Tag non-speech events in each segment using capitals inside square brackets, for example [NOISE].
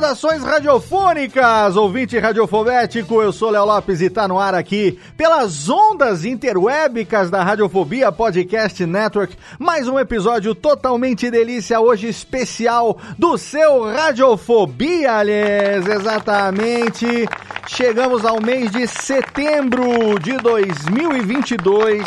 Saudações radiofônicas, ouvinte radiofobético, eu sou Léo Lopes e tá no ar aqui pelas ondas interwebicas da Radiofobia Podcast Network, mais um episódio totalmente delícia, hoje especial do seu Radiofobia, aliás, exatamente. Chegamos ao mês de setembro de 2022,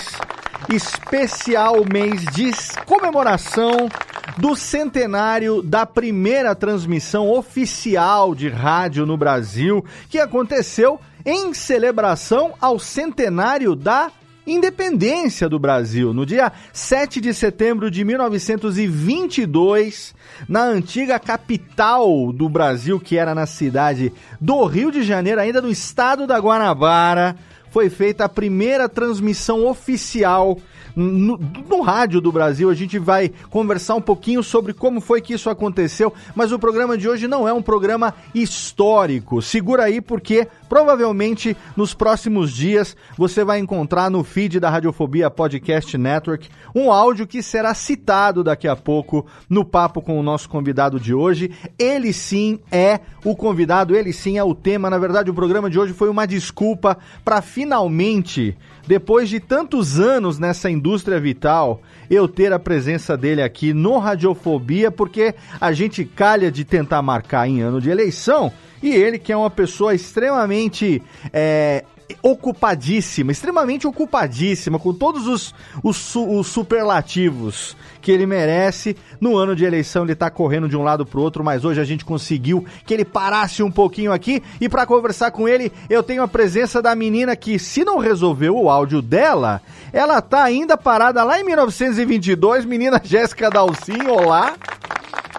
especial mês de comemoração do centenário da primeira transmissão oficial de rádio no Brasil, que aconteceu em celebração ao centenário da independência do Brasil, no dia 7 de setembro de 1922, na antiga capital do Brasil, que era na cidade do Rio de Janeiro, ainda no estado da Guanabara, foi feita a primeira transmissão oficial no, no, rádio do Brasil. A gente vai conversar um pouquinho sobre como foi que isso aconteceu, mas o programa de hoje não é um programa histórico. Segura aí porque provavelmente nos próximos dias você vai encontrar no feed da Radiofobia Podcast Network um áudio que será citado daqui a pouco no papo com o nosso convidado de hoje. Ele sim é o convidado, ele sim é o tema. Na verdade, o programa de hoje foi uma desculpa para finalmente depois de tantos anos nessa indústria vital, eu ter a presença dele aqui no Radiofobia, porque a gente calha de tentar marcar em ano de eleição, e ele que é uma pessoa extremamente é, ocupadíssima, extremamente ocupadíssima, com todos os, os, os, superlativos que ele merece. No ano de eleição ele tá correndo de um lado pro outro, mas hoje a gente conseguiu que ele parasse um pouquinho aqui. E para conversar com ele, eu tenho a presença da menina que, se não resolveu o áudio dela, ela tá ainda parada lá em 1922. Menina Jéssica Dalcin, olá.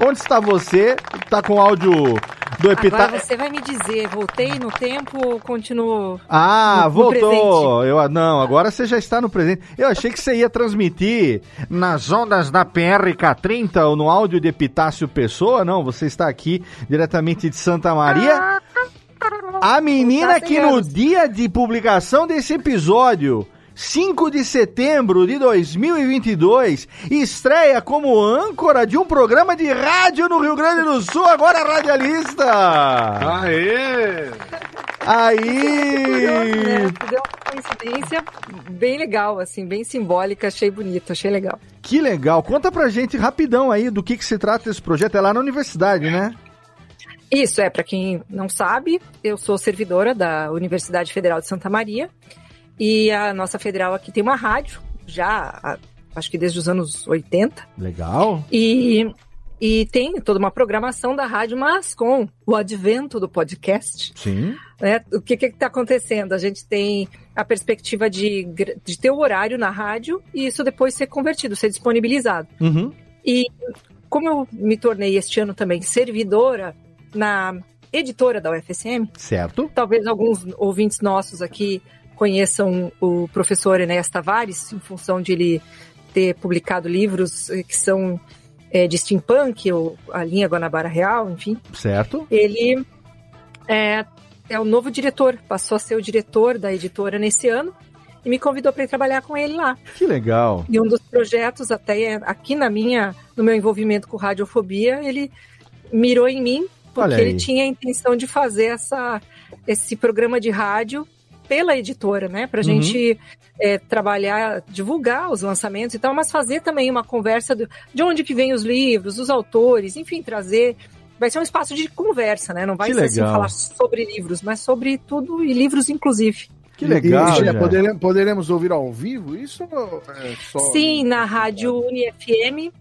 Onde está você? Tá com áudio do epitáfio. Agora você vai me dizer, voltei no tempo ou continuo Ah, no, no voltou. presente? Eu não, agora você já está no presente. Eu achei que você ia transmitir nas ondas da PRK30 ou no áudio de Epitácio Pessoa. Não, você está aqui diretamente de Santa Maria. A menina que no dia de publicação desse episódio 5 de setembro de 2022, estreia como âncora de um programa de rádio no Rio Grande do Sul, agora radialista. Aê! Aí! Né? Deu uma coincidência bem legal, assim, bem simbólica, achei bonito, achei legal. Que legal. Conta pra gente rapidão aí do que, que se trata esse projeto. É lá na universidade, né? Isso, é, para quem não sabe, eu sou servidora da Universidade Federal de Santa Maria e a nossa federal aqui tem uma rádio, já acho que desde os anos 80. Legal. E, e tem toda uma programação da rádio, mas com o advento do podcast. Sim. Né, o que está acontecendo? A gente tem a perspectiva de, de ter o horário na rádio e isso depois ser convertido, ser disponibilizado. Uhum. E como eu me tornei este ano também servidora na editora da UFSM, Certo. talvez alguns ouvintes nossos aqui conheçam o professor Enéas Tavares, em função de ele ter publicado livros que são é, de steampunk, ou a linha Guanabara Real, enfim. Certo. Ele é, é o novo diretor, passou a ser o diretor da editora nesse ano e me convidou para ir trabalhar com ele lá. Que legal. E um dos projetos, até é aqui na minha, no meu envolvimento com radiofobia, ele mirou em mim, porque ele tinha a intenção de fazer essa, esse programa de rádio pela editora, né? Pra Uhum. gente é, trabalhar, divulgar os lançamentos e tal, mas fazer também uma conversa do- de onde que vem os livros, os autores, enfim, trazer. Vai ser um espaço de conversa, né? Não vai Que ser assim legal. falar sobre livros, mas sobre tudo e livros inclusive. Que legal, E, já. poderemos, poderemos ouvir ao vivo isso? é só- Sim, na rádio UniFM,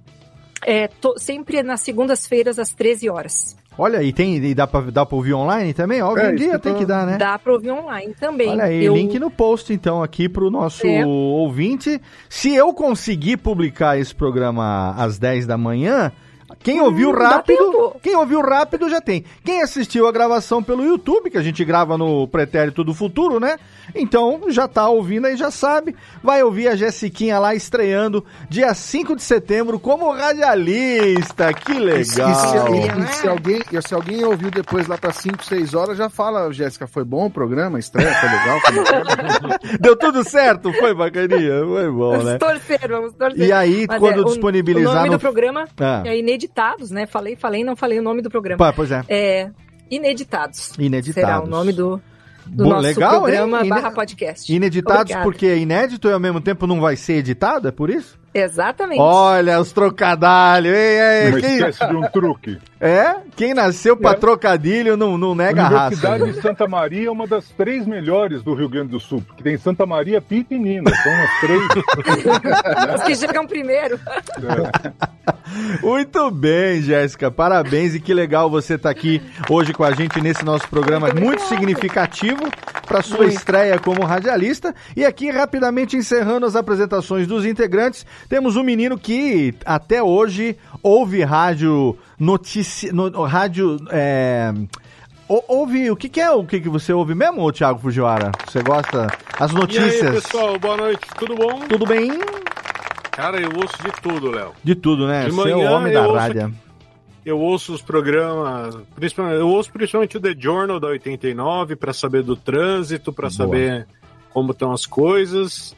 é, to- sempre nas segundas-feiras às 13 horas. Olha aí, tem, e dá pra, dá pra ouvir online também? Ó, Hoje É, em isso dia tem tô- que dar, né? Dá para ouvir online também. Olha aí, Eu- link no post então aqui pro nosso É. ouvinte. Se eu conseguir publicar esse programa às 10 da manhã, quem ouviu Hum, rápido, quem ouviu rápido já tem. Quem assistiu a gravação pelo YouTube, que a gente grava no Pretérito do Futuro, né? Então já tá ouvindo aí, já sabe. Vai ouvir a Jessiquinha lá estreando dia 5 de setembro como radialista. Que E se, e legal. se- e- Legal. e se alguém, e se alguém ouviu depois lá para 5, 6 horas, já fala, Jéssica, foi bom o programa? Estreia, foi legal? Foi bacana?" [LAUGHS] Deu tudo certo? Foi bacaninha? Foi bom, Vamos né? torcer, vamos torcer. E aí, Mas quando é, o- disponibilizar O nome no- do programa Ah. é Ineditados, né? Falei, falei, não falei o nome do programa. Pá, pois é. É Ineditados. Ineditados. Será o nome do, do Bom, nosso legal, programa hein? Ine- barra podcast. Ineditados Obrigada. porque é inédito e ao mesmo tempo não vai ser editado, é por isso? Exatamente. Olha os trocadalhos, ei, ei, Uma quem, espécie de um truque. [LAUGHS] é? Quem nasceu pra É. trocadilho não, não A nega a raça. Universidade de Santa Maria é uma das três melhores do Rio Grande do Sul, porque tem Santa Maria, Pita e Nina. São as três. [LAUGHS] Os que chegam primeiro. [LAUGHS] Muito bem, Jéssica, parabéns e que legal você estar aqui hoje com a gente nesse nosso programa muito significativo para sua Muito. estreia como radialista. E aqui, rapidamente encerrando as apresentações dos integrantes, temos um menino que até hoje ouve rádio notícia. No, rádio. É, ou- ouve. O que, que é o que, que você ouve mesmo, Thiago Fujiwara? Você gosta? As E notícias? aí, pessoal, boa noite, tudo bom? Tudo bem? Cara, eu ouço de tudo, Léo. De tudo, né? De Você é o manhã homem da ouço rádio. Eu ouço os programas, principalmente, eu ouço principalmente o The Journal da 89 para saber do trânsito, para saber como estão as coisas.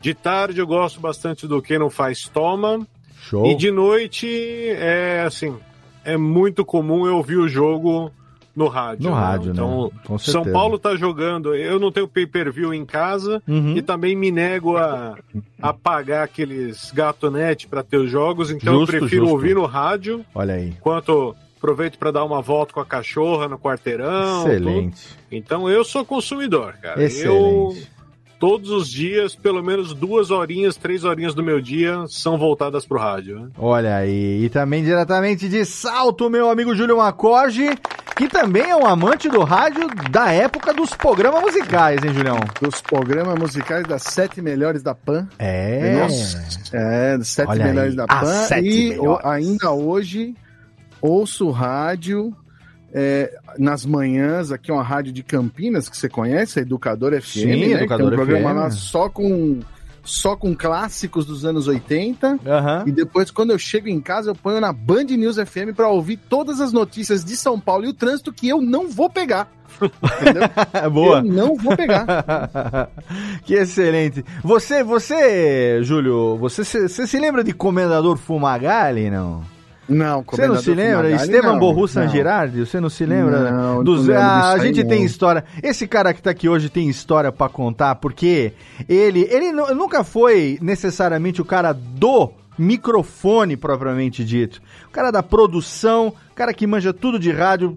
De tarde eu gosto bastante do Que Não Faz Toma. Show. E de noite é assim, é muito comum eu ouvir o jogo no rádio. No né? rádio, né? Então, Com São. Paulo tá jogando, eu não tenho pay-per-view em casa Uhum. e também me nego a, a pagar aqueles gatonete para ter os jogos, então Justo, eu prefiro justo. ouvir no rádio, Olha aí. enquanto aproveito para dar uma volta com a cachorra no quarteirão. tudo. Excelente. Então eu sou consumidor, cara. Eu Excelente. todos os dias, pelo menos duas horinhas, três horinhas do meu dia são voltadas pro rádio. Né? Olha aí. E também diretamente de Salto, meu amigo Júlio Macoge, que também é um amante do rádio da época dos programas musicais, hein, Julião? Dos programas musicais das sete melhores da PAN. É. É, das sete Olha melhores aí, da as PAN. sete E melhores. ainda hoje ouço rádio é, nas manhãs, aqui é uma rádio de Campinas que você conhece, a Educador FM, Sim, né? Educador é um programa FM. lá só com só com clássicos dos anos 80. Aham. E depois, quando eu chego em casa, eu ponho na Band News FM pra ouvir todas as notícias de São Paulo e o trânsito que eu não vou pegar. Entendeu? [LAUGHS] Boa. Eu não vou pegar. [LAUGHS] que excelente. Você, você, Júlio, você, se- você se lembra de Comendador Fumagalli, não? Não, Você não se lembra? Fumagalli, Esteban não, Borru. San Girardi? Você não se lembra? Não, Dos, não Ah, a gente tem história. Esse cara que tá aqui hoje tem história pra contar, porque ele, ele nu- nunca foi necessariamente o cara do microfone propriamente dito. O cara da produção, o cara que manja tudo de rádio.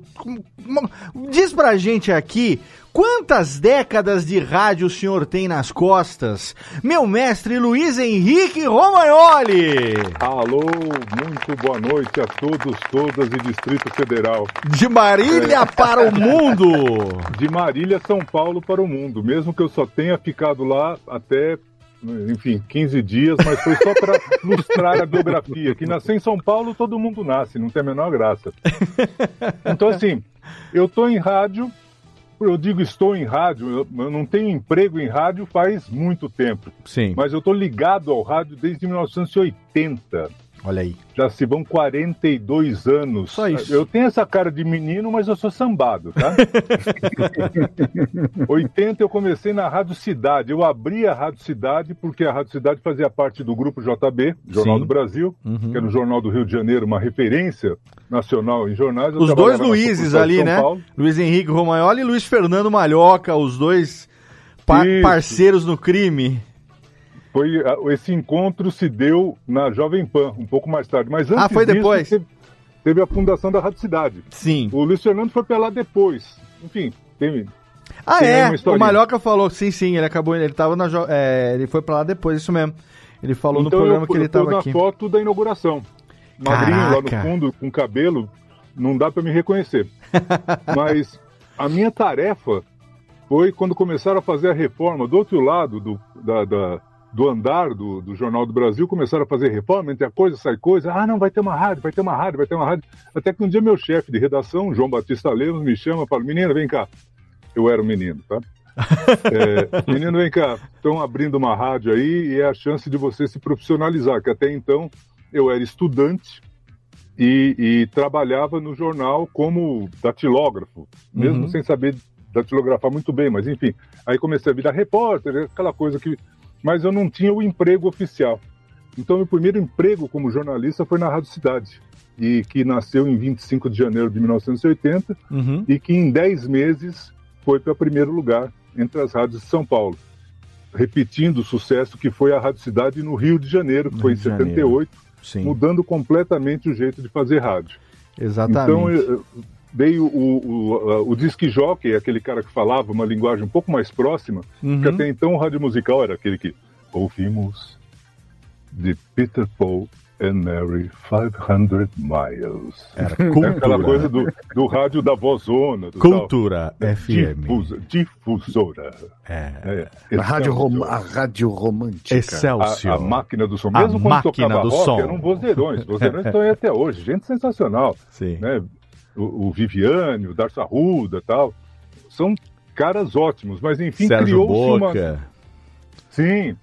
Diz pra gente aqui quantas décadas de rádio o senhor tem nas costas? Meu mestre Luiz Henrique Romagnoli! Alô, muito boa noite a todos, todas e Distrito Federal. De Marília para o mundo! De Marília, São Paulo para o mundo, mesmo que eu só tenha ficado lá até, enfim, 15 dias, mas foi só para ilustrar [LAUGHS] a biografia. Que nascer em São Paulo, todo mundo nasce, não tem a menor graça. Então, assim, eu estou em rádio, eu digo estou em rádio, eu, não tenho emprego em rádio faz muito tempo. Sim. Mas eu estou ligado ao rádio desde 1980. Olha aí. Já se vão 42 anos. Só isso. Eu tenho essa cara de menino, mas eu sou sambado, tá? [LAUGHS] 80 eu comecei na Rádio Cidade. Eu abri a Rádio Cidade porque a Rádio Cidade fazia parte do grupo JB, Jornal Sim. do Brasil, Uhum. que era o Jornal do Rio de Janeiro, uma referência nacional em jornais. Eu Os dois Luizes ali, né? Paulo. Luiz Henrique Romagnoli e Luiz Fernando Malhoca, os dois pa- Isso. parceiros no crime. Foi, ah, esse encontro se deu na Jovem Pan, um pouco mais tarde. Mas antes Ah, foi disso, depois? Teve, teve a fundação da Rádio Cidade. Sim. O Luiz Fernando foi pra lá depois. Enfim, teve, Ah, Tem aí é? O. Malhoca falou, sim, sim, ele acabou, ele tava na. é, ele foi pra lá depois, isso mesmo. Ele falou no então programa eu, que ele eu tava na aqui. foto da inauguração. Magrinho lá no fundo, com cabelo, não dá pra me reconhecer. [LAUGHS] Mas a minha tarefa foi quando começaram a fazer a reforma do outro lado do, da- da- do andar do, do Jornal do Brasil, começaram a fazer reforma, entre a coisa, sai coisa, ah, não, vai ter uma rádio, vai ter uma rádio, vai ter uma rádio. Até que um dia meu chefe de redação, João Batista Lemos, me chama e fala, menino, vem cá. Eu era um menino, tá? [LAUGHS] É, menino, vem cá, estão abrindo uma rádio aí e é a chance de você se profissionalizar, que até então eu era estudante e, e trabalhava no jornal como datilógrafo, mesmo Uhum. sem saber datilografar muito bem, mas enfim. Aí comecei a virar repórter, aquela coisa que. Mas eu não tinha o emprego oficial. Então, meu primeiro emprego como jornalista foi na Rádio Cidade, e que nasceu em 25 de janeiro de 1980 Uhum. e que em 10 meses foi para primeiro lugar entre as rádios de São Paulo, repetindo o sucesso que foi a Rádio Cidade no Rio de Janeiro, que No foi em Rio de Janeiro. 78, Sim, mudando completamente o jeito de fazer rádio. exatamente. Então eu- veio o, o, a- o disc jockey, aquele cara que falava uma linguagem um pouco mais próxima, Uhum. que até então o rádio musical era aquele que ouvimos de Peter Paul and Mary 500 Miles. Era É cultura. aquela coisa do, do rádio da vozona. Cultura tal. FM. Difusa- difusora. É. É, A rádio, rom a rádio romântica. Excelsior. A, a máquina do som. A Mesmo quando máquina tocava do rock, som. eram vozeirões. Vozeirões [LAUGHS] estão aí até hoje. Gente sensacional. Sim. Né? O, o Viviane, o Darcy Arruda tal. São caras ótimos. Mas enfim, criou-se uma... Sim.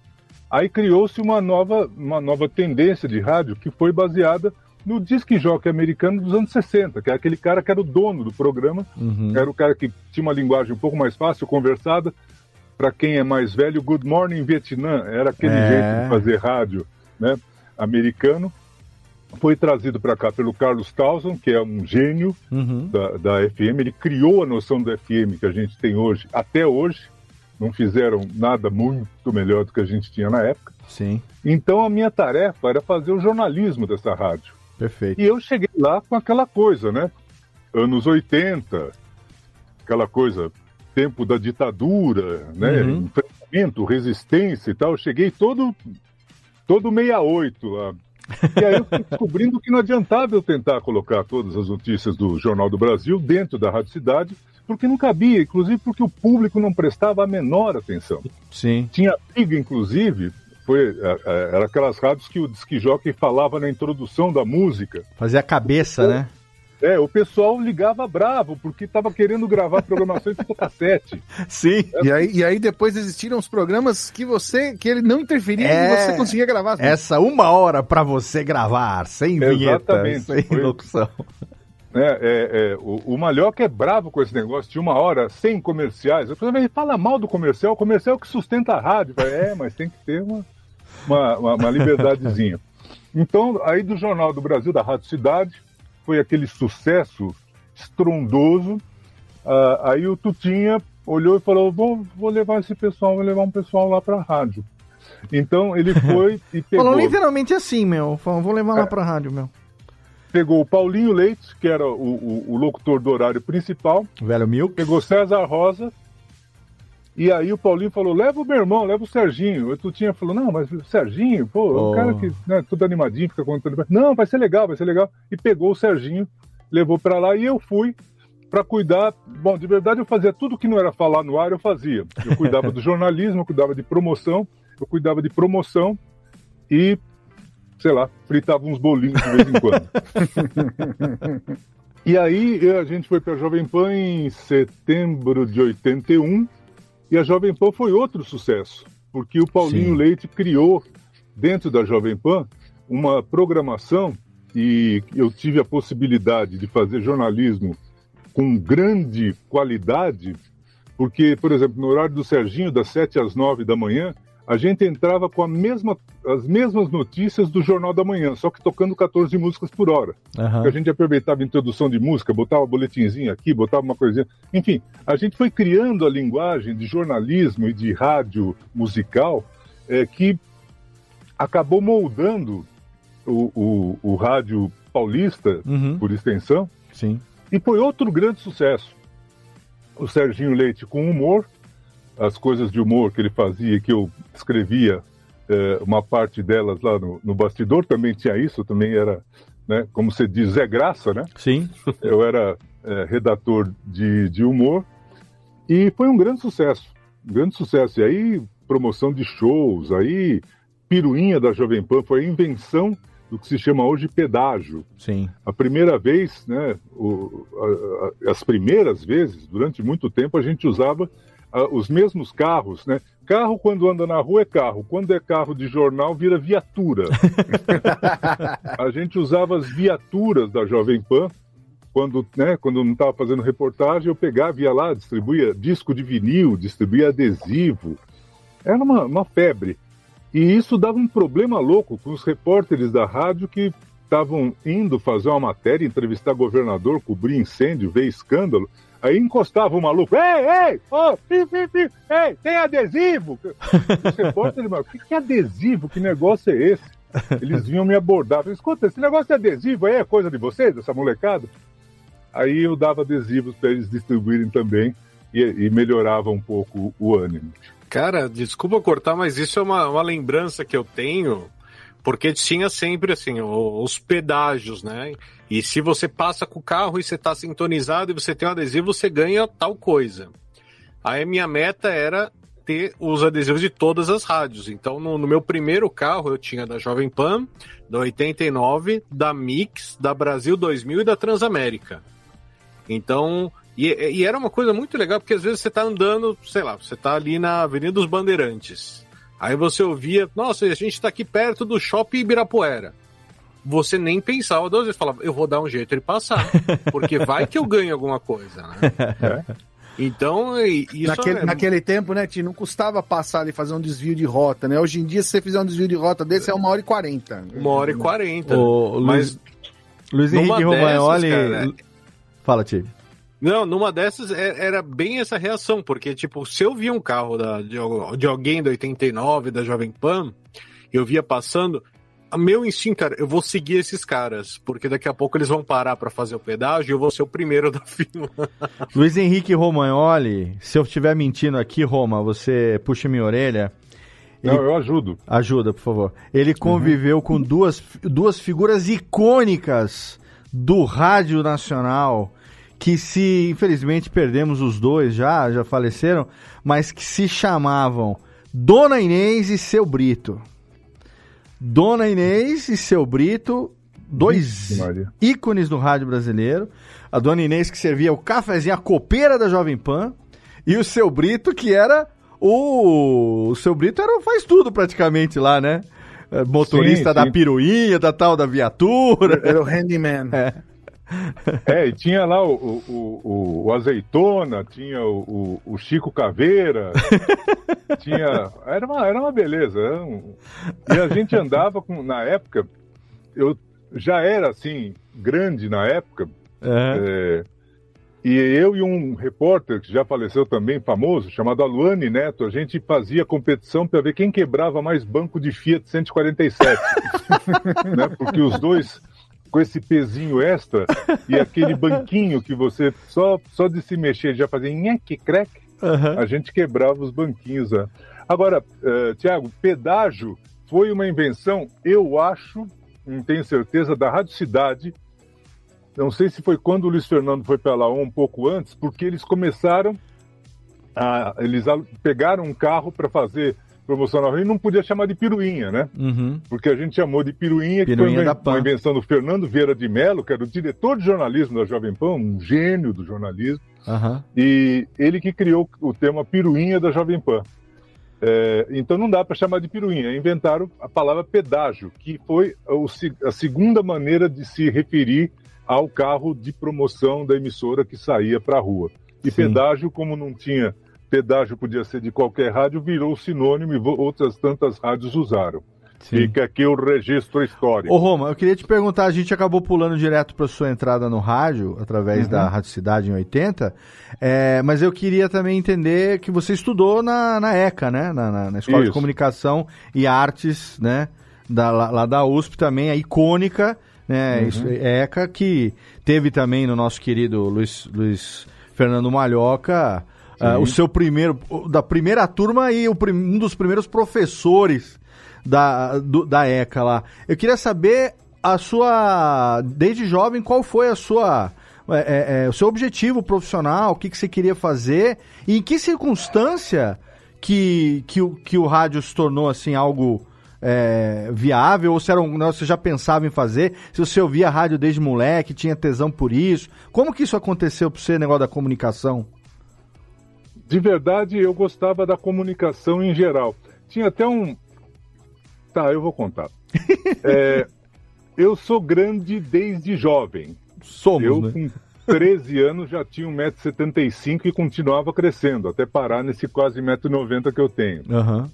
Aí criou-se uma nova, uma nova tendência de rádio que foi baseada no disc jockey americano dos anos 60, que é aquele cara que era o dono do programa, Uhum. era o cara que tinha uma linguagem um pouco mais fácil, conversada. Para quem é mais velho, Good Morning Vietnã era aquele É. jeito de fazer rádio né, americano. Foi trazido para cá pelo Carlos Townsend, que é um gênio Uhum. da, da FM. Ele criou a noção do FM que a gente tem hoje, até hoje. Não fizeram nada muito melhor do que a gente tinha na época. Sim, Então a minha tarefa era fazer o jornalismo dessa rádio. perfeito. E eu cheguei lá com aquela coisa, né? Anos 80, aquela coisa, tempo da ditadura, né? Uhum. Enfrentamento, resistência e tal. Eu cheguei todo, todo 68 lá. E aí eu fui descobrindo que não adiantava eu tentar colocar todas as notícias do Jornal do Brasil dentro da Rádio Cidade, porque não cabia, inclusive porque o público não prestava a menor atenção. Sim. Tinha briga, inclusive, foi, é, é, era aquelas rádios que o jockey falava na introdução da música. Fazer a cabeça, né? É, o pessoal ligava bravo, porque estava querendo gravar programação em fita cassete. [LAUGHS] Sim. E aí, e aí depois existiram os programas que você que ele não interferia É. e você conseguia gravar. Essa uma hora pra você gravar, sem vinheta, Exatamente. sem Foi- locução. É, é, é, o, o Malhoca é bravo com esse negócio de uma hora sem comerciais. Eu falei, ele fala mal do comercial, o comercial é o que sustenta a rádio. Falei, é, mas tem que ter uma, uma, uma, uma liberdadezinha. [LAUGHS] Então, aí do Jornal do Brasil, da Rádio Cidade, foi aquele sucesso estrondoso. Ah, aí o Tutinha olhou e falou, vou, vou levar esse pessoal, vou levar um pessoal lá para a rádio. Então ele [LAUGHS] foi e pegou... Falou literalmente assim, meu. Falou, vou levar lá pra rádio, meu. pegou o Paulinho Leite, que era o, o- o locutor do horário principal, Velho Milk. pegou César Rosa, e aí o Paulinho falou, leva o meu irmão, leva o Serginho. O Tutinha falou, não, mas o Serginho, pô, Oh. o cara que né, tudo animadinho, fica contando. Não, vai ser legal, vai ser legal. E pegou o Serginho, levou pra lá e eu fui pra cuidar. Bom, de verdade eu fazia tudo que não era falar no ar, eu fazia. Eu cuidava do [LAUGHS] jornalismo, eu cuidava de promoção, eu cuidava de promoção e, sei lá, fritava uns bolinhos de vez em quando. [LAUGHS] E aí a gente foi para Jovem Pan em setembro de 81 e a Jovem Pan foi outro sucesso, porque o Paulinho Sim. Leite criou dentro da Jovem Pan uma programação e eu tive a possibilidade de fazer jornalismo com grande qualidade, porque, por exemplo, no horário do Serginho, das 7 às 9 da manhã, a gente entrava com a mesma, as mesmas notícias do Jornal da Manhã, só que tocando 14 músicas por hora. Que a gente aproveitava a introdução de música, botava boletinzinho aqui, botava uma coisinha. Enfim, a gente foi criando a linguagem de jornalismo e de rádio musical é, que acabou moldando o, o, o rádio paulista, Uhum. por extensão, Sim. e foi outro grande sucesso. O Serginho Leite com humor, as coisas de humor que ele fazia, que eu escrevia eh, uma parte delas lá no, no bastidor, também tinha isso, também era, né, como você diz, Zé Graça, né? Sim. [LAUGHS] Eu era eh, redator de, de humor e foi um grande sucesso, um grande sucesso. E aí, promoção de shows, aí, piruinha da Jovem Pan, foi a invenção do que se chama hoje pedágio. Sim. A primeira vez, né, o- a- a- as primeiras vezes, durante muito tempo, a gente usava ah, os mesmos carros, né? Carro, quando anda na rua, é carro. Quando é carro de jornal, vira viatura. [LAUGHS] a gente usava as viaturas da Jovem Pan. Quando, né, quando não estava fazendo reportagem, eu pegava, ia lá, distribuía disco de vinil, distribuía adesivo. Era uma, uma febre. E isso dava um problema louco com os repórteres da rádio que estavam indo fazer uma matéria, entrevistar governador, cobrir incêndio, ver escândalo. Aí encostava o maluco, ei, ei, ô, pi, pi, pi, ei, tem adesivo? Os repórteres, mas o que que é adesivo? Que negócio é esse? Eles vinham me abordar, falei, escuta, esse negócio de adesivo aí é coisa de vocês, dessa molecada? Aí eu dava adesivos para eles distribuírem também e, e melhorava um pouco o ânimo. Cara, desculpa cortar, mas isso é uma, uma lembrança que eu tenho, porque tinha sempre assim, os pedágios, né? E se você passa com o carro e você tá sintonizado e você tem um adesivo, você ganha tal coisa. Aí a minha meta era ter os adesivos de todas as rádios. Então, no, no meu primeiro carro, eu tinha da Jovem Pan, da 89, da Mix, da Brasil 2000 e da Transamérica. Então, e, e era uma coisa muito legal, porque às vezes você tá andando, sei lá, você tá ali na Avenida dos Bandeirantes. Aí você ouvia, nossa, a gente tá aqui perto do Shopping Ibirapuera. Você nem pensava duas vezes, falava, eu vou dar um jeito de passar, porque vai que eu ganho alguma coisa, né? [LAUGHS] Então, e- isso naquele, é- naquele tempo, né, Tio, não custava passar ali e fazer um desvio de rota, né? Hoje em dia, se você fizer um desvio de rota desse, é uma hora e quarenta. Uma hora e quarenta. O Luiz, Henrique Romagnoli. cara, Fala, Tive. Não, numa dessas é- era bem essa reação, porque, tipo, se eu via um carro da, de, de alguém da 89, da Jovem Pan, eu via passando, meu instinto era, eu vou seguir esses caras, porque daqui a pouco eles vão parar pra fazer o pedágio e eu vou ser o primeiro [LAUGHS] da fila. Luiz Henrique Romagnoli, se eu estiver mentindo aqui, Roma, você puxa minha orelha. Não, eu ajudo. Ajuda, por favor. Ele conviveu com duas, duas figuras icônicas do rádio nacional, que se, infelizmente, perdemos os dois já, já faleceram, mas que se chamavam Dona Inês e Seu Brito. Dona Inês e Seu Brito, dois ícones do rádio brasileiro. A Dona Inês que servia o cafezinho, a copeira da Jovem Pan, e o Seu Brito que era o... O Seu Brito era o faz tudo praticamente lá, né? É, Motorista Sim, da sim. piruinha, da tal da viatura. Era o handyman. É. [LAUGHS] É, e tinha lá o, o, o, o Azeitona, tinha o, o, Chico Caveira, [LAUGHS] tinha. Era uma, era uma beleza. era um- E a gente andava com. Na época, eu já era assim, grande na época. é, e eu e um repórter que já faleceu também, famoso, chamado Aluane Neto, a gente fazia competição para ver quem quebrava mais banco de Fiat 147. [LAUGHS] né? Porque os dois com esse pezinho extra e aquele [LAUGHS] banquinho que você só, só de se mexer já fazia nheque, crec, a gente quebrava os banquinhos. né? Agora, uh, Tiago, pedágio foi uma invenção, eu acho, não tenho certeza, da Rádio Cidade. Não sei se foi quando o Luiz Fernando foi para lá ou um pouco antes, porque eles começaram a. Eles pegaram um carro para fazer promoção na rua e não podia chamar de piruinha, né? Uhum. porque a gente chamou de piruinha, que Piruinha foi da uma, invenção do Fernando Vieira de Mello, que era o diretor de jornalismo da Jovem Pan, um gênio do jornalismo, Aham. e ele que criou o tema piruinha da Jovem Pan. É, então não dá para chamar de piruinha. Inventaram a palavra pedágio, que foi a segunda maneira de se referir ao carro de promoção da emissora que saía para a rua. E Sim. pedágio, como não tinha pedágio, podia ser de qualquer rádio, virou sinônimo e outras tantas rádios usaram. Fica aqui o registro histórico. Ô Roma, eu queria te perguntar, a gente acabou pulando direto para sua entrada no rádio, através Uhum. da Rádio Cidade em 80, é, mas eu queria também entender que você estudou na, na ECA, né? Na, na- na Escola de Isso. Comunicação e Artes, né? Da, lá, lá da USP também, a icônica, né? Uhum. Isso, ECA, que teve também no nosso querido Luiz, Luiz Fernando Malhoca, ah, o seu primeiro, da primeira turma e o um dos primeiros professores da, do- da ECA lá. Eu queria saber a sua, desde jovem, qual foi a sua, é, é, é, o seu objetivo profissional, o que, que você queria fazer e em que circunstância que, que, o, que o rádio se tornou assim algo é, viável ou se era um, negócio que você já pensava em fazer, se você ouvia rádio desde moleque, tinha tesão por isso, como que isso aconteceu para você, negócio da comunicação? De verdade, eu gostava da comunicação em geral. Tinha até um. Tá, eu vou contar. [LAUGHS] É, eu sou grande desde jovem. Somos, eu, né? com 13 anos, já tinha 1,75m e continuava crescendo, até parar nesse quase 1,90m que eu tenho. Aham.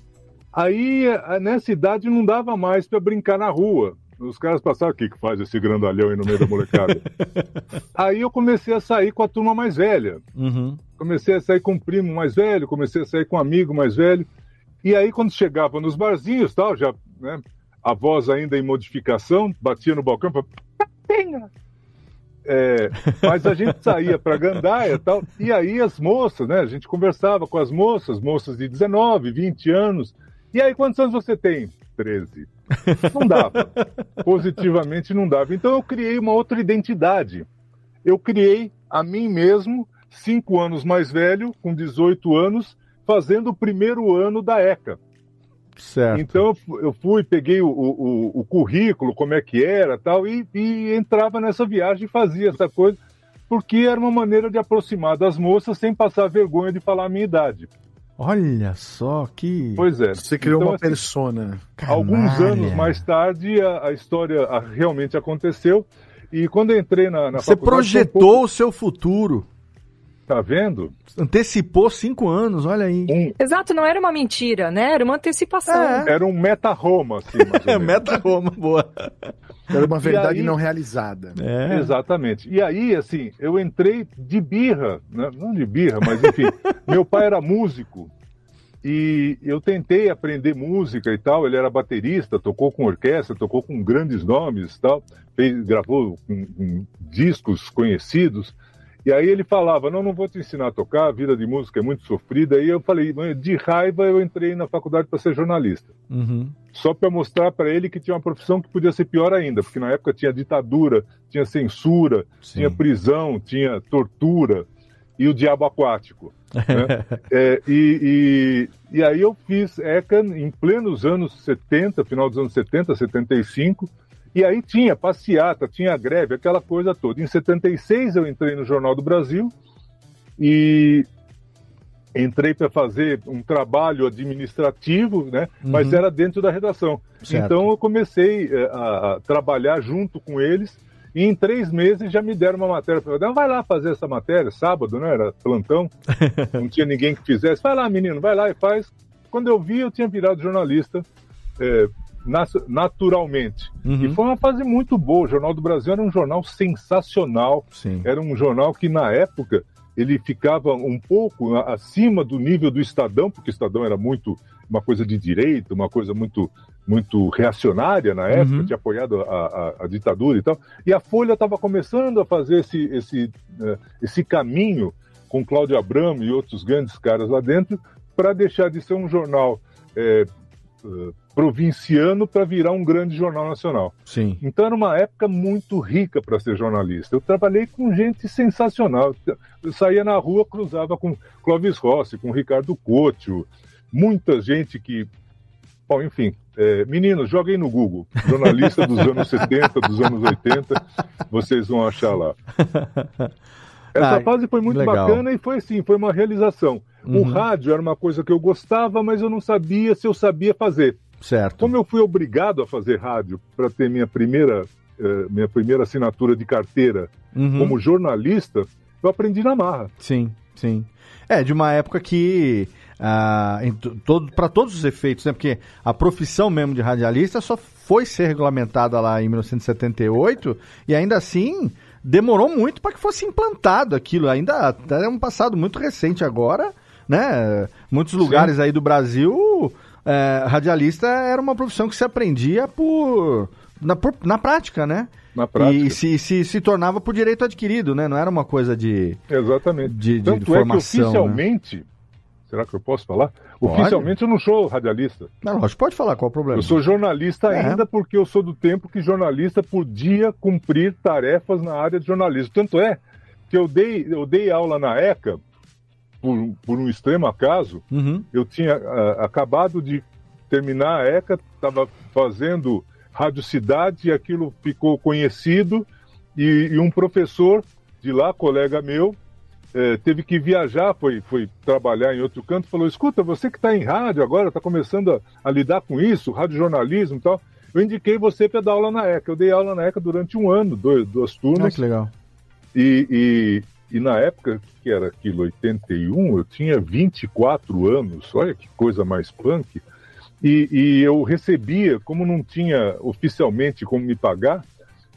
Aí, nessa idade, não dava mais para brincar na rua. Os caras passavam, o que, que faz esse grandalhão aí no meio da molecada? [LAUGHS] aí eu comecei a sair com a turma mais velha. Uhum. Comecei a sair com um primo mais velho, comecei a sair com um amigo mais velho. E aí, quando chegava nos barzinhos, tal, já, né, a voz ainda em modificação, batia no balcão, "Tatinha!" É, mas a gente saía para Gandaia tal, e aí as moças, né? A gente conversava com as moças, moças de 19, 20 anos. E aí, quantos anos você tem? 13. Não dava. Positivamente não dava. Então eu criei uma outra identidade. Eu criei a mim mesmo, cinco anos mais velho, com 18 anos, fazendo o primeiro ano da ECA. Certo. Então eu fu- eu fui, peguei o, o- o currículo, como é que era tal, e, e entrava nessa viagem e fazia essa coisa, porque era uma maneira de aproximar das moças sem passar vergonha de falar a minha idade. Olha só que. Pois é. Você criou Então, uma assim, persona. Alguns Canalha. anos mais tarde, a, a história a- realmente aconteceu. E quando eu entrei na, na Você faculdade, foi um projetou pouco- o seu futuro. Tá vendo? Antecipou cinco anos, olha aí. Um, Exato, não era uma mentira, né? Era uma antecipação. É. era um meta-Roma, assim, mais [LAUGHS] É, menos. meta Roma, boa. Era uma verdade aí- não realizada. É. Exatamente. E aí, assim, eu entrei de birra, né? não de birra, mas enfim, [LAUGHS] meu pai era músico e eu tentei aprender música e tal. Ele era baterista, tocou com orquestra, tocou com grandes nomes e tal, fez, gravou com, com discos conhecidos. E aí ele falava: Não, não vou te ensinar a tocar, a vida de música é muito sofrida. E eu falei: "Mãe, De raiva, eu entrei na faculdade para ser jornalista Uhum. só para mostrar para ele que tinha uma profissão que podia ser pior ainda, porque na época tinha ditadura, tinha censura, Sim. tinha prisão, tinha tortura e o diabo aquático. né? [LAUGHS] É, e, e, e aí eu fiz ECA em plenos anos 70, final dos anos 70, 75, e aí tinha passeata, tinha greve, aquela coisa toda. Em 76 eu entrei no Jornal do Brasil e entrei para fazer um trabalho administrativo, né? Mas Uhum. era dentro da redação. Certo. Então eu comecei eh, a, a trabalhar junto com eles e em três meses já me deram uma matéria. Falei, não, vai lá fazer essa matéria, sábado, né? Era plantão, [LAUGHS] não tinha ninguém que fizesse. Vai lá, menino, vai lá e faz. Quando eu vi, eu tinha virado jornalista nas- naturalmente. Uhum. E foi uma fase muito boa. O Jornal do Brasil era um jornal sensacional. Sim. Era um jornal que, na época, ele ficava um pouco acima do nível do Estadão, porque o Estadão era muito uma coisa de direita, uma coisa muito muito reacionária na época, Uhum. tinha apoiado a, a- a ditadura e tal. E a Folha estava começando a fazer esse, esse, eh, esse caminho com Cláudio Abramo e outros grandes caras lá dentro para deixar de ser um jornal eh, provinciano para virar um grande jornal nacional. Sim. Então era uma época muito rica para ser jornalista. Eu trabalhei com gente sensacional. Eu saía na rua, cruzava com Clóvis Rossi, com Ricardo Couto, muita gente que. Bom, enfim, é, meninos, joguem no Google. Jornalista dos anos [LAUGHS] 70, dos anos 80, vocês vão achar lá. [LAUGHS] Essa Ah, fase foi muito legal. bacana e foi assim, foi uma realização. O Uhum. rádio era uma coisa que eu gostava, mas eu não sabia se eu sabia fazer. Certo. Como eu fui obrigado a fazer rádio para ter minha primeira, eh, minha primeira assinatura de carteira Uhum. como jornalista, eu aprendi na marra. Sim, sim. É, de uma época que. ah, todo, para todos os efeitos, né? Porque a profissão mesmo de radialista só foi ser regulamentada lá em 1978 e ainda assim demorou muito para que fosse implantado aquilo. Ainda é um passado muito recente agora, né? Muitos lugares aí do Brasil, é, radialista era uma profissão que se aprendia por na, por- na prática, né? Na prática. E se, se, se tornava por direito adquirido, né? Não era uma coisa de, Exatamente. de, de Tanto formação. é que né? oficialmente, será que eu posso falar? Pode. Oficialmente eu não sou radialista. Não, lógico, pode falar qual é o problema. Eu sou jornalista É. ainda porque eu sou do tempo que jornalista podia cumprir tarefas na área de jornalismo. Tanto é que eu dei, eu dei aula na ECA, por, por um extremo acaso. Uhum. Eu tinha ah, acabado de terminar a ECA, estava fazendo Rádio Cidade e aquilo ficou conhecido. E, e um professor de lá, colega meu, eh, teve que viajar, foi, foi trabalhar em outro canto, falou: escuta, você que está em rádio agora, está começando a, a lidar com isso, radiojornalismo e tal. Eu indiquei você para dar aula na ECA. Eu dei aula na ECA durante um ano, dois, duas Ah, turmas. que legal. E, e, na época, que era aquilo, 81, eu tinha 24 anos, olha que coisa mais punk. E, e eu recebia, como não tinha oficialmente como me pagar,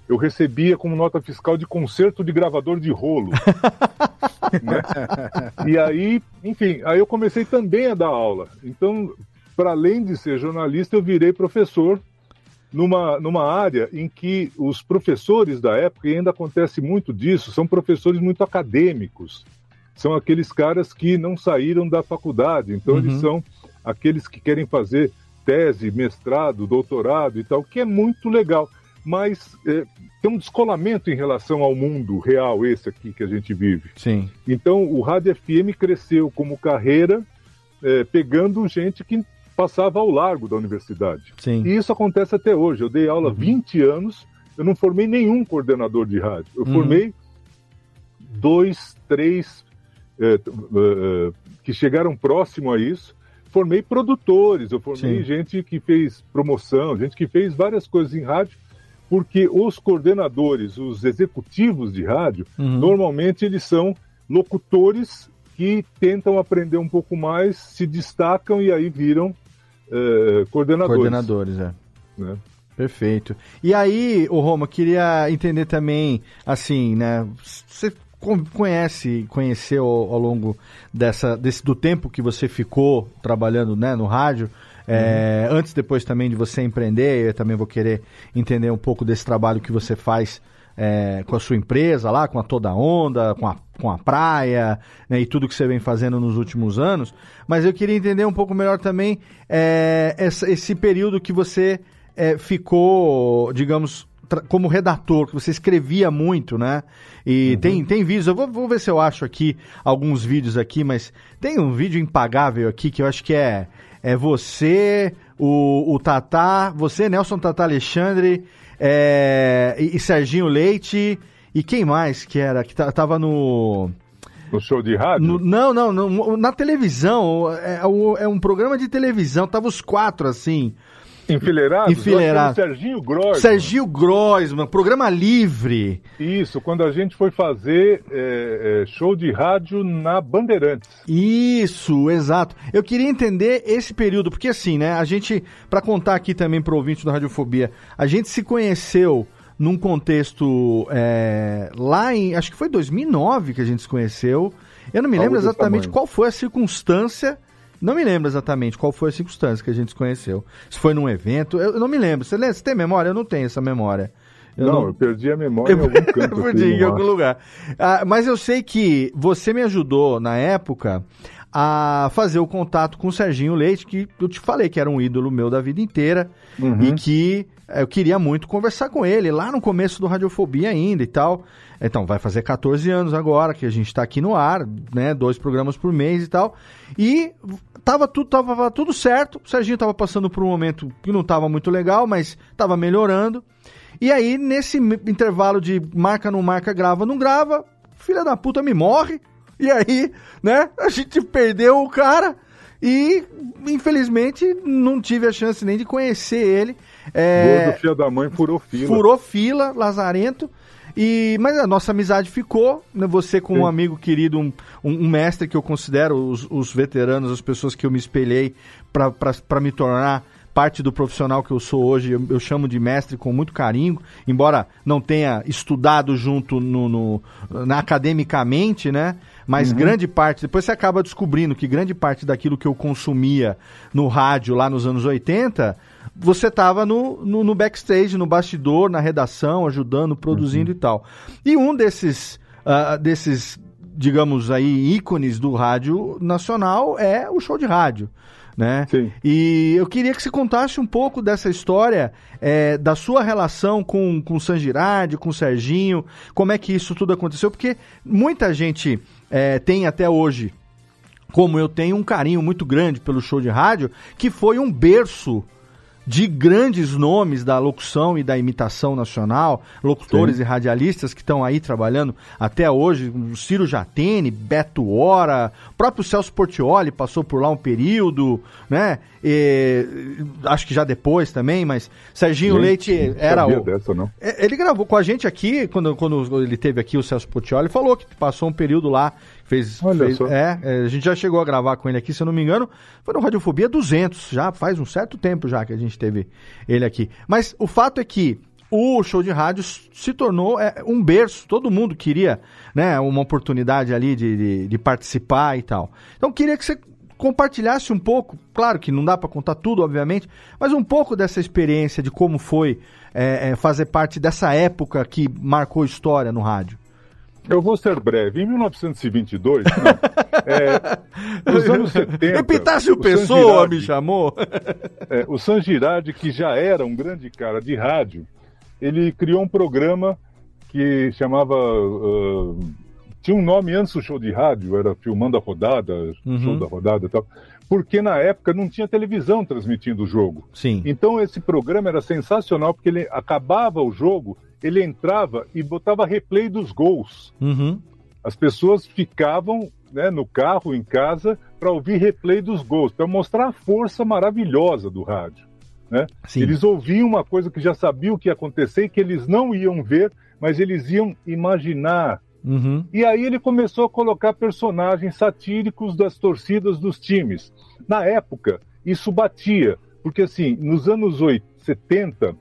eu recebia como nota fiscal de conserto de gravador de rolo. [LAUGHS] né? E aí, enfim, aí eu comecei também a dar aula. Então, para além de ser jornalista, eu virei professor numa, numa área em que os professores da época, e ainda acontece muito disso, são professores muito acadêmicos. São aqueles caras que não saíram da faculdade, então eles Uhum. são aqueles que querem fazer tese, mestrado, doutorado e tal, que é muito legal. Mas é, tem um descolamento em relação ao mundo real, esse aqui que a gente vive. Sim. Então, o Rádio FM cresceu como carreira, é, pegando gente que passava ao largo da universidade. Sim. E isso acontece até hoje. Eu dei aula há 20 anos, eu não formei nenhum coordenador de rádio. Eu Uhum. formei dois, três é, é, que chegaram próximo a isso. Formei produtores, eu formei Sim. gente que fez promoção, gente que fez várias coisas em rádio, porque os coordenadores, os executivos de rádio, Uhum. normalmente eles são locutores que tentam aprender um pouco mais, se destacam e aí viram eh, coordenadores. Coordenadores, é. né? Perfeito. E aí, o Roma, queria entender também, assim, né? Você con- conhece, conheceu ao, longo dessa, desse, do tempo que você ficou trabalhando né, no rádio, é, antes depois também de você empreender, eu também vou querer entender um pouco desse trabalho que você faz é, com a sua empresa lá, com a Toda Onda, com a, com a praia, né, e tudo que você vem fazendo nos últimos anos. Mas eu queria entender um pouco melhor também é, essa- esse período que você é, ficou, digamos, como redator, que você escrevia muito, né? E tem, tem vídeos, eu vou, vou ver se eu acho aqui alguns vídeos aqui, mas tem um vídeo impagável aqui que eu acho que é, é você, o, o Tatá, você, Nelson Tatá Alexandre, é, e, e Serginho Leite, e quem mais que era? Que ta- tava no. No show de rádio? No- não, não, no- na televisão. É, é um programa de televisão, tava os quatro assim. Enfileirados? Enfileirados. O Serginho Gross. Sergio Groisman, programa livre. Isso, quando a gente foi fazer eh, eh, show de rádio na Bandeirantes. Isso, exato. Eu queria entender esse período, porque assim, né, a gente, pra contar aqui também pro ouvinte do Radiofobia, a gente se conheceu num contexto é, lá em, acho que foi 2009 que a gente se conheceu. Eu não me Algo lembro exatamente qual foi a circunstância, não me lembro exatamente qual foi a circunstância que a gente se conheceu. Se foi num evento, eu, eu não me lembro. Você? Você tem memória? Eu não tenho essa memória. Eu não, eu perdi a memória em algum [LAUGHS] canto. perdi no em algum lugar. Ah, mas eu sei que você me ajudou na época a fazer o contato com o Serginho Leite, que eu te falei que era um ídolo meu da vida inteira Uhum. e que eu queria muito conversar com ele lá no começo do Radiofobia ainda e tal. Então, vai fazer 14 anos agora que a gente tá aqui no ar, né? Dois programas por mês e tal. E tava tudo, tava tudo certo. O Serginho tava passando por um momento que não tava muito legal, mas tava melhorando. E aí, nesse intervalo de marca, não marca, grava, não grava, filha da puta me morre. E aí, né, a gente perdeu o cara e, infelizmente, não tive a chance nem de conhecer ele. É, Gordo, filho da mãe, furou fila. furou fila, Lazarento. E, mas a nossa amizade ficou, né? Você com um Sim. amigo querido, um, um- um mestre que eu considero os, os veteranos, as pessoas que eu me espelhei para me tornar parte do profissional que eu sou hoje, eu, eu chamo de mestre com muito carinho, embora não tenha estudado junto no, no- na, academicamente, né? Mas grande parte, depois você acaba descobrindo que grande parte daquilo que eu consumia no rádio lá nos anos 80, você estava no, no, no backstage, no bastidor, na redação, ajudando, produzindo e tal. E um desses, ah, desses, digamos aí, ícones do rádio nacional é o show de rádio. Né? Sim. E eu queria que você contasse um pouco dessa história, eh, da sua relação com, com o San Girardi, com o Serginho, como é que isso tudo aconteceu, porque muita gente eh, tem até hoje como eu tenho um carinho muito grande pelo show de rádio, que foi um berço de grandes nomes da locução e da imitação nacional, locutores Sim. e radialistas que estão aí trabalhando até hoje, o Ciro Jatene, Beto Hora, o próprio Celso Portioli passou por lá um período, né? E, acho que já depois também, mas Serginho Leite não era o, dessa, não. é, Ele gravou com a gente aqui, quando, quando ele teve aqui, o Celso Portioli, falou que passou um período lá, fez... Olha fez- é, é, a gente já chegou a gravar com ele aqui, se eu não me engano, foi no Radiofobia 200, já faz um certo tempo já que a gente teve ele aqui. Mas o fato é que o show de rádio se tornou é, um berço, todo mundo queria né, uma oportunidade ali de, de, de participar e tal. Então queria que você compartilhasse um pouco, claro que não dá para contar tudo, obviamente, mas um pouco dessa experiência de como foi é, é, fazer parte dessa época que marcou história no rádio. Eu vou ser breve. Em 1922, não, [LAUGHS] é, nos anos 70... Epitácio o Pessoa Sanjirardi- me chamou. É, o San Girardi, que já era um grande cara de rádio, ele criou um programa que chamava. ah, tinha um nome antes do show de rádio, era Filmando a Rodada, Uhum. Show da Rodada e tal, porque na época não tinha televisão transmitindo o jogo. Sim. Então esse programa era sensacional, porque ele acabava o jogo, ele entrava e botava replay dos gols. Uhum. As pessoas ficavam né, no carro, em casa, para ouvir replay dos gols, para mostrar a força maravilhosa do rádio. Né? Eles ouviam uma coisa que já sabiam o que ia acontecer e que eles não iam ver, mas eles iam imaginar. Uhum. E aí ele começou a colocar personagens satíricos das torcidas dos times. Na época, isso batia, porque assim, nos anos 8, 70,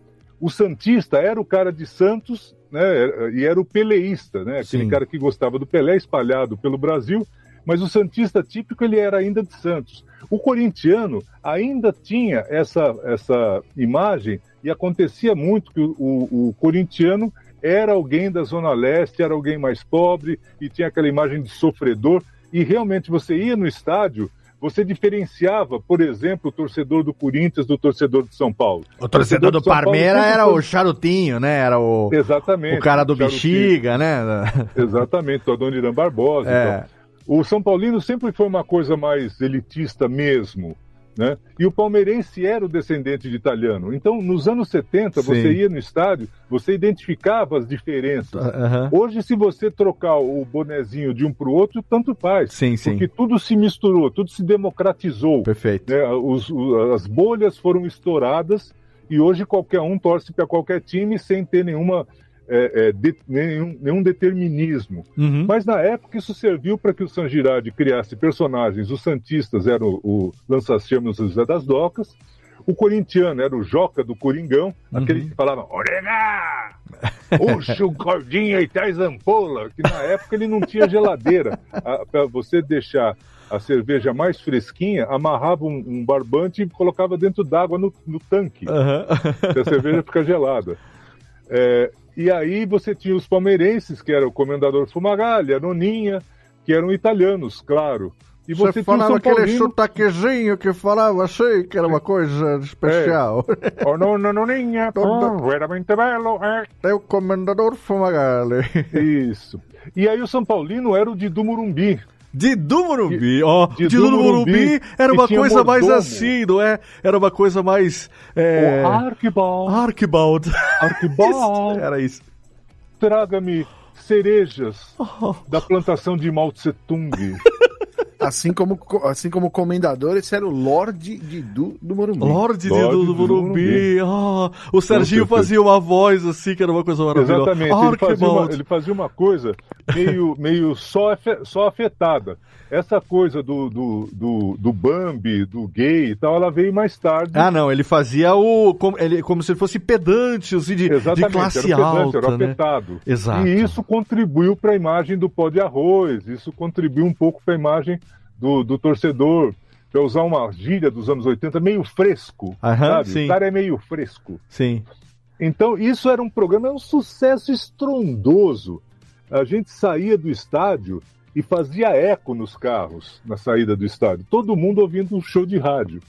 o Santista era o cara de Santos, né? E era o peleísta, né? Aquele Sim. cara que gostava do Pelé espalhado pelo Brasil, mas o Santista típico ele era ainda de Santos. O corintiano ainda tinha essa, essa imagem e acontecia muito que o, o, o corintiano era alguém da Zona Leste, era alguém mais pobre e tinha aquela imagem de sofredor. E realmente você ia no estádio, você diferenciava, por exemplo, o torcedor do Corinthians do torcedor de São Paulo. O torcedor do de São Paulo Parmeira sempre era foi- o Charutinho, né? Era o, Exatamente. o cara do Charutinho. Bexiga, né? [LAUGHS] Exatamente, o Adoniran Barbosa. É. então. O São Paulino sempre foi uma coisa mais elitista mesmo. Né? E o palmeirense era o descendente de italiano. Então, nos anos 70, Sim. você ia no estádio, você identificava as diferenças. Aham. Hoje, se você trocar o bonezinho de um para o outro, tanto faz. Sim, sim. Porque tudo se misturou, tudo se democratizou. Perfeito. né? Os- as bolhas foram estouradas e hoje qualquer um torce para qualquer time sem ter nenhuma, é, é, de- nenhum, nenhum determinismo. Uhum. Mas na época isso serviu para que o San Girardi criasse personagens. Os Santistas eram o, o lança-chamas José das Docas, o corintiano era o Joca do Coringão, aquele que falava Orena! Puxa [LAUGHS] o cordinha e traz ampola, que na época ele não tinha geladeira. Para você deixar a cerveja mais fresquinha, amarrava um, um barbante e colocava dentro d'água no, no tanque, que a cerveja fica gelada. É, e aí você tinha os palmeirenses, que era o comendador Fumagalli, a Noninha, que eram italianos, claro. E você, Você falava aquele sotaquezinho que falava assim, que era uma coisa especial. Oh, no, no, Noninha, [LAUGHS] oh, veramente bello, eh. É o comendador Fumagalli. Isso. E aí o São Paulino era o Didu Murumbi. Didu Morumbi, ó. Didu Didu Morumbi era uma coisa mais assim, não é? Era uma coisa mais. É... O Arquibald, Archibald. Arquibald, [LAUGHS] Era isso. traga-me cerejas Oh. da plantação de Mao Tse Tung. [LAUGHS] Assim como, assim como comendador, esse era o Lorde Didu do Morumbi. Lorde Lorde do, do do Morumbi. Ah, o Serginho fazia uma voz assim, que era uma coisa maravilhosa. Exatamente, Ah, ele, fazia uma, ele fazia uma coisa meio, meio só, só afetada. Essa coisa do, do, do, do Bambi, do gay e tal, ela veio mais tarde. Ah, não, ele fazia o. Como, ele, como se ele fosse pedante, assim, de, de Exatamente, classe era pedante, alta. era né? afetado. Exato. E isso contribuiu para a imagem do pó de arroz, isso contribuiu um pouco para a imagem do, do torcedor. Para usar uma gíria dos anos 80, meio fresco, Aham, sabe? sim. O cara é meio fresco. Sim. Então, isso era um programa, era um sucesso estrondoso. A gente saía do estádio e fazia eco nos carros na saída do estádio. Todo mundo ouvindo um show de rádio.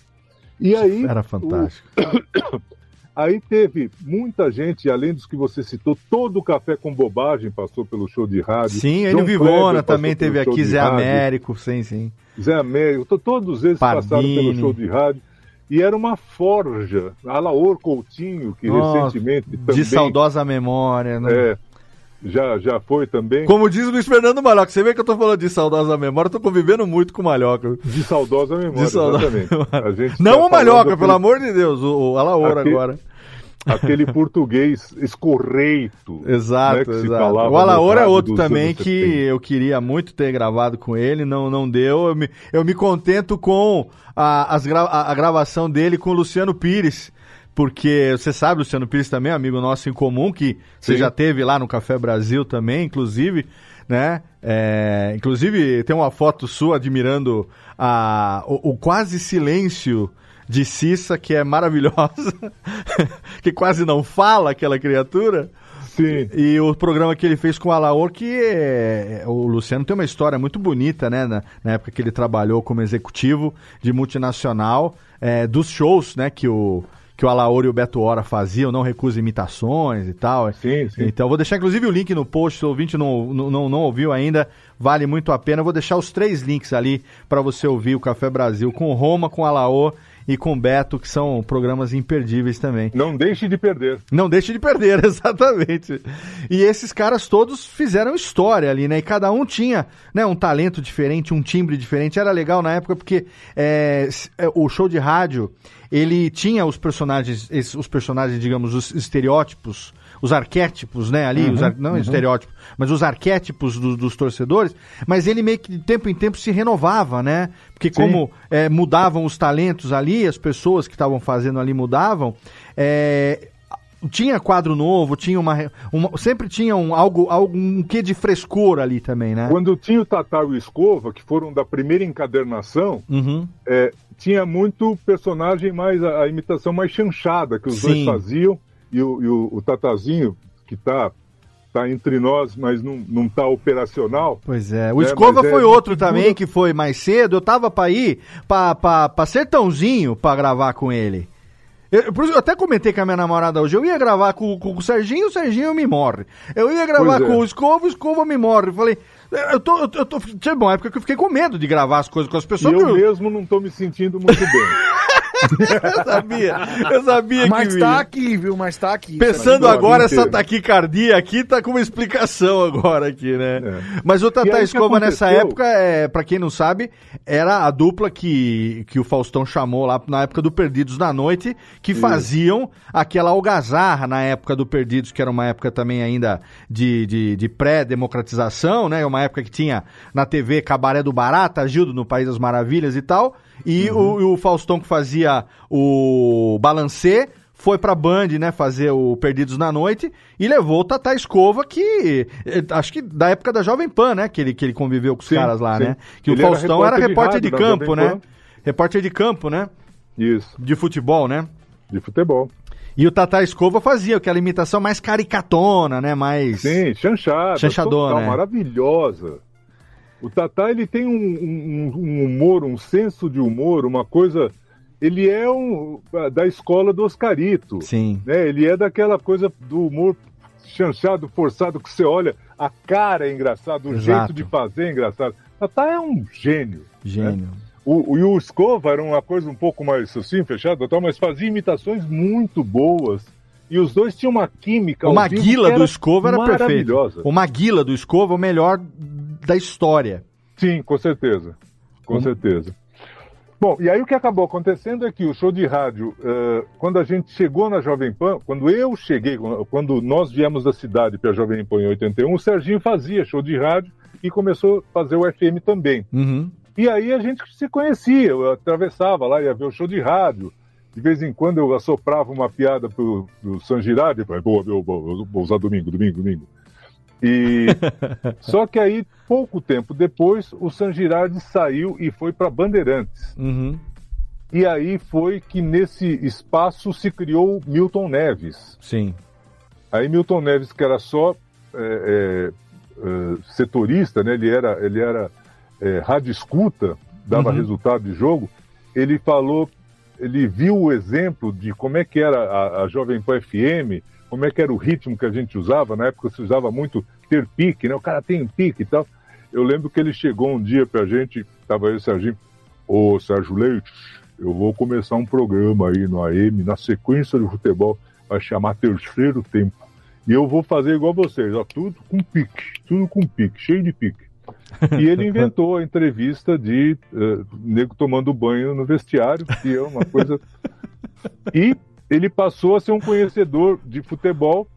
E aí, Era fantástico. [COUGHS] aí teve muita gente, além dos que você citou, todo o Café com Bobagem passou pelo show de rádio. Sim, Enio Vivona também teve aqui, Zé rádio. Américo, sim, sim. Zé Américo, to- todos eles passaram Pardini. pelo show de rádio. E era uma forja. Alaor Coutinho, que Nossa, recentemente também... De saudosa memória, né? É, já, já foi também. Como diz o Luiz Fernando Malhoca, você vê que eu tô falando de saudosa memória, eu tô convivendo muito com o Malhoca. De saudosa memória, De saudosa [LAUGHS] memória. A gente Não tá o Malhoca, falando pelo amor de Deus, o, o Alaor Aqui- agora. Aquele [LAUGHS] português escorreito. Exato, né, que se exato. O Alaor é outro também que 70. eu queria muito ter gravado com ele, não, não deu. Eu me, eu me contento com a, as gra- a, a gravação dele com o Luciano Pires. Porque você sabe, Luciano Pires também é amigo nosso em comum, que você Sim. já teve lá no Café Brasil também, inclusive, né? É, inclusive, tem uma foto sua admirando a, o, o quase silêncio de Cissa, que é maravilhosa, [LAUGHS] que quase não fala aquela criatura. Sim. E o programa que ele fez com o Alaor, que é, o Luciano tem uma história muito bonita, né? Na, na época que ele trabalhou como executivo de multinacional, é, dos shows, né? Que o, que o Alaor e o Beto Hora faziam, não recusa imitações e tal. Sim, sim. Então, vou deixar inclusive o link no post, se o ouvinte não, não, não, ouviu ainda, vale muito a pena. Eu vou deixar os três links ali para você ouvir o Café Brasil com Roma, com o Alaor e com Beto, que são programas imperdíveis também. Não deixe de perder. Não deixe de perder, [LAUGHS] exatamente. E esses caras todos fizeram história ali, né? E cada um tinha né, um talento diferente, um timbre diferente. Era legal na época porque é, é, o show de rádio, ele tinha os personagens, os personagens, digamos, os estereótipos, os arquétipos, né? Ali, os ar- não estereótipos, mas os arquétipos do- dos torcedores. Mas ele meio que de tempo em tempo se renovava, né? Porque como é, mudavam os talentos ali, as pessoas que estavam fazendo ali mudavam, é, tinha quadro novo, tinha uma, uma- sempre tinha um, algo, algo um quê de frescor ali também, né? Quando tinha o Tatar e o Escova, que foram da primeira encadernação, Uhum. é, tinha muito personagem mais, a, a imitação mais chanchada que os dois Sim. faziam. E o, e o, o Tatazinho, que tá, tá entre nós, mas não, não tá operacional. Pois é, o É, Escova mas é foi uma outro também que foi mais cedo. Eu tava pra ir pra, pra, pra Sertãozinho pra gravar com ele. Eu, por isso eu até comentei com a minha namorada hoje. Eu ia gravar com, com o Serginho, o Serginho me morre. Eu ia gravar é. com o Escova, o Escova me morre. Eu falei, eu tô. Eu, eu tô tinha uma época que eu fiquei com medo de gravar as coisas com as E pessoas. eu que eu, mesmo não tô me sentindo muito bem. [LAUGHS] eu sabia, eu sabia Mas que. tá vinha. aqui, viu? Mas tá aqui. Pensando Tá agora, essa inteiro. taquicardia aqui tá com uma explicação agora aqui, né? É. Mas o Tata Escova nessa época, é, para quem não sabe, era a dupla que, que o Faustão chamou lá na época do Perdidos na Noite, que faziam aquela algazarra na época do Perdidos, que era uma época também ainda de, de, de pré-democratização, né? Uma época que tinha na TV Cabaré do Barata, Gildo no País das Maravilhas e tal. E o, e o Faustão que fazia o Balancê foi pra Band, né, fazer o Perdidos na Noite e levou o Tata Escova, que eh, acho que da época da Jovem Pan, né, que ele, que ele conviveu com os Sim, caras lá, sim. né? Que Ele o era Faustão era repórter repórter de, de rádio da campo, né? Repórter de campo, né? Isso, De futebol, né? de futebol. E o Tata Escova fazia aquela imitação mais caricatona, né? Mais. Sim, chanchada. Chanchadona, total, é. maravilhosa. O Tatá, ele tem um, um- um humor, um senso de humor, uma coisa... Ele é um, da escola do Oscarito. Sim. né? Ele é daquela coisa do humor chanchado, forçado, que você olha, a cara é engraçado, o Exato. jeito de fazer é engraçado. Tatá é um gênio. Gênio. O, o, e o Escova era uma coisa um pouco mais assim, fechada, tal, mas fazia imitações muito boas E os dois tinham uma química. O Maguila do Escova era perfeito. O Maguila do Escova é o melhor da história. Sim, com certeza. Com Hum. certeza. Bom, e aí o que acabou acontecendo é que o show de rádio, eh, quando a gente chegou na Jovem Pan, quando eu cheguei, quando nós viemos da cidade para a Jovem Pan em 81, o Serginho fazia show de rádio e começou a fazer o FM também. Uhum. E aí a gente se conhecia, eu atravessava lá, ia ver o show de rádio. De vez em quando eu assoprava uma piada pro, pro San Girardi, boa, boa, boa, vou usar domingo, domingo, domingo. E [LAUGHS] só que aí, pouco tempo depois, o San Girardi saiu e foi para Bandeirantes. Uhum. E aí foi que nesse espaço se criou Milton Neves. Sim. Aí Milton Neves, que era só é, é, é, setorista, né? ele era, ele era é, rádio escuta, dava Uhum. resultado de jogo, ele falou, ele viu o exemplo de como é que era a, a Jovem Pan FM, como é que era o ritmo que a gente usava, na época se usava muito ter pique, né? O cara tem pique e tal. Eu lembro que ele chegou um dia pra gente, tava e o Serginho, ô Sérgio Leite, eu vou começar um programa aí no AM, na sequência do futebol, vai chamar Terceiro Tempo. E eu vou fazer igual vocês, ó, tudo com pique, tudo com pique, cheio de pique. E ele [LAUGHS] inventou a entrevista de eh, nego tomando banho no vestiário, que é uma coisa. E [LAUGHS] ele passou a ser um conhecedor de futebol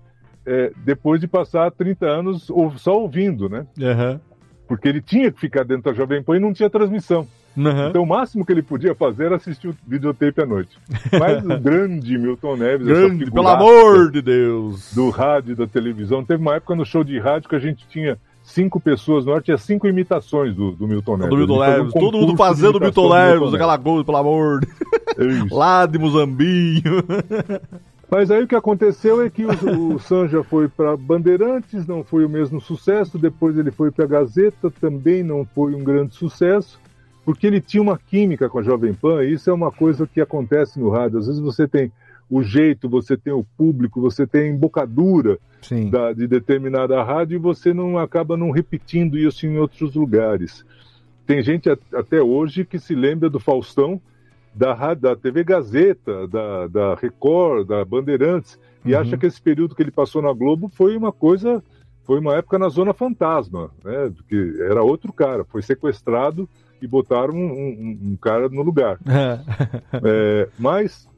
eh, depois de passar 30 anos só ouvindo, né? Aham. Porque ele tinha que ficar dentro da Jovem Pan e não tinha transmissão. Aham. Então o máximo que ele podia fazer era assistir o videotape à noite. Mas o [LAUGHS] grande Milton Neves, Grande, pelo amor de Deus. do rádio e da televisão. Teve uma época no show de rádio que a gente tinha cinco pessoas no ar, tinha cinco imitações do, do Milton Neves. Do Milton fazia um Neves. Todo mundo fazendo o Milton Neves, aquela coisa, pelo amor. de- Isso. [LAUGHS] Lá de Muzambinho. [LAUGHS] Mas aí o que aconteceu é que o, o Sanja foi para Bandeirantes, não foi o mesmo sucesso. Depois ele foi para Gazeta, também não foi um grande sucesso, porque ele tinha uma química com a Jovem Pan. E isso é uma coisa que acontece no rádio. Às vezes você tem o jeito, você tem o público, você tem a embocadura. Da- de determinada rádio e você não acaba não repetindo isso em outros lugares. Tem gente até hoje que se lembra do Faustão da, da TV Gazeta, da, da Record, da Bandeirantes, e Uhum. acha que esse período que ele passou na Globo foi uma coisa, foi uma época na Zona Fantasma, né? Porque era outro cara, foi sequestrado e botaram um, um- um cara no lugar. [LAUGHS] É, mas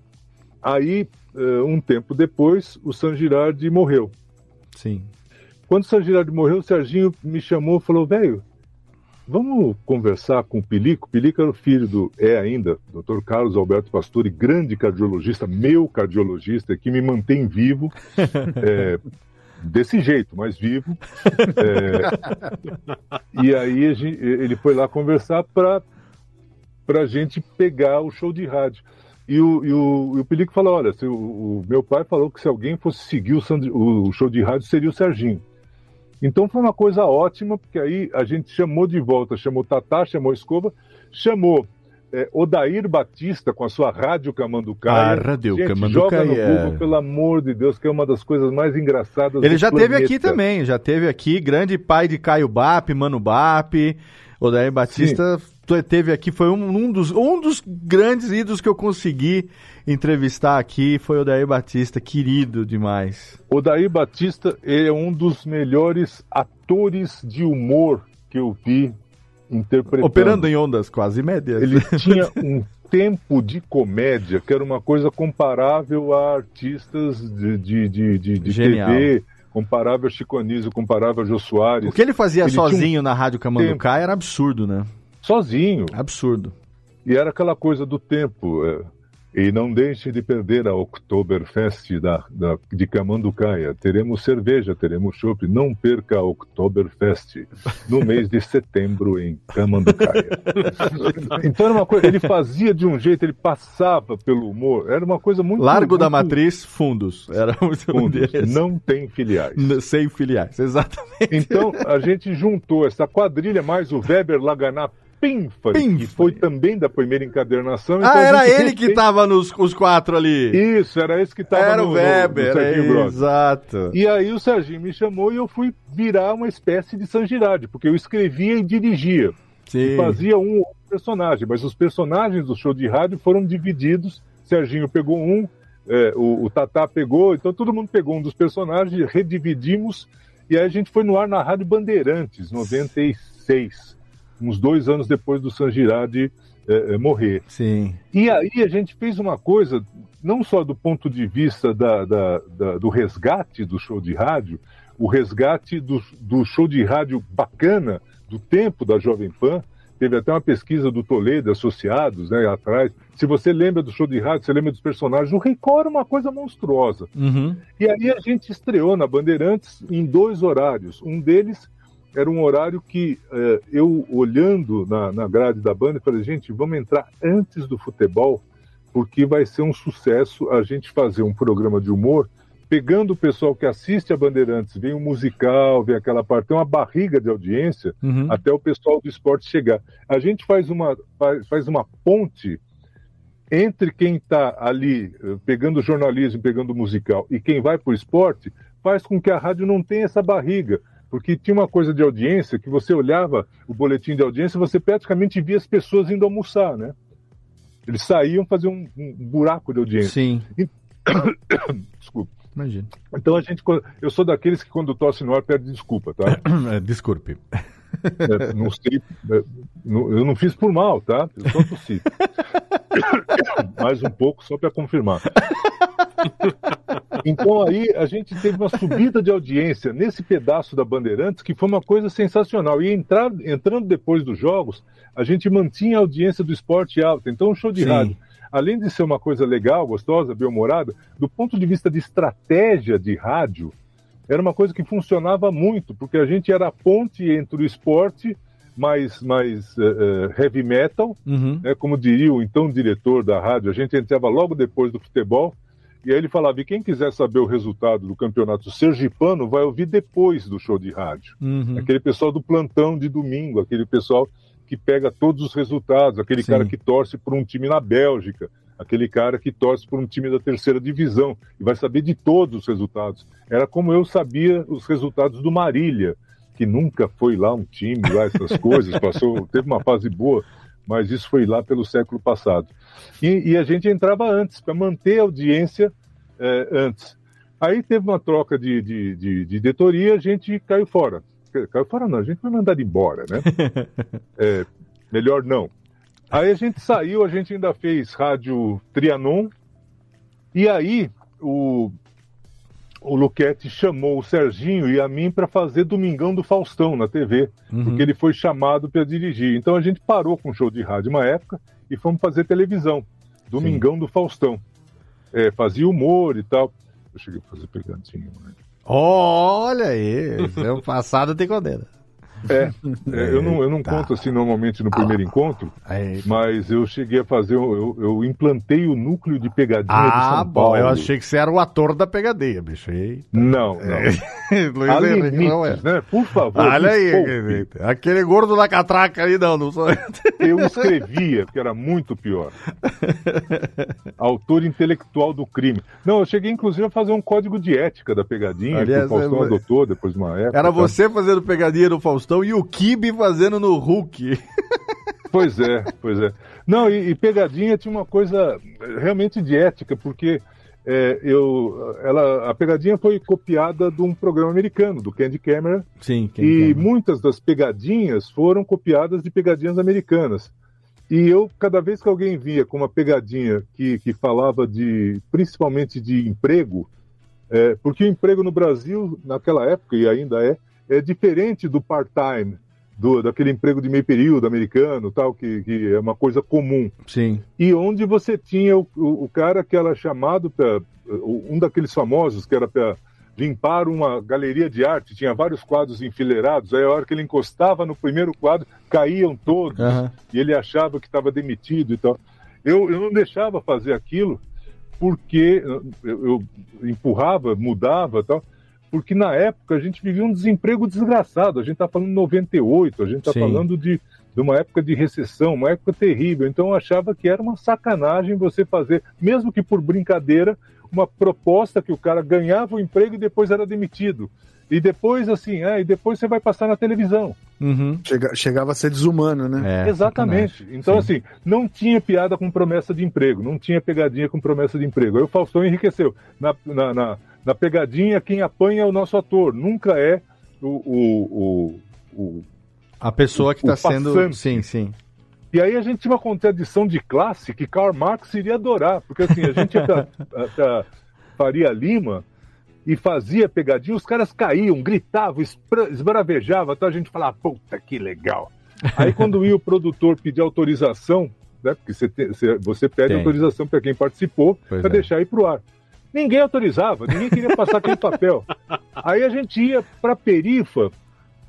aí, eh, um tempo depois, o San Girardi morreu. Sim. Quando o San Girardi morreu, o Serginho me chamou e falou: velho, vamos conversar com o Pilico. Pilico era o filho do, é ainda, Dr. Carlos Alberto Pastore, grande cardiologista, meu cardiologista, que me mantém vivo. [LAUGHS] é, desse jeito, mas vivo. É, e aí ele foi lá conversar para a gente pegar o show de rádio. E o, e o, e o Pelico falou: olha, se o, o meu pai falou que se alguém fosse seguir o, Sand- o- show de rádio seria o Serginho. Então foi uma coisa ótima, porque aí a gente chamou de volta, chamou Tatá, chamou Escova, chamou é, Odair Batista com a sua Rádio Camanducaia. A Rádio Gente, Camanducaia. Joga no Google, pelo amor de Deus, que é uma das coisas mais engraçadas Ele já teve planeta. aqui também, já teve aqui, grande pai de Caio Bap, Mano Bap, Odair Batista tu- teve aqui, foi um, um dos, um dos grandes ídolos que eu consegui entrevistar aqui, foi o Odair Batista, querido demais. Odair Batista ele é um dos melhores atores de humor que eu vi interpretando. Operando em ondas quase médias. Ele [LAUGHS] tinha um tempo de comédia que era uma coisa comparável a artistas de, de, de, de, de. TV, comparável a Chico Anísio, comparável a Jô Soares. O que ele fazia um sozinho na Rádio Camanducaia era absurdo, né? Sozinho. Absurdo. E era aquela coisa do tempo. é, E não deixe de perder a Oktoberfest da, da, de Camanducaia. Teremos cerveja, teremos chopp. Não perca a Oktoberfest no [LAUGHS] mês de setembro em Camanducaia. [LAUGHS] então era uma coisa. Ele fazia de um jeito, ele passava pelo humor. Era uma coisa muito. Largo da muito Matriz, fundos. Era o seu fundos. Não tem filiais. Sem filiais, exatamente. Então a gente juntou essa quadrilha mais o Weber Laganá Pinfari, que foi também da primeira encadernação. Ah, Então, a era ele que refez- tava nos os quatro ali. Isso, era esse que tava Era no, o no- Weber, no Serginho é, exato. E aí o Serginho me chamou e eu fui virar uma espécie de San Girardi, porque eu escrevia e dirigia. Sim. E fazia um ou outro personagem, mas os personagens do show de rádio foram divididos. Serginho pegou um, é, o, o Tatá pegou, então todo mundo pegou um dos personagens, redividimos, e aí a gente foi no ar na Rádio Bandeirantes, 96, uns dois anos depois do San Girardi é, é, morrer. Sim. E aí a gente fez uma coisa, não só do ponto de vista da, da, da, do resgate do show de rádio, o resgate do, do show de rádio bacana, do tempo da Jovem Pan, teve até uma pesquisa do Toledo, associados, né, atrás. Se você lembra do show de rádio, você lembra dos personagens, o Record era uma coisa monstruosa. Uhum. E aí a gente estreou na Bandeirantes em dois horários. Um deles era um horário que eh, eu, olhando na, na grade da banda, falei, gente, vamos entrar antes do futebol, porque vai ser um sucesso a gente fazer um programa de humor pegando o pessoal que assiste a Bandeirantes, vem um musical, vem aquela parte, tem uma barriga de audiência Uhum. até o pessoal do esporte chegar. A gente faz uma, faz, faz uma ponte entre quem está ali eh, pegando jornalismo, pegando musical, e quem vai para o esporte, faz com que a rádio não tenha essa barriga. Porque tinha uma coisa de audiência que você olhava o boletim de audiência você praticamente via as pessoas indo almoçar, né? Eles saíam fazer um, um buraco de audiência. Sim. [COUGHS] Desculpa. Imagina. Então a gente, eu sou daqueles que quando tosse no ar pede desculpa, tá? [COUGHS] É, Desculpe. É, não sei, é, eu não fiz por mal, tá? Eu só tossi. [COUGHS] Mais um pouco só para confirmar. [LAUGHS] Então aí a gente teve uma subida de audiência nesse pedaço da Bandeirantes que foi uma coisa sensacional. E entrar, entrando depois dos jogos, a gente mantinha a audiência do esporte alta. Então o show de Sim. rádio, além de ser uma coisa legal, gostosa, bem-humorada, do ponto de vista de estratégia de rádio, era uma coisa que funcionava muito, porque a gente era a ponte entre o esporte mais, mais eh, heavy metal, Uhum. né, como diria o então diretor da rádio, a gente entrava logo depois do futebol, e aí ele falava, e quem quiser saber o resultado do campeonato sergipano, vai ouvir depois do show de rádio. Uhum. Aquele pessoal do plantão de domingo, aquele pessoal que pega todos os resultados, aquele Sim. cara que torce por um time na Bélgica, aquele cara que torce por um time da terceira divisão e vai saber de todos os resultados. Era como eu sabia os resultados do Marília, que nunca foi lá um time, lá essas coisas, [LAUGHS] passou, teve uma fase boa, mas isso foi lá pelo século passado. E, e a gente entrava antes, para manter a audiência eh, antes. Aí teve uma troca de, de, de, de editoria, a gente caiu fora. Caiu fora não, a gente foi mandado embora, né? É, [LAUGHS] melhor não. Aí a gente saiu, a gente ainda fez rádio Trianon, e aí o, o Luquete chamou o Serginho e a mim para fazer Domingão do Faustão na TV, Uhum. porque ele foi chamado para dirigir. Então a gente parou com o show de rádio uma época e fomos fazer televisão, Domingão do Faustão. É, fazia humor e tal. Eu cheguei a fazer pegadinha, né? Olha aí, seu passado tem condena. É, [LAUGHS] é, eu não, eu não conto assim normalmente no primeiro encontro, mas eu cheguei a fazer, eu, eu implantei o núcleo de pegadinha de Ah, São bom, Paulo. eu achei que você era o ator da pegadeia, bicho. Eita. Não, não. [LAUGHS] Luiz Há Henrique não é. limites, né? Por favor, Olha aí, aquele- gordo da catraca aí, não, não sou Eu escrevia, que era muito pior. [LAUGHS] Autor intelectual do crime. Não, eu cheguei inclusive a fazer um código de ética da pegadinha, Aliás, que o Faustão é- adotou depois de uma época. Era tá? você fazendo pegadinha no Faustão e o Kibe fazendo no Hulk. [LAUGHS] Pois é, pois é. Não, e, e pegadinha tinha uma coisa eh, realmente de ética, porque é, eu, ela, a pegadinha foi copiada de um programa americano, do Candy Camera, Sim, e muitas das pegadinhas foram copiadas de pegadinhas americanas. E eu, cada vez que alguém via com uma pegadinha que, que falava de, principalmente de emprego, é, porque o emprego no Brasil, naquela época, e ainda é, é diferente do part-time, do, daquele emprego de meio período americano, tal, que, que é uma coisa comum. Sim. E onde você tinha o, o, o cara que era chamado para. Um daqueles famosos que era para limpar uma galeria de arte, tinha vários quadros enfileirados, aí a hora que ele encostava no primeiro quadro, caíam todos, Aham. e ele achava que estava demitido e tal. Eu, eu não deixava fazer aquilo porque eu, eu empurrava, mudava e tal, porque na época a gente vivia um desemprego desgraçado. A gente está falando de 98, a gente está falando de, de uma época de recessão, uma época terrível. Então eu achava que era uma sacanagem você fazer, mesmo que por brincadeira, uma proposta que o cara ganhava o emprego e depois era demitido. E depois, assim, é, e depois você vai passar na televisão. Uhum. Chega- chegava a ser desumano, né? É, Exatamente. sacanagem. Então, Sim. assim, não tinha piada com promessa de emprego, não tinha pegadinha com promessa de emprego. Aí o Faustão enriqueceu. Na, na, na, na pegadinha, quem apanha é o nosso ator, nunca é o. o, o, o- A pessoa que está sendo. Sim, sim. E aí a gente tinha uma contradição de classe que Karl Marx iria adorar, porque assim, a gente ia pra, [LAUGHS] pra Faria Lima e fazia pegadinha, os caras caíam, gritavam, esbravejavam, até a gente falava, puta que legal. Aí quando ia o produtor pedir autorização, né, porque você, você- pede Tem. autorização para quem participou, para é. deixar ir pro ar. Ninguém autorizava, ninguém queria passar aquele papel. Aí a gente ia para perifa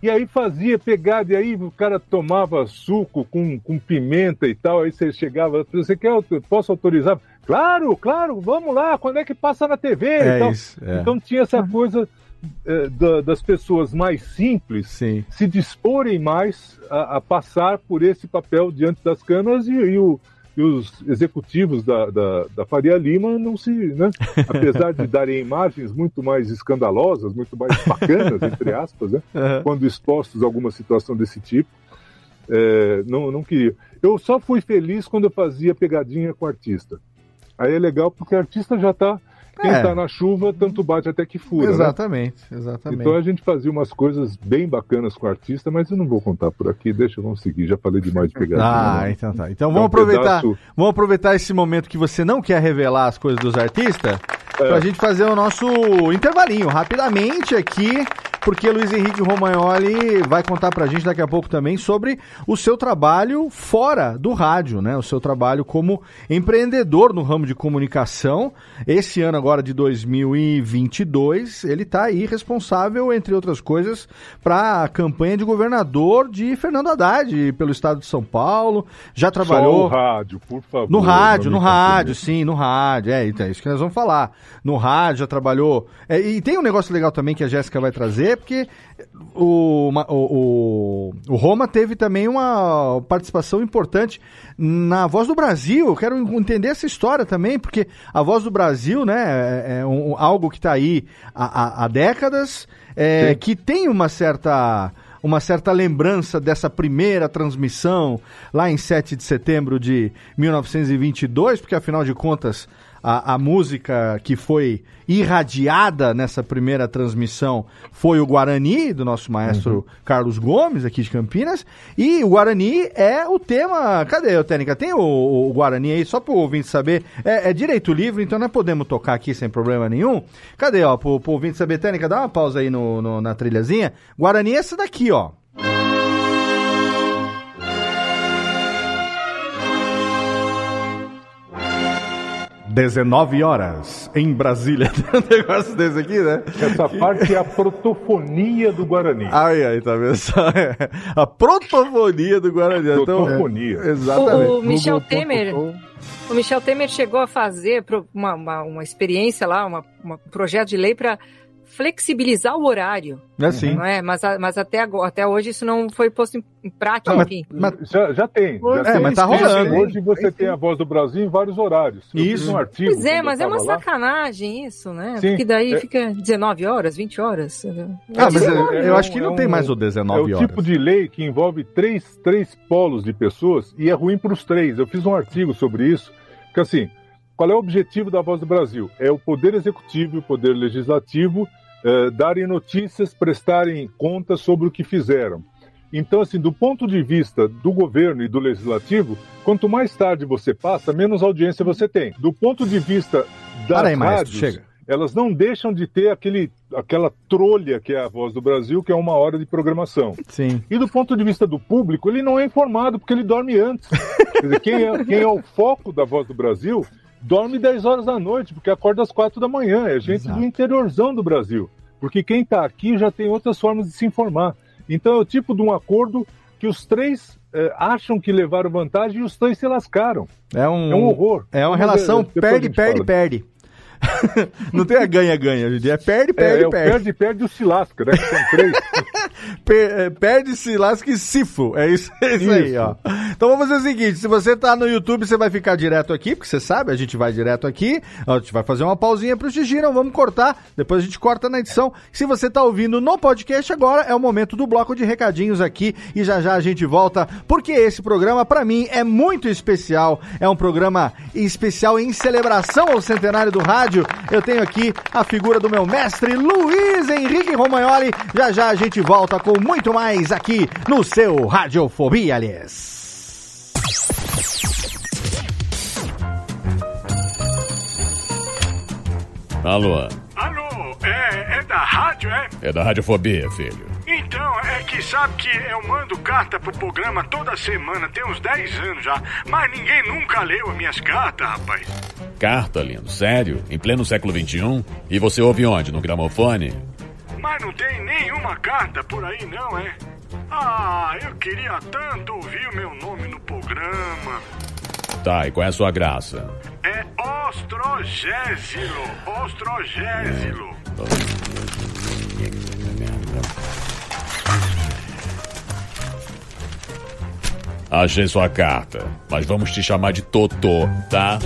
e aí fazia pegada, e aí o cara tomava suco com, com pimenta e tal, aí você chegava, você quer, eu posso autorizar? Claro, claro, vamos lá, quando é que passa na TV É tal. isso. é. Então tinha essa coisa eh, da- das pessoas mais simples Sim. se disporem mais a, a passar por esse papel diante das câmeras e, e o- e os executivos da, da, da Faria Lima não se, né? apesar de darem imagens muito mais escandalosas, muito mais bacanas, entre aspas, né? [LAUGHS] Aham. quando expostos a alguma situação desse tipo, é, não, não queria. Eu só fui feliz quando eu fazia pegadinha com artista. Aí é legal porque artista já tá. Quem É. tá na chuva, tanto bate até que fura. né? Exatamente, exatamente. Então a gente fazia umas coisas bem bacanas com o artista, mas eu não vou contar por aqui, deixa eu seguir, já falei demais de pegadinha. Ah, né? então tá. Então É vamos um aproveitar, pedaço- vamos aproveitar esse momento que você não quer revelar as coisas dos artistas É. pra gente fazer o nosso intervalinho rapidamente aqui, porque Luiz Henrique Romagnoli vai contar pra gente daqui a pouco também sobre o seu trabalho fora do rádio, né? O seu trabalho como empreendedor no ramo de comunicação. Esse ano agora de 2022, ele tá aí responsável, entre outras coisas, para a campanha de governador de Fernando Haddad pelo estado de São Paulo. Já Só trabalhou o rádio, por favor. no rádio, no rádio, sim, no rádio. É, então, é isso que nós vamos falar. No rádio, já trabalhou. É, e tem um negócio legal também que a Jéssica vai trazer, porque o, o, o, Roma teve também uma participação importante na Voz do Brasil. Eu quero entender essa história também, porque a Voz do Brasil, né, é, é um- algo que está aí há, há- décadas, é, que tem uma certa uma certa lembrança dessa primeira transmissão lá em 7 de setembro de 1922, porque afinal de contas a, a música que foi irradiada nessa primeira transmissão foi o Guarani, do nosso maestro Carlos Gomes, aqui de Campinas, e o Guarani é o tema. Cadê, ô, Técnica? Tem o, o Guarani aí, só para o ouvinte saber. É, é direito livre, então nós podemos tocar aqui sem problema nenhum. Cadê, ó, pro, pro ouvinte saber, Técnica? Dá uma pausa aí no, no- na trilhazinha. Guarani é essa daqui, ó. 19 horas em Brasília. [LAUGHS] Tem um negócio desse aqui, né? Essa parte é a protofonia do Guarani. Ai, ai, tá vendo só? A protofonia do Guarani. Então, Protofonia. é, exatamente. O, o Michel Google.com. Temer, o Michel Temer chegou a fazer uma, uma, uma experiência lá, uma- um projeto de lei para flexibilizar o horário, É assim. não é? Mas, mas até, agora, até hoje isso não foi posto em, em prática, Não, mas- enfim. mas- Já, já tem. Já É, tem. mas tá Sim, rolando. Hoje você tem a voz do Brasil em vários horários. Eu Isso. um artigo. Pois é, mas é uma lá. sacanagem isso, né? Sim, Porque daí é- fica 19 horas, 20 horas. Ah, mas eu, É eu um- acho que não é tem um- mais o É 19 o horas. tipo de lei que envolve três, três polos de pessoas e é ruim para os três. Eu fiz um artigo sobre isso, que assim, qual é o objetivo da Voz do Brasil? É o poder executivo e o poder legislativo eh, darem notícias, prestarem contas sobre o que fizeram. Então, assim, do ponto de vista do governo e do legislativo, quanto mais tarde você passa, menos audiência você tem. Do ponto de vista das Para aí, rádios, chega. elas não deixam de ter aquele, aquela trolha que é a Voz do Brasil, que é uma hora de programação. Sim. E do ponto de vista do público, ele não é informado porque ele dorme antes. [LAUGHS] Quer dizer, quem é, quem é o foco da Voz do Brasil dorme 10 horas da noite, porque acorda às 4 da manhã. É gente Exato. do interiorzão do Brasil. Porque quem está aqui já tem outras formas de se informar. Então é o tipo de um acordo que os três eh, acham que levaram vantagem e os três se lascaram. É um, É um horror. É uma relação eh, depois a perde, gente perde, fala. perde. [LAUGHS] não tem a ganha-ganha. É perde, É, perde, é perde. perde, perde e o se lasca, né? São três. [LAUGHS] per- eh, perde-se, lasque sifo. É isso, [LAUGHS] é isso, aí, Isso. ó. Então vamos fazer o seguinte: se você tá no YouTube, você vai ficar direto aqui, porque você sabe, a gente vai direto aqui. A gente vai fazer uma pausinha pro xixi, não vamos cortar. Depois a gente corta na edição. Se você tá ouvindo no podcast agora, é o momento do bloco de recadinhos aqui. E já já a gente volta, porque esse programa, pra mim, é muito especial. É um programa especial em celebração ao centenário do rádio. Eu tenho aqui a figura do meu mestre Luiz Henrique Romagnoli. Já já a gente volta com muito mais aqui no seu Radiofobia, aliás. Alô, Alô, é, é da rádio, é? é da Radiofobia, filho. Então, é que sabe que eu mando carta pro programa toda semana, tem uns 10 anos já, mas ninguém nunca leu as minhas cartas, rapaz. Carta, lindo, sério? Em pleno século XXI? E você ouve onde? No gramofone? Mas não tem nenhuma carta por aí, não, é? Ah, eu queria tanto ouvir o meu nome no programa. Tá, e qual é a sua graça? É Ostrogésilo, Ostrogésilo. Achei sua carta, mas vamos te chamar de Totô, tá?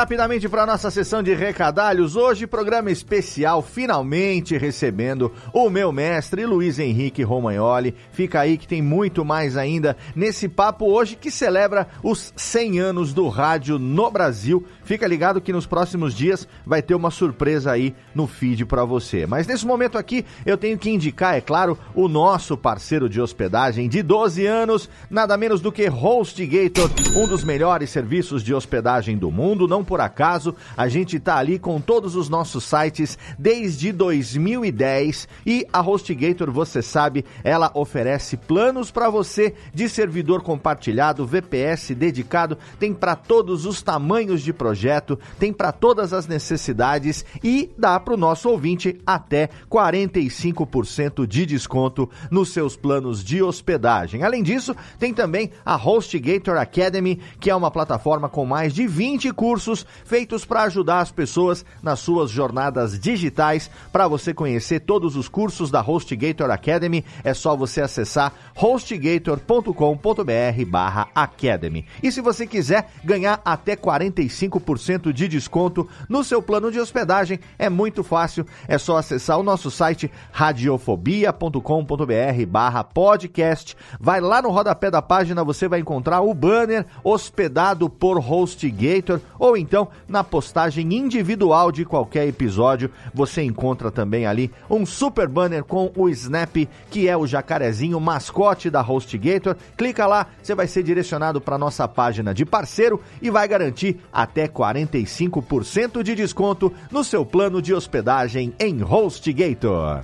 Rapidamente para nossa sessão de recadalhos. Hoje, programa especial, finalmente recebendo o meu mestre Luiz Henrique Romagnoli. Fica aí que tem muito mais ainda nesse papo hoje que celebra os 100 anos do rádio no Brasil. Fica ligado que nos próximos dias vai ter uma surpresa aí no feed para você. Mas nesse momento aqui eu tenho que indicar, é claro, o nosso parceiro de hospedagem de 12 anos, nada menos do que HostGator, um dos melhores serviços de hospedagem do mundo. Não por acaso, a gente está ali com todos os nossos sites desde 2010 e a HostGator, você sabe, ela oferece planos para você de servidor compartilhado, VPS dedicado, tem para todos os tamanhos de projeto, tem para todas as necessidades e dá para o nosso ouvinte até 45% de desconto nos seus planos de hospedagem. Além disso, tem também a HostGator Academy, que é uma plataforma com mais de 20 cursos feitos para ajudar as pessoas nas suas jornadas digitais. Para você conhecer todos os cursos da HostGator Academy, é só você acessar hostgator.com.br/academy. E se você quiser ganhar até 45% de desconto no seu plano de hospedagem, é muito fácil, é só acessar o nosso site radiofobia.com.br/podcast. Vai lá no rodapé da página, você vai encontrar o banner hospedado por HostGator ou então na postagem individual de qualquer episódio, você encontra também ali um super banner com o Snap, que é o jacarezinho mascote da HostGator. Clica lá, você vai ser direcionado para nossa página de parceiro e vai garantir até 45% de desconto no seu plano de hospedagem em HostGator.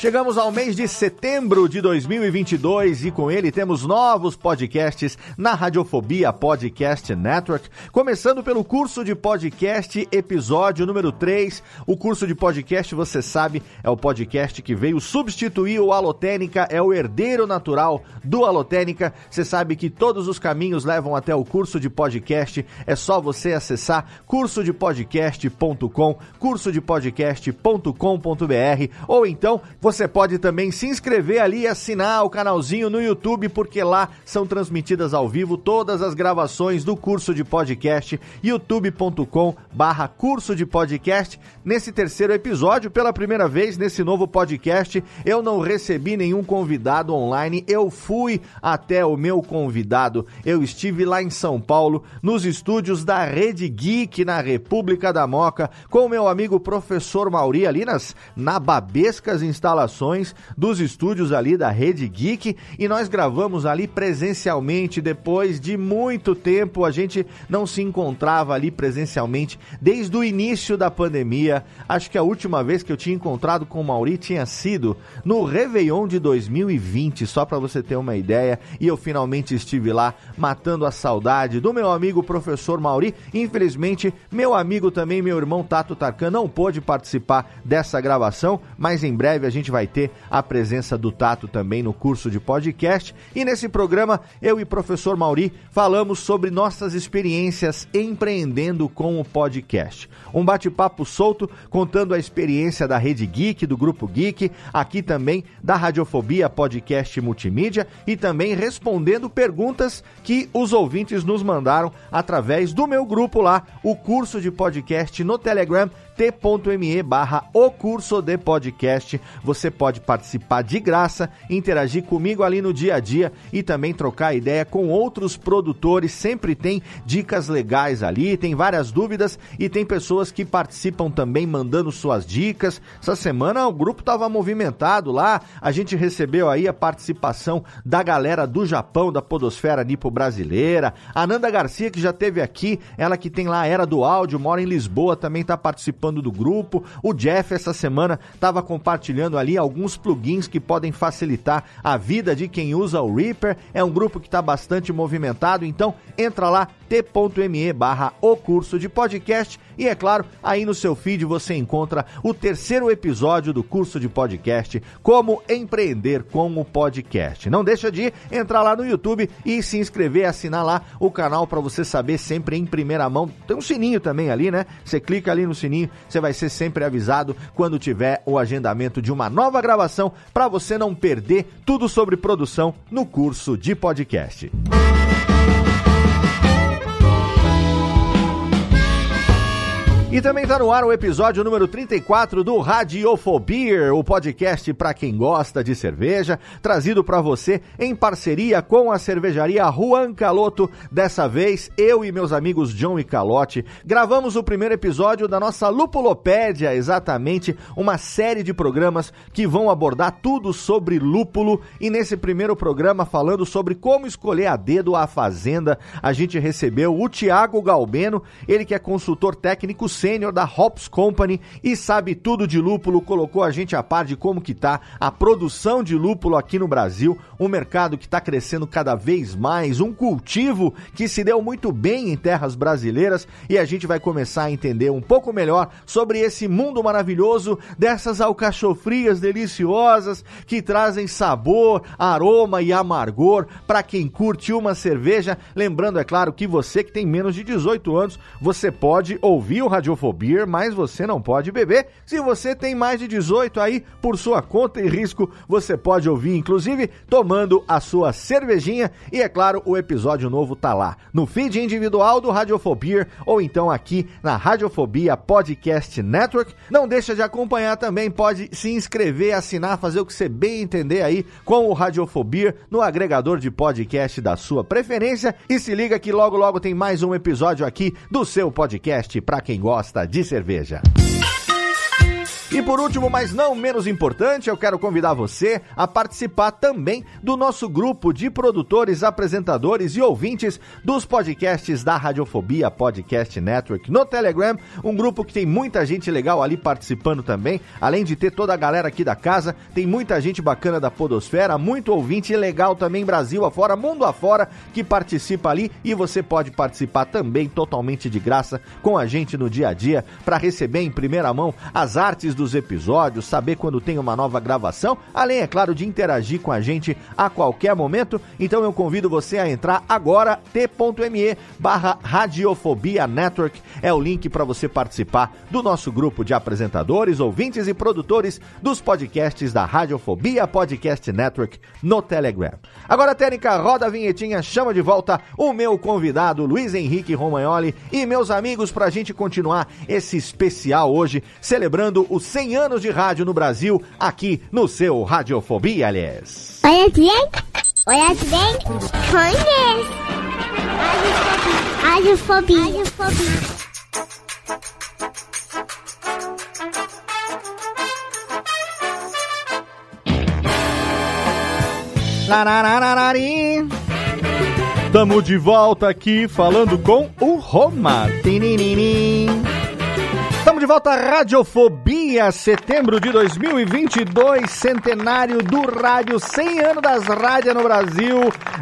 Chegamos ao mês de setembro de 2022 e com ele temos novos podcasts na Radiofobia Podcast Network, começando pelo curso de podcast episódio número 3. O curso de podcast, você sabe, é o podcast que veio substituir o Alotênica, é o herdeiro natural do Alotênica. Você sabe que todos os caminhos levam até o curso de podcast, é só você acessar cursodepodcast.com, cursodepodcast.com.br ou então você pode também se inscrever ali e assinar o canalzinho no YouTube, porque lá são transmitidas ao vivo todas as gravações do curso de podcast, youtube.com barra curso de podcast. Nesse terceiro episódio, pela primeira vez nesse novo podcast, eu não recebi nenhum convidado online, eu fui até o meu convidado. Eu estive lá em São Paulo, nos estúdios da Rede Geek, na República da Moca, com o meu amigo professor Mauri, ali nas nababescas instalações dos estúdios ali da Rede Geek, e nós gravamos ali presencialmente depois de muito tempo. A gente não se encontrava ali presencialmente desde o início da pandemia. Acho que a última vez que eu tinha encontrado com o Mauri tinha sido no Réveillon de 2020, só para você ter uma ideia. E eu finalmente estive lá matando a saudade do meu amigo professor Mauri. Infelizmente, meu amigo também, meu irmão Tato Tarkan, não pôde participar dessa gravação, mas em breve a gente gente vai ter a presença do Tato também no curso de podcast. E nesse programa, eu e professor Mauri falamos sobre nossas experiências empreendendo com o podcast. Um bate-papo solto contando a experiência da Rede Geek, do Grupo Geek, aqui também da Radiofobia Podcast Multimídia e também respondendo perguntas que os ouvintes nos mandaram através do meu grupo lá, o curso de podcast no Telegram t.me barra o curso de podcast. Você pode participar de graça, interagir comigo ali no dia a dia e também trocar ideia com outros produtores. Sempre tem dicas legais ali, tem várias dúvidas e tem pessoas que participam também mandando suas dicas. Essa semana o grupo estava movimentado lá, a gente recebeu aí a participação da galera do Japão, da Podosfera Nipo Brasileira. A Nanda Garcia, que já teve aqui, ela que tem lá a Era do Áudio, mora em Lisboa, também está participando do grupo. O Jeff, essa semana, estava compartilhando ali alguns plugins que podem facilitar a vida de quem usa o Reaper. É um grupo que está bastante movimentado, então entra lá, t.me barra o curso de podcast e é claro, aí no seu feed você encontra o terceiro episódio do curso de podcast Como Empreender com o Podcast. Não deixa de entrar lá no YouTube e se inscrever, assinar lá o canal para você saber sempre em primeira mão. Tem um sininho também ali, né? Você clica ali no sininho, você vai ser sempre avisado quando tiver o agendamento de uma nova gravação para você não perder tudo sobre produção no curso de podcast. E também está no ar o episódio número 34 do Radiofobia, o podcast para quem gosta de cerveja, trazido para você em parceria com a cervejaria Juan Caloto. Dessa vez, eu e meus amigos John e Calote gravamos o primeiro episódio da nossa Lupulopédia, exatamente uma série de programas que vão abordar tudo sobre lúpulo. E nesse primeiro programa, falando sobre como escolher a dedo a fazenda, a gente recebeu o Tiago Galbeno, ele que é consultor técnico sênior da Hops Company e sabe tudo de lúpulo, colocou a gente a par de como que tá a produção de lúpulo aqui no Brasil, um mercado que está crescendo cada vez mais, um cultivo que se deu muito bem em terras brasileiras e a gente vai começar a entender um pouco melhor sobre esse mundo maravilhoso dessas alcachofrias deliciosas que trazem sabor, aroma e amargor para quem curte uma cerveja. Lembrando, é claro, que você que tem menos de 18 anos, você pode ouvir o Radiofobia, mas você não pode beber. Se você tem mais de 18 aí, por sua conta e risco, você pode ouvir, inclusive tomando a sua cervejinha. E é claro, o episódio novo tá lá no feed individual do Radiofobia ou então aqui na Radiofobia Podcast Network. Não deixa de acompanhar também, pode se inscrever, assinar, fazer o que você bem entender aí com o Radiofobia no agregador de podcast da sua preferência. E se liga que logo logo tem mais um episódio aqui do seu podcast para quem gosta de cerveja. E por último, mas não menos importante, eu quero convidar você a participar também do nosso grupo de produtores, apresentadores e ouvintes dos podcasts da Radiofobia Podcast Network no Telegram, um grupo que tem muita gente legal ali participando também, além de ter toda a galera aqui da casa, tem muita gente bacana da Podosfera, muito ouvinte legal também Brasil afora, mundo afora, que participa ali. E você pode participar também totalmente de graça com a gente no dia a dia para receber em primeira mão as artes dos episódios, saber quando tem uma nova gravação, além, é claro, de interagir com a gente a qualquer momento. Então eu convido você a entrar agora, t.me barra Radiofobia Network. É o link para você participar do nosso grupo de apresentadores, ouvintes e produtores dos podcasts da Radiofobia Podcast Network no Telegram. Agora, Técnica, roda a vinhetinha, chama de volta o meu convidado, Luiz Henrique Romagnoli, e meus amigos, para a gente continuar esse especial hoje, celebrando os 100 anos de rádio no Brasil, aqui no seu Radiofobia, aliás. Olha bem, olha bem, conhece. Radiofobia. Radiofobia. Larararari. Tamo de volta aqui falando com o Roma. Tinininim. Estamos de volta à Radiofobia, setembro de 2022, centenário do rádio, 100 anos das rádios no Brasil.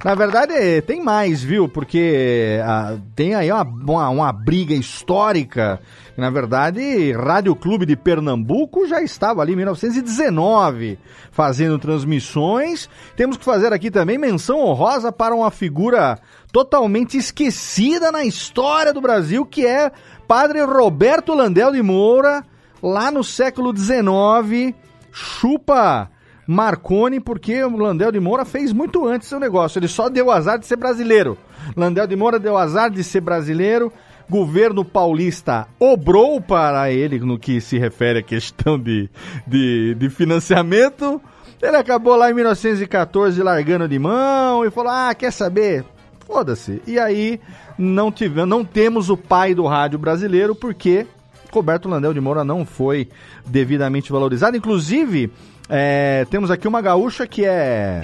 Na verdade, tem mais, viu? Porque ah, tem aí uma, uma, uma briga histórica. Na verdade, Rádio Clube de Pernambuco já estava ali em 1919 fazendo transmissões. Temos que fazer aqui também menção honrosa para uma figura totalmente esquecida na história do Brasil, que é Padre Roberto Landel de Moura, lá no século XIX, chupa Marconi, porque o Landel de Moura fez muito antes seu negócio. Ele só deu azar de ser brasileiro. Landel de Moura deu azar de ser brasileiro. Governo paulista obrou para ele no que se refere à questão de, de, de financiamento. Ele acabou lá em 1914 largando de mão e falou: Ah, quer saber? Foda-se. E aí não, tive, não temos o pai do rádio brasileiro porque Roberto Landel de Moura não foi devidamente valorizado. Inclusive, é, temos aqui uma gaúcha que é.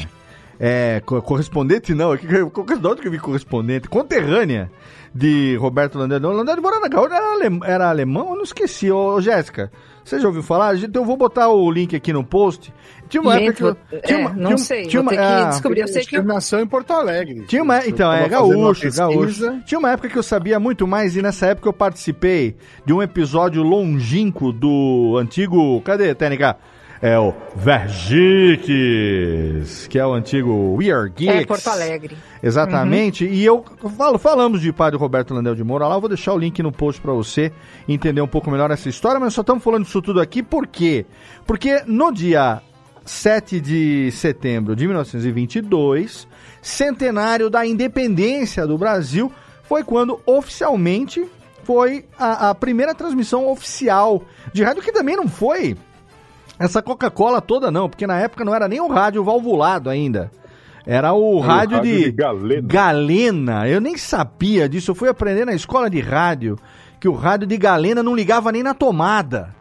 É, co- correspondente não, aqui, de onde que eu vi correspondente? Conterrânea de Roberto Landel. de Moura. Landel de Moura era gaúcho, era, era alemão? Eu não esqueci, ô Jéssica. Você já ouviu falar? Então eu vou botar o link aqui no post. Tinha uma Gente, época que tinha é, uma- não tinha sei, tinha vou uma- ter que ah, descobrir. Eu sei que nasceu em Porto Alegre. tinha uma, então, é gaúcho, gaúcho. Tinha uma época que eu sabia muito mais e nessa época eu participei de um episódio longínquo do antigo. Cadê, Técnica? É o Vergiques, que é o antigo We Are Geeks. É, Porto Alegre. Exatamente. E eu falo, falamos de padre Roberto Landel de Moura lá. Eu vou deixar o link no post para você entender um pouco melhor essa história, mas só estamos falando disso tudo aqui por quê? Porque no dia 7 de setembro de 1922, centenário da independência do Brasil, foi quando oficialmente foi a, a primeira transmissão oficial de rádio, que também não foi essa Coca-Cola toda, não, porque na época não era nem o rádio valvulado ainda. Era o Era o rádio, rádio de, de galena. galena. Eu nem sabia disso. Eu fui aprender na escola de rádio que o rádio de galena não ligava nem na tomada.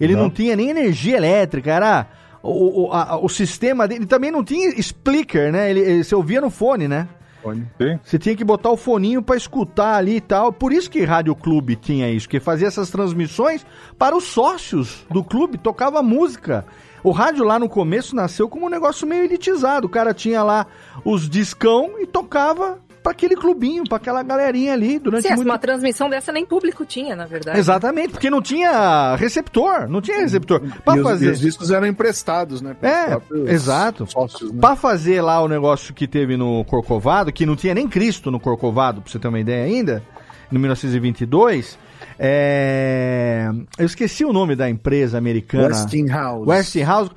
Ele não, Não. tinha nem energia elétrica. Era o, o, a- o sistema dele. Também não tinha speaker, né? Ele, ele, você ouvia no fone, né? Sim. Você tinha que botar o foninho pra escutar ali e tal. Por isso que Rádio Clube tinha isso, que fazia essas transmissões para os sócios do clube, tocava música. O rádio lá no começo nasceu como um negócio meio elitizado. O cara tinha lá os discão e tocava pra aquele clubinho, pra aquela galerinha ali durante Sim, muito uma transmissão dessa nem público tinha, na verdade. Exatamente, porque não tinha receptor, não tinha receptor. E os, fazer e os discos eram emprestados, né? É, exato. Sócios, né? Pra fazer lá o negócio que teve no Corcovado, que não tinha nem Cristo no Corcovado, pra você ter uma ideia ainda, em 1922, é... eu esqueci o nome da empresa americana. Westinghouse. Westinghouse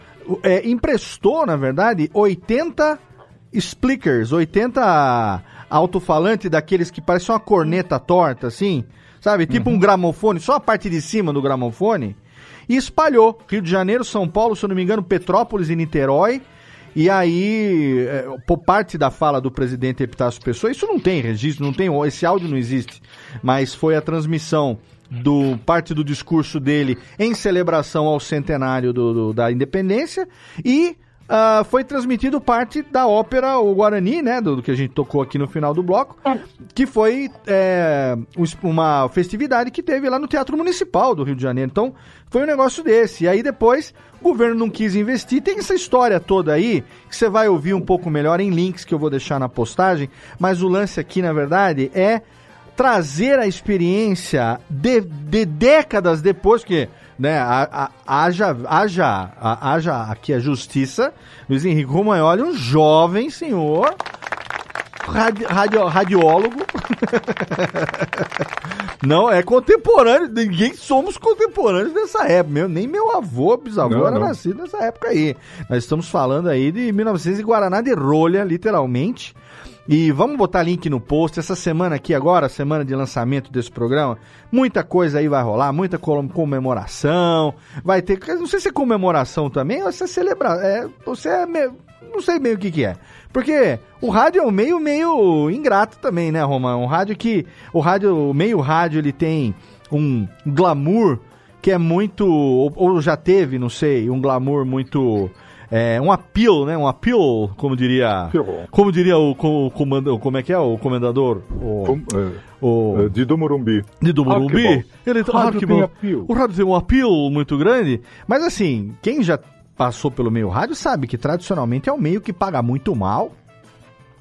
é, emprestou, na verdade, 80 speakers, 80 alto-falantes daqueles que parecem uma corneta torta, assim, sabe? Tipo um gramofone, só a parte de cima do gramofone, e espalhou. Rio de Janeiro, São Paulo, se eu não me engano, Petrópolis e Niterói. E aí, é, por parte da fala do presidente Epitácio Pessoa, isso não tem registro, não tem, esse áudio não existe, mas foi a transmissão do parte do discurso dele em celebração ao centenário do, do- da independência e ah, foi transmitido parte da ópera O Guarani, né, do, do que a gente tocou aqui no final do bloco, que foi é, um uma festividade que teve lá no Teatro Municipal do Rio de Janeiro. Então, foi um negócio desse. E aí depois o governo não quis investir. Tem essa história toda aí que você vai ouvir um pouco melhor em links que eu vou deixar na postagem. Mas o lance aqui, na verdade, é trazer a experiência de, de décadas depois que né, a- a- haja, haja, a- haja aqui a justiça, Luiz Henrique Romagnoli, um jovem senhor, radi, radio- radiólogo, [LAUGHS] não, é contemporâneo, ninguém somos contemporâneos dessa época, meu, nem meu avô, bisavô Não, era não. nascido nessa época aí, nós estamos falando aí de 1900 e Guaraná de rolha, literalmente, e vamos botar link no post. Essa semana aqui agora, semana de lançamento desse programa, muita coisa aí vai rolar, muita com- comemoração. Vai ter, não sei se é comemoração também ou se é celebrar. É, você é não sei bem o que que é. Porque o rádio é um meio meio ingrato também, né, Roma? Um rádio que o rádio, o meio rádio ele tem um glamour que é muito ou, ou já teve, não sei, um glamour muito é, um appeal, né? Um appeal, como diria. Como diria o, o comando, como é que é o comendador? O, Com- é, o é, Dido Morumbi. de do Morumbi. Arquibald. Ele Rádio Arquibald. tem appeal. O rádio tem um appeal muito grande. Mas assim, quem já passou pelo meio rádio sabe que tradicionalmente é um meio que paga muito mal.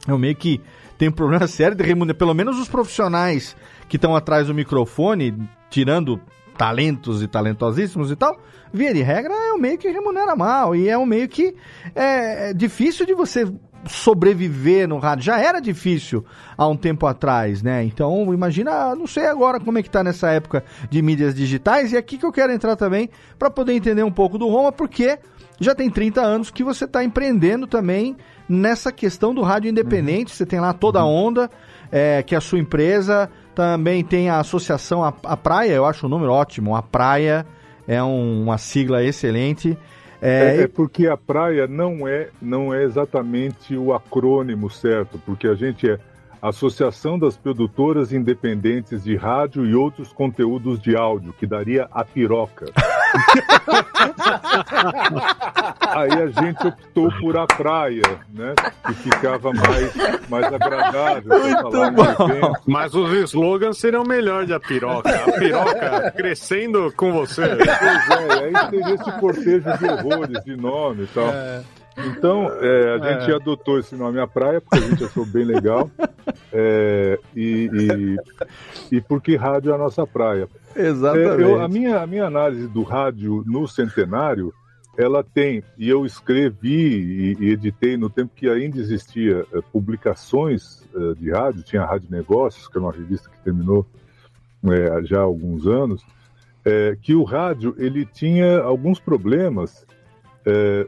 É um meio que tem um problema [LAUGHS] sério de remuneração. Pelo menos os profissionais que estão atrás do microfone, tirando talentos e talentosíssimos e tal, via de regra é um meio que remunera mal. E é um meio que é, é difícil de você sobreviver no rádio. Já era difícil há um tempo atrás, né? Então, imagina, não sei agora como é que tá nessa época de mídias digitais. E é aqui que eu quero entrar também para poder entender um pouco do Roma, porque já tem 30 anos que você está empreendendo também nessa questão do rádio independente. Você tem lá toda a onda, é, que é a sua empresa. Também tem a associação A, a Praia, eu acho o número ótimo. A Praia é um- uma sigla excelente. É, É, é porque a praia não é, não é exatamente o acrônimo certo, porque a gente é Associação das Produtoras Independentes de Rádio e Outros Conteúdos de Áudio, que daria a piroca. Aí a gente optou por a praia, né? Que ficava mais, mais agradável. falar. Mas os slogans seriam melhor de a piroca. A piroca crescendo com você. Pois é, aí teria esse cortejo de horrores, de nome e tal. Então, é, a gente É. adotou esse nome a praia, porque a gente achou bem legal. É, e, e, e porque rádio é a nossa praia. [LAUGHS] Exatamente. É, eu- a, minha, a minha análise do rádio no centenário, ela tem, e eu escrevi e, e editei no tempo que ainda existia eh, publicações de rádio, tinha a Rádio Negócios, que é uma revista que terminou já há alguns anos, que o rádio ele tinha alguns problemas. eh,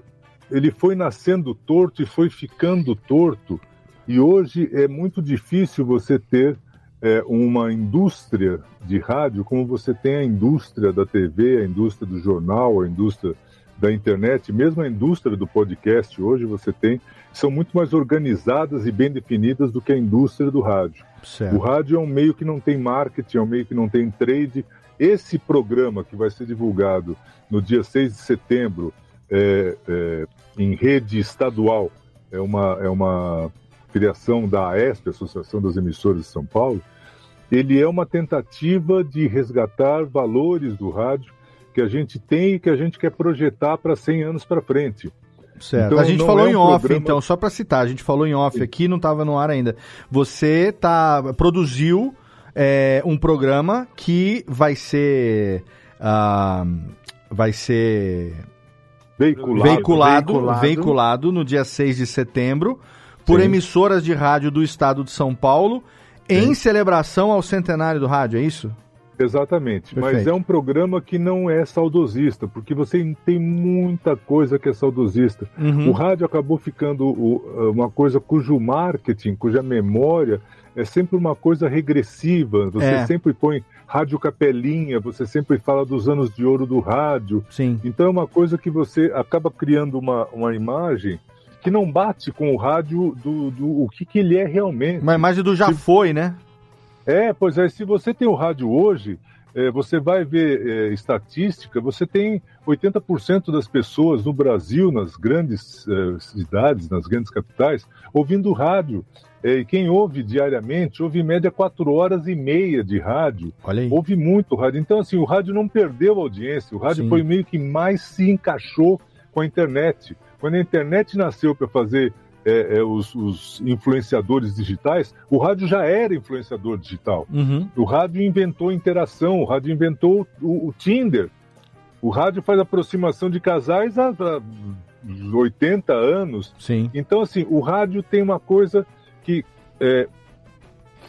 ele foi nascendo torto e foi ficando torto, e hoje é muito difícil você ter é, uma indústria de rádio como você tem a indústria da TV, a indústria do jornal, a indústria da internet, mesmo a indústria do podcast hoje você tem, são muito mais organizadas e bem definidas do que a indústria do rádio. Certo. O rádio é um meio que não tem marketing, é um meio que não tem trade. Esse programa que vai ser divulgado no dia 6 de setembro é, é, em rede estadual, é uma, é uma criação da AESP, Associação das Emissoras de São Paulo, ele é uma tentativa de resgatar valores do rádio que a gente tem e que a gente quer projetar para 100 anos para frente. Certo. Então, a gente falou é um em off, programa- então, só pra citar, a gente falou em off aqui, não tava no ar ainda. Você tá, produziu é, um programa que vai ser. ah, vai ser Veiculado. veiculado, Veiculado. veiculado no dia 6 de setembro por Sim. emissoras de rádio do estado de São Paulo em celebração ao centenário do rádio, é isso? Exatamente, mas Perfeito. é um programa que não é saudosista, porque você tem muita coisa que é saudosista. Uhum. O rádio acabou ficando o- uma coisa cujo marketing, cuja memória é sempre uma coisa regressiva. Você É. sempre põe rádio capelinha, você sempre fala dos anos de ouro do rádio. Sim. Então é uma coisa que você acaba criando uma, uma imagem que não bate com o rádio do, do o que, que ele é realmente. Uma imagem do já foi, né? É, pois é, se você tem o rádio hoje, eh, você vai ver eh, estatística, você tem 80% das pessoas no Brasil, nas grandes eh, cidades, nas grandes capitais, ouvindo rádio. E quem ouve diariamente, ouve em média 4 horas e meia de rádio. Olha aí. Ouve muito rádio. Então, assim, o rádio não perdeu audiência, o rádio Sim. foi meio que mais se encaixou com a internet. Quando a internet nasceu para fazer é, é, os, os influenciadores digitais, o rádio já era influenciador digital. Uhum. O rádio inventou interação, o rádio inventou o, o Tinder. O rádio faz aproximação de casais há, há 80 anos. Sim. Então, assim, o rádio tem uma coisa que é,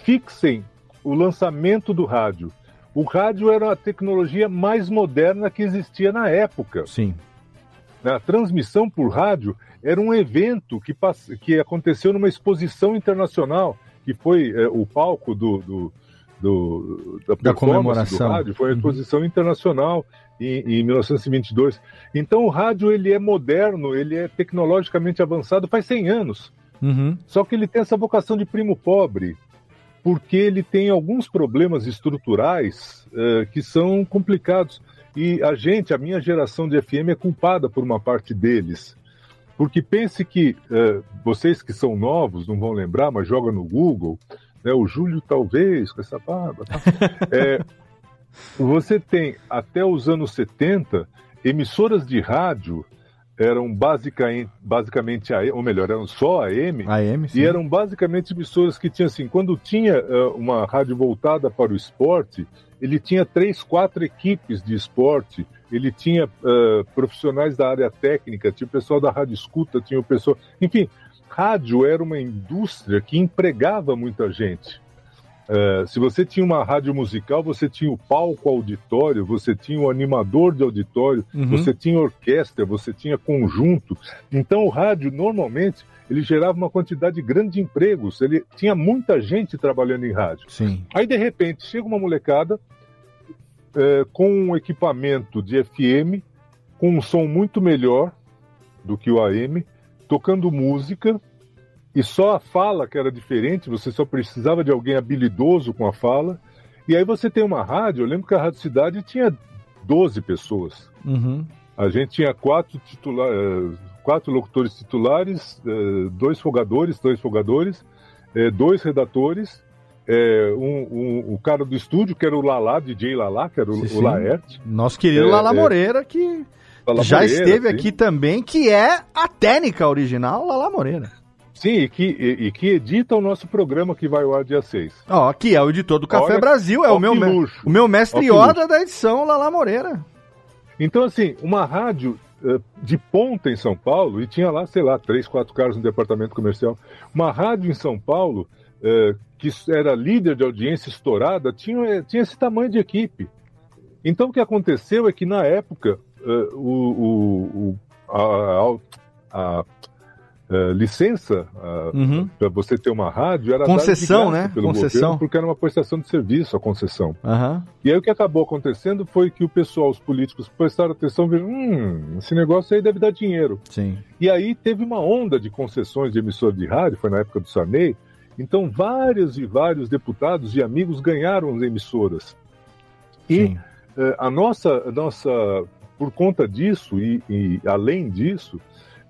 fixem o lançamento do rádio. O rádio era a tecnologia mais moderna que existia na época. Sim. A transmissão por rádio era um evento que, que aconteceu numa exposição internacional, que foi é, o palco do, do, do- da, Da comemoração. do rádio, foi uma exposição internacional em, em 1922. Então o rádio ele é moderno, ele é tecnologicamente avançado faz 100 anos. Uhum. Só que ele tem essa vocação de primo pobre, porque ele tem alguns problemas estruturais eh, que são complicados. E a gente, a minha geração de FM, é culpada por uma parte deles. Porque pense que eh, vocês que são novos não vão lembrar, mas joga no Google, né, o Júlio talvez, com essa barba. Tá? É, [LAUGHS] você tem até os anos 70 emissoras de rádio eram basicamente, basicamente AM, ou melhor, eram só AM, AM sim. e eram basicamente emissoras que tinham assim, quando tinha eh, uma rádio voltada para o esporte, ele tinha três, quatro equipes de esporte, ele tinha eh, profissionais da área técnica, tinha o pessoal da rádio escuta, tinha o pessoal, enfim, rádio era uma indústria que empregava muita gente. É, se você tinha uma rádio musical, você tinha o palco auditório, você tinha o animador de auditório, Uhum. você tinha orquestra, você tinha conjunto. Então o rádio normalmente ele gerava uma quantidade grande de empregos. Ele tinha muita gente trabalhando em rádio. Sim. Aí de repente chega uma molecada é, com um equipamento de FM, com um som muito melhor do que o AM, tocando música e só a fala que era diferente, você só precisava de alguém habilidoso com a fala. E aí você tem uma rádio, eu lembro que a Rádio Cidade tinha 12 pessoas. Uhum. A gente tinha quatro, titula- eh, quatro locutores titulares, eh, dois folgadores, dois folgadores, eh, dois redatores, um, um- o cara do estúdio, que era o Lalá, DJ Lalá, que era o, Sim, o sim. Laerte. Nosso querido É, Lala. Moreira, que Lala já Moreira, esteve sim. aqui também, que é a técnica original Lala Moreira. Sim, e que, e, e que edita o nosso programa que vai ao ar dia 6. Ó, aqui é o editor do Café Olha, Brasil, é o meu, luxo. o meu mestre Yoda da edição Lala Moreira. Então, assim, uma rádio eh, de ponta em São Paulo, e tinha lá, sei lá, três, quatro caras no departamento comercial. Uma rádio em São Paulo, eh, que era líder de audiência estourada, tinha, eh, tinha esse tamanho de equipe. Então, o que aconteceu é que, na época, o, o- o- a, a- eh, licença Uhum. para você ter uma rádio era Concessão, né? pelo Concessão. governo, porque era uma prestação de serviço a concessão. Aham. E aí o que acabou acontecendo foi que o pessoal, os políticos, prestaram atenção e viram, hum, esse negócio aí deve dar dinheiro. Sim. E aí teve uma onda de concessões de emissora de rádio, foi na época do Sarney, então vários e vários deputados e amigos ganharam as emissoras. E eh, a nossa, a nossa, por conta disso e, e além disso,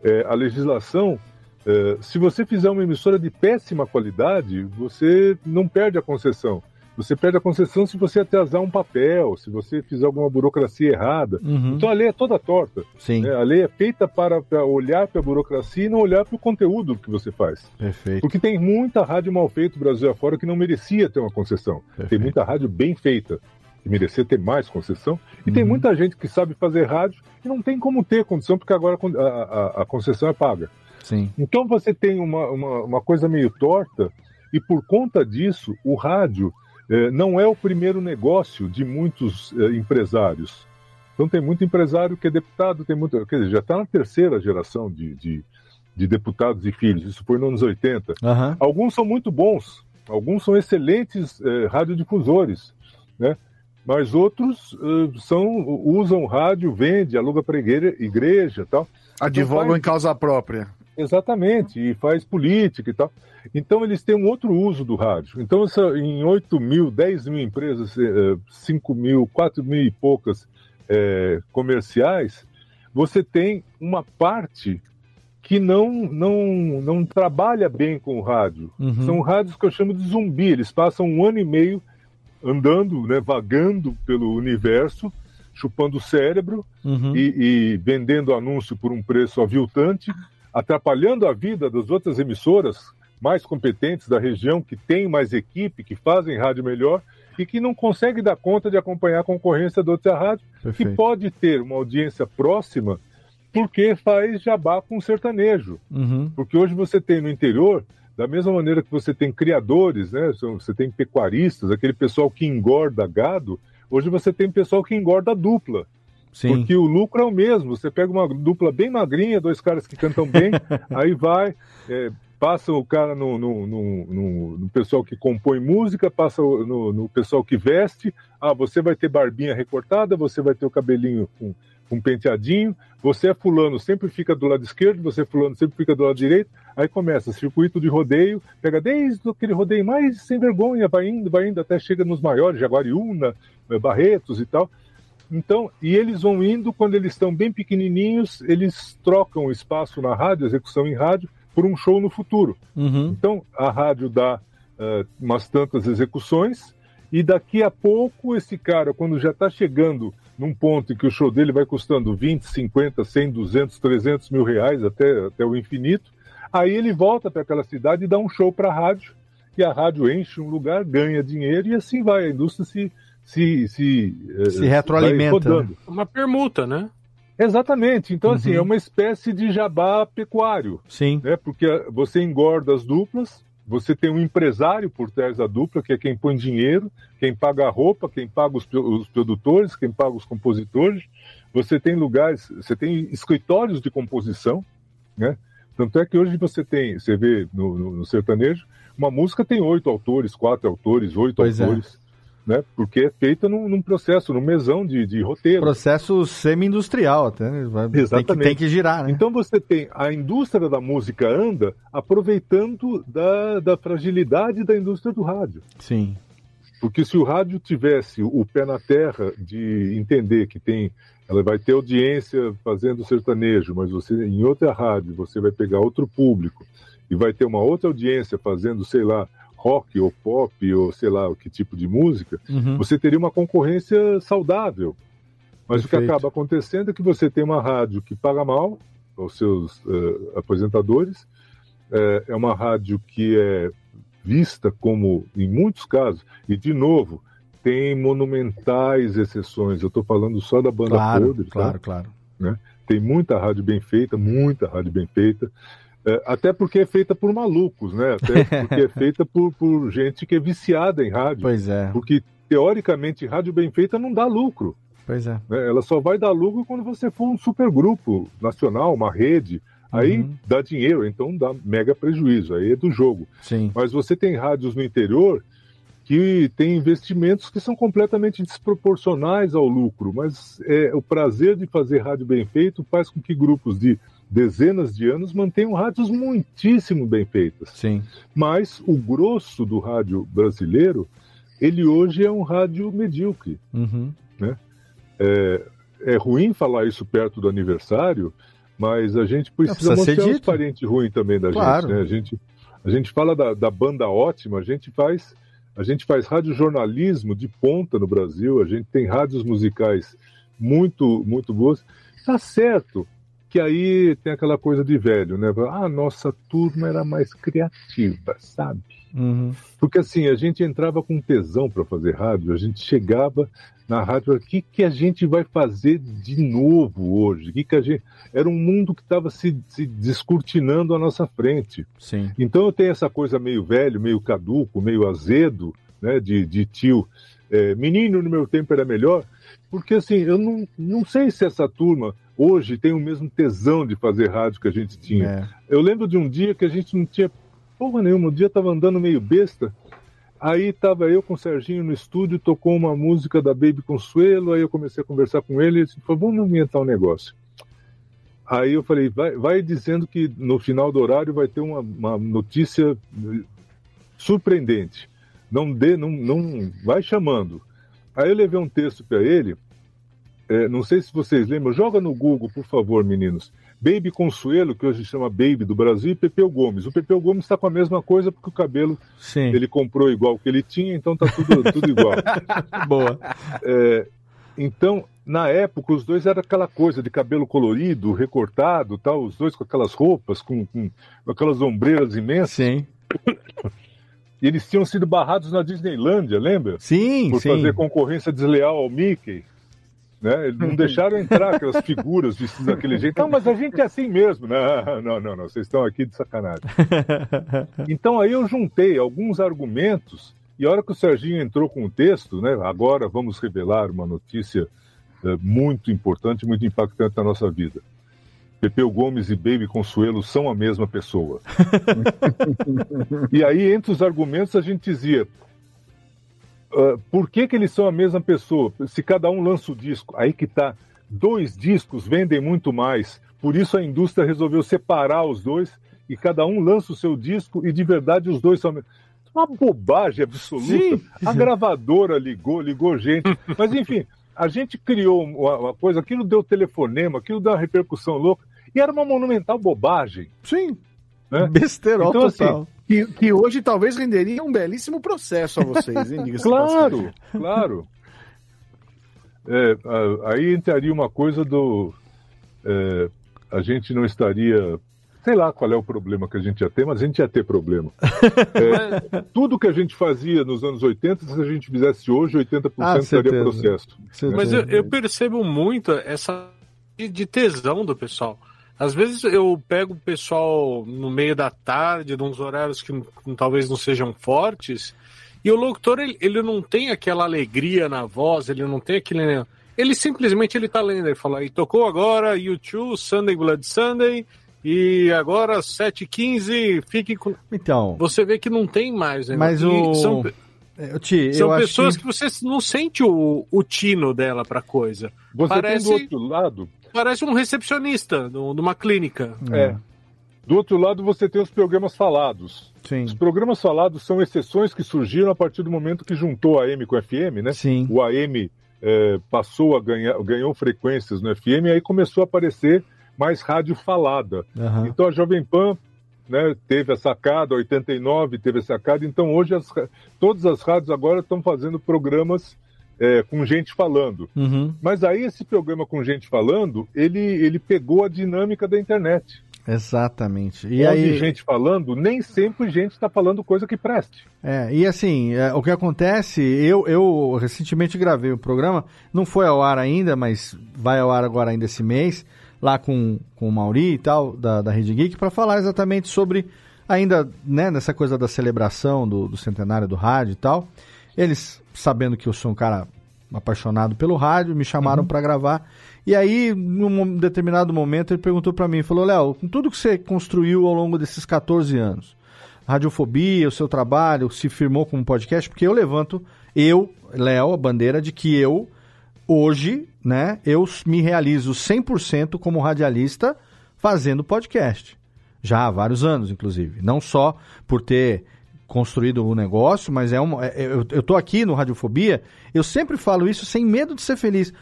eh, a legislação, eh, se você fizer uma emissora de péssima qualidade, você não perde a concessão. Você perde a concessão se você atrasar um papel, se você fizer alguma burocracia errada. Uhum. Então a lei é toda torta. Sim. né? A lei é feita para, para olhar para a burocracia e não olhar para o conteúdo que você faz. Perfeito. Porque tem muita rádio mal feita no Brasil afora que não merecia ter uma concessão. Tem muita rádio bem feita que merecia ter mais concessão. E Uhum. tem muita gente que sabe fazer rádio e não tem como ter condição porque agora a, a- a concessão é paga. Sim. Então você tem uma, uma, uma coisa meio torta e por conta disso o rádio eh, não é o primeiro negócio de muitos eh, empresários. Então tem muito empresário que é deputado, tem muito, quer dizer, já está na terceira geração de, de, de deputados e filhos. Isso foi nos anos 80. Aham. Alguns são muito bons, alguns são excelentes eh, radiodifusores, né? Mas outros eh, são usam rádio, vende, aluga para igreja, igreja, tal. Advogam Então, em causa própria. Exatamente, e faz política e tal. Então eles têm um outro uso do rádio. Então essa, em 8 mil, 10 mil empresas, eh, 5 mil, 4 mil e poucas eh, comerciais, você tem uma parte que não, não, não trabalha bem com o rádio. Uhum. São rádios que eu chamo de zumbi. Eles passam um ano e meio andando, né, vagando pelo universo, chupando o cérebro Uhum. e, e vendendo anúncio por um preço aviltante, atrapalhando a vida das outras emissoras mais competentes da região, que têm mais equipe, que fazem rádio melhor e que não conseguem dar conta de acompanhar a concorrência da outra rádio, Perfeito. que pode ter uma audiência próxima porque faz jabá com sertanejo. Uhum. Porque hoje você tem no interior, da mesma maneira que você tem criadores, né? Você tem pecuaristas, aquele pessoal que engorda gado, hoje você tem pessoal que engorda dupla. Sim. Porque o lucro é o mesmo. Você pega uma dupla bem magrinha, dois caras que cantam bem, [LAUGHS] aí vai, é, passa o cara no, no, no- no- pessoal que compõe música, passa no pessoal que veste. Ah, você vai ter barbinha recortada, você vai ter o cabelinho com, com penteadinho, você é fulano, sempre fica do lado esquerdo, você é fulano, sempre fica do lado direito. Aí começa, circuito de rodeio, pega desde aquele rodeio mais sem vergonha, vai indo, vai indo, até chega nos maiores, Jaguariúna, eh, Barretos e tal. Então, e eles vão indo, quando eles estão bem pequenininhos, eles trocam o espaço na rádio, execução em rádio, por um show no futuro. Uhum. Então, a rádio dá uh, umas tantas execuções, e daqui a pouco, esse cara, quando já está chegando num ponto em que o show dele vai custando 20, 50, 100, 200, 300 mil reais até, até o infinito, aí ele volta para aquela cidade e dá um show para a rádio, e a rádio enche um lugar, ganha dinheiro, e assim vai, a indústria se se se, eh, se retroalimenta. Né? Uma permuta, né? Exatamente. Então, assim, uhum. assim, é uma espécie de jabá pecuário. Sim. Né? Porque você engorda as duplas, você tem um empresário por trás da dupla, que é quem põe dinheiro, quem paga a roupa, quem paga os, os produtores, quem paga os compositores. Você tem lugares, você tem escritórios de composição, né? Tanto é que hoje você tem, você vê no, no, no sertanejo, uma música tem oito autores, quatro autores, oito pois é. autores. É né? Porque é feita num, num processo, num mesão de, de roteiro. Processo semi-industrial até, né? Exatamente. Tem que, tem que girar, né? Então você tem a indústria da música anda aproveitando da, da fragilidade da indústria do rádio. Sim. Porque se o rádio tivesse o pé na terra de entender que tem, ela vai ter audiência fazendo sertanejo, mas você em outra rádio você vai pegar outro público e vai ter uma outra audiência fazendo, sei lá, rock ou pop ou sei lá o que tipo de música, uhum. você teria uma concorrência saudável. Mas Perfeito. o que acaba acontecendo é que você tem uma rádio que paga mal aos seus uh, apresentadores, é, é uma rádio que é vista como, em muitos casos, e de novo, tem monumentais exceções. Eu estou falando só da banda claro, podre, claro, tá? claro. Né? Tem muita rádio bem feita, muita rádio bem feita. É, até porque é feita por malucos, né? Até [LAUGHS] porque é feita por, por gente que é viciada em rádio. Pois é. Porque, teoricamente, rádio bem feita não dá lucro. Pois é. Né? Ela só vai dar lucro quando você for um supergrupo nacional, uma rede. Aí uhum. dá dinheiro, então dá mega prejuízo. Aí é do jogo. Sim. Mas você tem rádios no interior que tem investimentos que são completamente desproporcionais ao lucro, mas é, o prazer de fazer rádio bem feito faz com que grupos de dezenas de anos mantenham rádios muitíssimo bem feitas. Sim. Mas o grosso do rádio brasileiro, ele hoje é um rádio medíocre. Uhum. Né? É, é ruim falar isso perto do aniversário, mas a gente precisa, precisa mostrar os parentes ruins também da claro. gente, né? A gente, a gente fala da, da banda ótima, a gente faz a gente faz radiojornalismo de ponta no Brasil, a gente tem rádios musicais muito muito boas. Tá certo que aí tem aquela coisa de velho, né? Ah, nossa turma era mais criativa, sabe? Uhum. Porque assim, a gente entrava com tesão para fazer rádio, a gente chegava na rádio, o que, que a gente vai fazer de novo hoje? Que que a gente... Era um mundo que estava se, se descortinando à nossa frente. Sim. Então eu tenho essa coisa meio velho, meio caduco, meio azedo, né? De, de tio. É, menino no meu tempo era melhor, porque assim, eu não, não sei se essa turma hoje tem o mesmo tesão de fazer rádio que a gente tinha. É. Eu lembro de um dia que a gente não tinha porra nenhuma, um dia tava andando meio besta, aí tava eu com o Serginho no estúdio, tocou uma música da Baby Consuelo, aí eu comecei a conversar com ele, e ele falou, vamos inventar um negócio. Aí eu falei, vai, vai dizendo que no final do horário vai ter uma, uma notícia surpreendente. Não dê, não, não vai chamando. Aí eu levei um texto para ele, é, não sei se vocês lembram, joga no Google, por favor, meninos. Baby Consuelo, que hoje chama Baby do Brasil, e Pepeu Gomes. O Pepeu Gomes está com a mesma coisa porque o cabelo Sim. ele comprou igual que ele tinha, então tá tudo, tudo igual. [LAUGHS] Boa. É, então, na época, os dois eram aquela coisa de cabelo colorido, recortado, tal, os dois com aquelas roupas, com, com, com aquelas ombreiras imensas. Sim. E eles tinham sido barrados na Disneylândia, lembra? Sim, Por sim. fazer concorrência desleal ao Mickey. Né? Não deixaram entrar aquelas figuras vestidas daquele jeito. Não, mas a gente é assim mesmo. Não, [LAUGHS] não, não, não. Vocês estão aqui de sacanagem. [LAUGHS] Então aí eu juntei alguns argumentos e a hora que o Serginho entrou com o texto, né? Agora vamos revelar uma notícia é, muito importante, muito impactante na nossa vida. Pepeu Gomes e Baby Consuelo são a mesma pessoa. [LAUGHS] e aí, entre os argumentos, a gente dizia: Uh, por que, que eles são a mesma pessoa? Se cada um lança o disco, aí que tá. Dois discos vendem muito mais. Por isso a indústria resolveu separar os dois e cada um lança o seu disco e de verdade os dois são. Uma bobagem absoluta. Sim. A gravadora ligou, ligou gente. [LAUGHS] Mas enfim, a gente criou uma, uma coisa, aquilo deu telefonema, aquilo deu uma repercussão louca, e era uma monumental bobagem. Sim. Né? Besterol Então, assim, total. Que, que hoje talvez renderia um belíssimo processo a vocês, hein? Claro, claro. É, a- aí entraria uma coisa do. é, a gente não estaria. Sei lá qual é o problema que a gente ia ter, mas a gente ia ter problema. [LAUGHS] É, tudo que a gente fazia nos anos 80, se a gente fizesse hoje, 80% Ah, seria certeza. processo. Mas eu, eu percebo muito essa de tesão do pessoal. Às vezes eu pego o pessoal no meio da tarde, nos horários que talvez não sejam fortes, e o locutor ele, ele não tem aquela alegria na voz, ele não tem aquele. Ele simplesmente ele tá lendo, ele fala, e tocou agora YouTube, Sunday Blood Sunday, e agora 7h15, fique com. Então. Você vê que não tem mais, né? Mas E o. São, Eu te, são eu acho pessoas que... que... você não sente o, o tino dela pra coisa. Você parece, tem do outro lado. Parece um recepcionista do- de uma clínica. É. Do outro lado, você tem os programas falados. Sim. Os programas falados são exceções que surgiram a partir do momento que juntou a AM com o FM, né? Sim. O AM eh, passou a ganhar, ganhou frequências no FM e aí começou a aparecer mais rádio falada. Aham. Então a Jovem Pan né, teve a sacada, 89 teve a sacada, então hoje as todas as rádios agora estão fazendo programas eh, com gente falando. Uhum. Mas aí esse programa com gente falando, ele, ele pegou a dinâmica da internet. Exatamente. E Onde aí, gente falando, nem sempre gente está falando coisa que preste. é, e assim, é, o que acontece, eu, eu recentemente gravei um programa, não foi ao ar ainda, mas vai ao ar agora ainda esse mês, lá com, com o Mauri e tal, da, da Rede Geek, para falar exatamente sobre, ainda, né, nessa coisa da celebração do, do centenário do rádio e tal. Eles, sabendo que eu sou um cara apaixonado pelo rádio, me chamaram para gravar. E aí, num determinado momento, ele perguntou para mim, falou, Léo, com tudo que você construiu ao longo desses 14 anos, radiofobia, o seu trabalho, se firmou como podcast, porque eu levanto, eu, Léo, a bandeira de que eu, hoje, né, eu me realizo 100% como radialista fazendo podcast. Já há vários anos, inclusive. Não só por ter construído o negócio, mas é uma, é- eu, eu tô aqui no Radiofobia, eu sempre falo isso sem medo de ser feliz.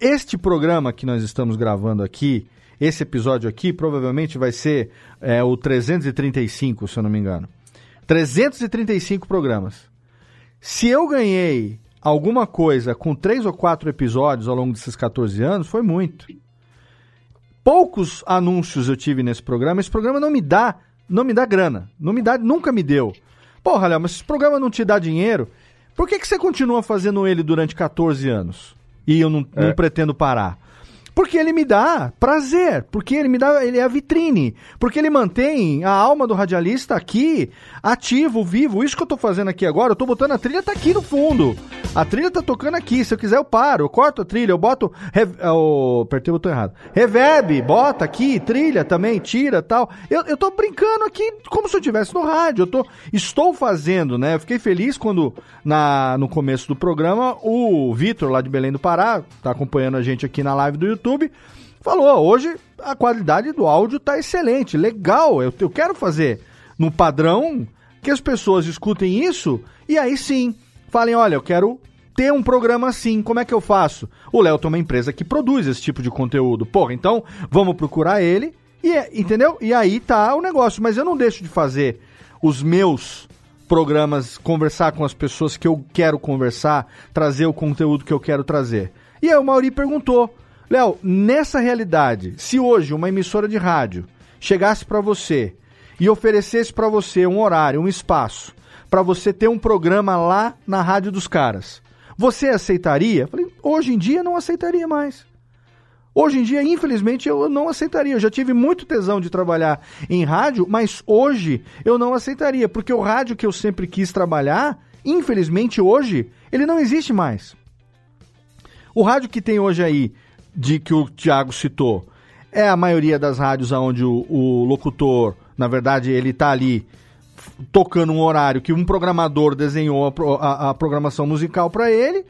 Este programa que nós estamos gravando aqui, esse episódio aqui, provavelmente vai ser é, o 335, se eu não me engano. 335 programas. Se eu ganhei alguma coisa com três ou quatro episódios ao longo desses 14 anos, foi muito. Poucos anúncios eu tive nesse programa. Esse programa não me dá, não me dá grana. Não me dá, nunca me deu. Porra, Léo, mas esse programa não te dá dinheiro. Por que, que você continua fazendo ele durante 14 anos? E eu não, não É. pretendo parar. Porque ele me dá prazer, porque ele me dá, ele é a vitrine, porque ele mantém a alma do radialista aqui, ativo, vivo. Isso que eu tô fazendo aqui agora, eu tô botando a trilha, tá aqui no fundo. A trilha tá tocando aqui, se eu quiser eu paro, eu corto a trilha, eu boto, rev... oh, apertei o botão errado. Reverb, bota aqui, trilha também, tira, tal. Eu, eu tô brincando aqui como se eu estivesse no rádio, eu tô, estou fazendo, né? Eu fiquei feliz quando na, no começo do programa o Vitor lá de Belém do Pará, tá acompanhando a gente aqui na live do YouTube, falou, hoje a qualidade do áudio tá excelente, legal, eu, eu quero fazer no padrão que as pessoas escutem isso e aí sim falem, olha, eu quero ter um programa assim, como é que eu faço? O Léo tem uma empresa que produz esse tipo de conteúdo, porra, então vamos procurar ele e é- entendeu? E aí tá o negócio, mas eu não deixo de fazer os meus programas, conversar com as pessoas que eu quero conversar, trazer o conteúdo que eu quero trazer. E aí o Mauri perguntou, Léo, nessa realidade, se hoje uma emissora de rádio chegasse pra você e oferecesse pra você um horário, um espaço, pra você ter um programa lá na rádio dos caras, você aceitaria? Falei, hoje em dia não aceitaria mais. Hoje em dia, infelizmente, eu não aceitaria. Eu já tive muito tesão de trabalhar em rádio, mas hoje eu não aceitaria, porque o rádio que eu sempre quis trabalhar, infelizmente hoje, ele não existe mais. O rádio que tem hoje aí, de que o Thiago citou, é a maioria das rádios onde o, o locutor, na verdade, ele tá ali tocando um horário que um programador desenhou a, a- a programação musical para ele.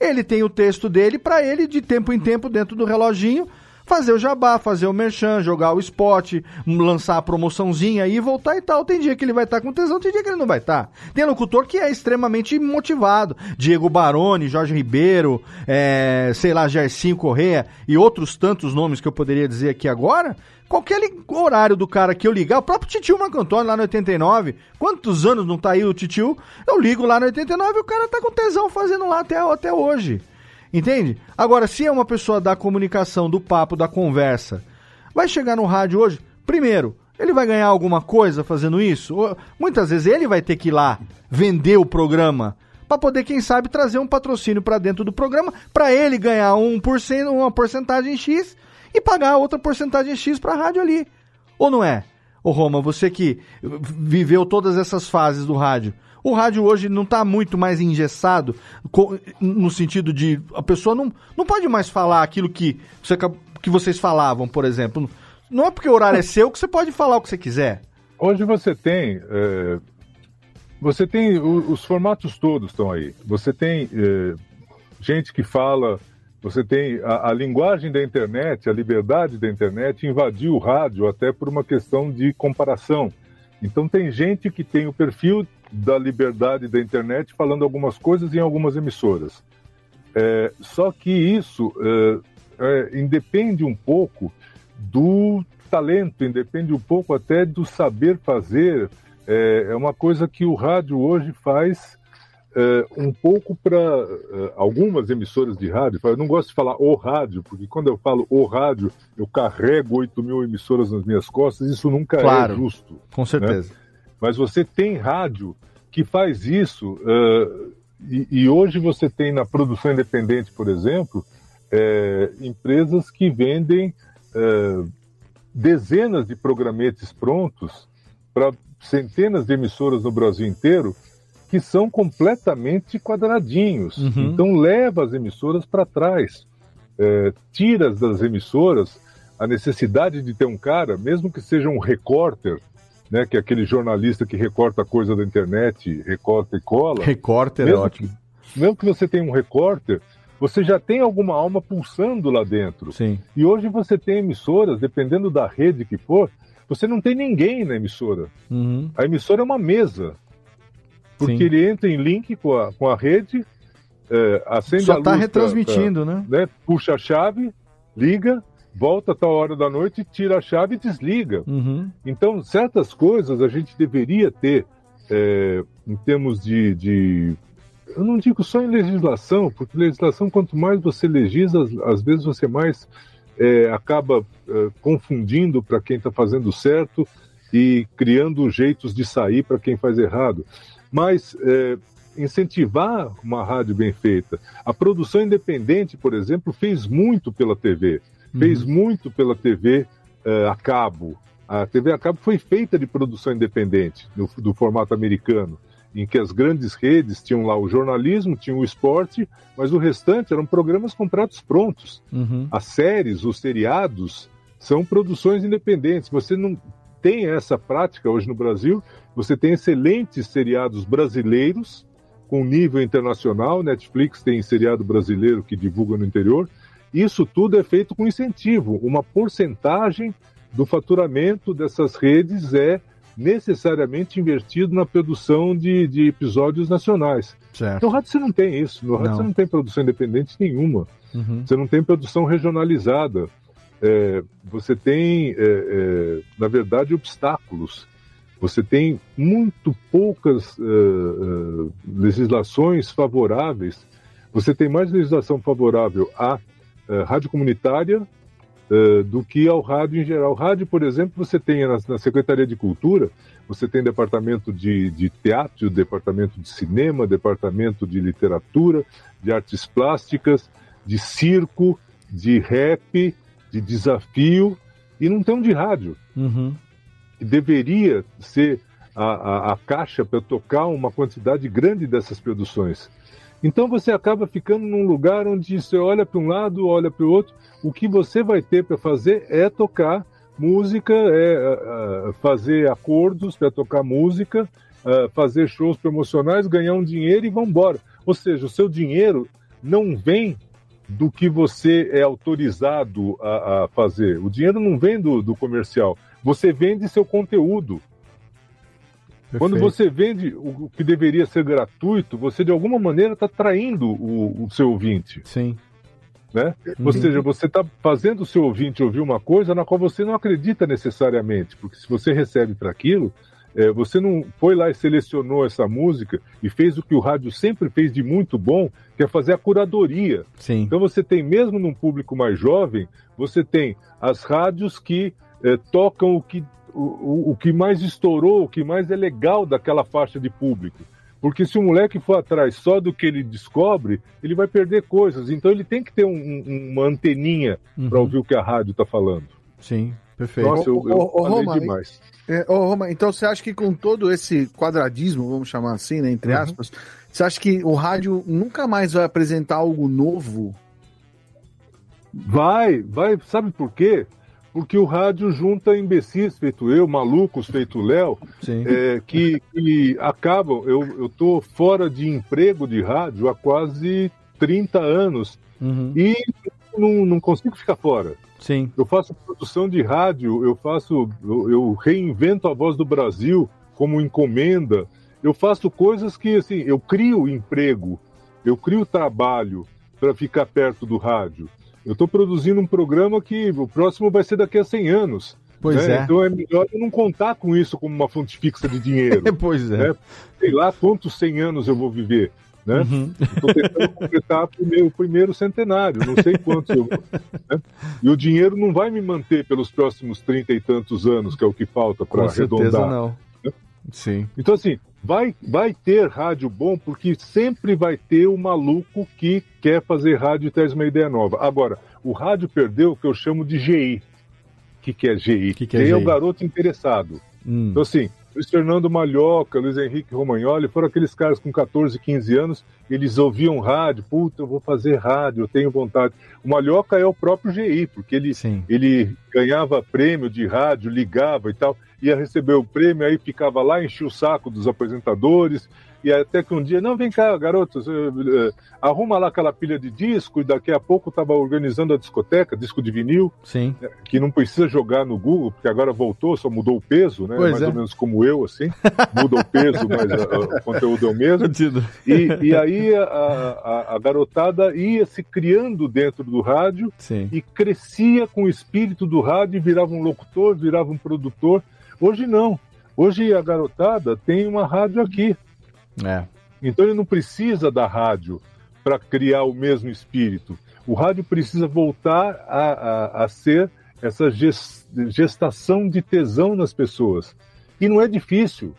Ele tem o texto dele para ele, de tempo em tempo, dentro do reloginho, fazer o jabá, fazer o merchan, jogar o spot, lançar a promoçãozinha e voltar e tal. Tem dia que ele vai estar com tesão, tem dia que ele não vai estar. Tem locutor que é extremamente motivado. Diego Baroni, Jorge Ribeiro, é, sei lá, Gercinho Correia e outros tantos nomes que eu poderia dizer aqui agora. Qualquer horário do cara que eu ligar, o próprio Titio Marco Antônio lá no 89, quantos anos não tá aí o Titio? Eu ligo lá no 89 e o cara tá com tesão fazendo lá até, até hoje. Entende? Agora, se é uma pessoa da comunicação, do papo, da conversa, vai chegar no rádio hoje, primeiro, ele vai ganhar alguma coisa fazendo isso? Ou, muitas vezes ele vai ter que ir lá vender o programa para poder, quem sabe, trazer um patrocínio para dentro do programa, para ele ganhar um por cento, uma porcentagem X e pagar outra porcentagem X para a rádio ali. Ou não é? Ô Roma, você que viveu todas essas fases do rádio, o rádio hoje não está muito mais engessado, no sentido de a pessoa não, não pode mais falar aquilo que, você, que vocês falavam, por exemplo. Não é porque o horário é seu que você pode falar o que você quiser. Hoje você tem. é, você tem. os formatos todos estão aí. Você tem é, gente que fala. Você tem a, a linguagem da internet, a liberdade da internet invadiu o rádio até por uma questão de comparação. Então tem gente que tem o perfil da liberdade da internet falando algumas coisas em algumas emissoras. É, só que isso é, é, independe um pouco do talento, independe um pouco até do saber fazer. É, é uma coisa que o rádio hoje faz é, um pouco para algumas emissoras de rádio. Eu não gosto de falar o rádio, porque quando eu falo o rádio, eu carrego 8 mil emissoras nas minhas costas, isso nunca Claro, é justo. Com certeza. né? Mas você tem rádio que faz isso, eh, e, e hoje você tem na produção independente, por exemplo, eh, empresas que vendem eh, dezenas de programetes prontos para centenas de emissoras no Brasil inteiro que são completamente quadradinhos. Uhum. Então leva as emissoras para trás, tira das emissoras a necessidade de ter um cara, mesmo que seja um repórter, né, que é aquele jornalista que recorta coisa da internet, recorta e cola. Repórter é ótimo. Que, mesmo que você tenha um repórter, você já tem alguma alma pulsando lá dentro. Sim. E hoje você tem emissoras, dependendo da rede que for, você não tem ninguém na emissora. Uhum. A emissora é uma mesa. Porque Sim. ele entra em link com a, com a rede, é, acende Só a luz. tá pra- retransmitindo, pra- né? Puxa a chave, liga, volta a tal hora da noite, tira a chave e desliga. Uhum. Então, certas coisas a gente deveria ter é, em termos de, de- Eu não digo só em legislação, porque legislação, quanto mais você legisla, às vezes você mais é, acaba é, confundindo para quem está fazendo certo e criando jeitos de sair para quem faz errado. Mas é, incentivar uma rádio bem feita. A produção independente, por exemplo, fez muito pela TV, fez muito pela TV eh, a cabo. A TV a cabo foi feita de produção independente, do, do formato americano, em que as grandes redes tinham lá o jornalismo, tinham o esporte, mas o restante eram programas com pratos prontos. Uhum. As séries, os seriados, são produções independentes. Você não tem essa prática hoje no Brasil. Você tem excelentes seriados brasileiros com nível internacional. Netflix tem seriado brasileiro que divulga no interior. Isso tudo é feito com incentivo. Uma porcentagem do faturamento dessas redes é necessariamente invertido na produção de, de episódios nacionais. Certo. No rádio você não tem isso. No rádio Não. você não tem produção independente nenhuma. Uhum. Você não tem produção regionalizada. É, você tem, é, é, na verdade, obstáculos. Você tem muito poucas é, é, legislações favoráveis. Você tem mais legislação favorável à é, rádio comunitária do que ao rádio em geral. Rádio, por exemplo, você tem na, na Secretaria de Cultura, você tem departamento de, de teatro, departamento de cinema, departamento de literatura, de artes plásticas, de circo, de rap, de desafio, e não tem um de rádio Uhum. Que deveria ser a, a, a caixa para tocar uma quantidade grande dessas produções. Então você acaba ficando num lugar onde você olha para um lado, olha para o outro. O que você vai ter para fazer é tocar música, é ah, fazer acordos para tocar música, ah, fazer shows promocionais, ganhar um dinheiro e vão embora. Ou seja, o seu dinheiro não vem do que você é autorizado a, a fazer. O dinheiro não vem do, do comercial. Você vende seu conteúdo. Quando você vende o o que deveria ser gratuito, você de alguma maneira está traindo o, o seu ouvinte. Sim. Né? Ou seja, você está fazendo o seu ouvinte ouvir uma coisa na qual você não acredita necessariamente, porque se você recebe para aquilo, é, você não foi lá e selecionou essa música e fez o que o rádio sempre fez de muito bom, que é fazer a curadoria. Sim. Então você tem, mesmo num público mais jovem, você tem as rádios que é, tocam o que, o, o- que mais estourou, o que mais é legal daquela faixa de público. Porque se o moleque for atrás só do que ele descobre, ele vai perder coisas. Então ele tem que ter um- um- uma anteninha para ouvir o que a rádio está falando. Sim, perfeito. Nossa, eu, eu Ô, ô, Roma, demais. É, ô, Roma, então você acha que com todo esse quadradismo, vamos chamar assim, né, entre Uhum. aspas, você acha que o rádio nunca mais vai apresentar algo novo? Vai, vai, sabe por quê? Porque o rádio junta imbecis feito eu, malucos feito Léo, é, que, que acabam. Eu, tô fora de emprego de rádio há quase 30 anos e não, não consigo ficar fora. Sim. Eu faço produção de rádio, eu faço, eu, eu reinvento a voz do Brasil como encomenda. Eu faço coisas que assim, eu crio emprego, eu crio trabalho para ficar perto do rádio. Eu estou produzindo um programa que o próximo vai ser daqui a 100 anos. Pois né? é. Então é melhor eu não contar com isso como uma fonte fixa de dinheiro. [LAUGHS] pois é. né? Sei lá quantos 100 anos eu vou viver. Né? Uhum. Estou tentando completar o meu primeiro centenário, não sei quantos eu vou. né? E o dinheiro não vai me manter pelos próximos trinta e tantos anos, que é o que falta para Com certeza arredondar. não. Sim. Então, assim, vai, vai ter rádio bom, porque sempre vai ter o maluco que quer fazer rádio e traz uma ideia nova. Agora, o rádio perdeu o que eu chamo de GI. O que, que é GI? Que que é GI é o garoto interessado. Hum. Então, assim, Luiz Fernando Malhoca, Luiz Henrique Romagnoli, foram aqueles caras com 14, 15 anos, eles ouviam rádio, puta, eu vou fazer rádio, eu tenho vontade. O Malhoca é o próprio GI, porque ele, ele ganhava prêmio de rádio, ligava e tal, ia receber o prêmio, aí ficava lá, enchia o saco dos apresentadores, e até que um dia, não, vem cá, garotos, eh, eh, arruma lá aquela pilha de disco, e daqui a pouco estava organizando a discoteca, disco de vinil, Sim. que não precisa jogar no Google, porque agora voltou, só mudou o peso, né? Pois Mais é. ou menos como eu, assim. Muda o peso, mas a- a- o conteúdo é o mesmo. E, e aí a, a- garotada ia se criando dentro do rádio Sim. e crescia com o espírito do rádio e virava um locutor, virava um produtor. Hoje não. Hoje a garotada tem uma rádio aqui. É. Então ele não precisa da rádio para criar o mesmo espírito. O rádio precisa voltar a, a, a ser essa ges- gestação de tesão nas pessoas. E não é difícil,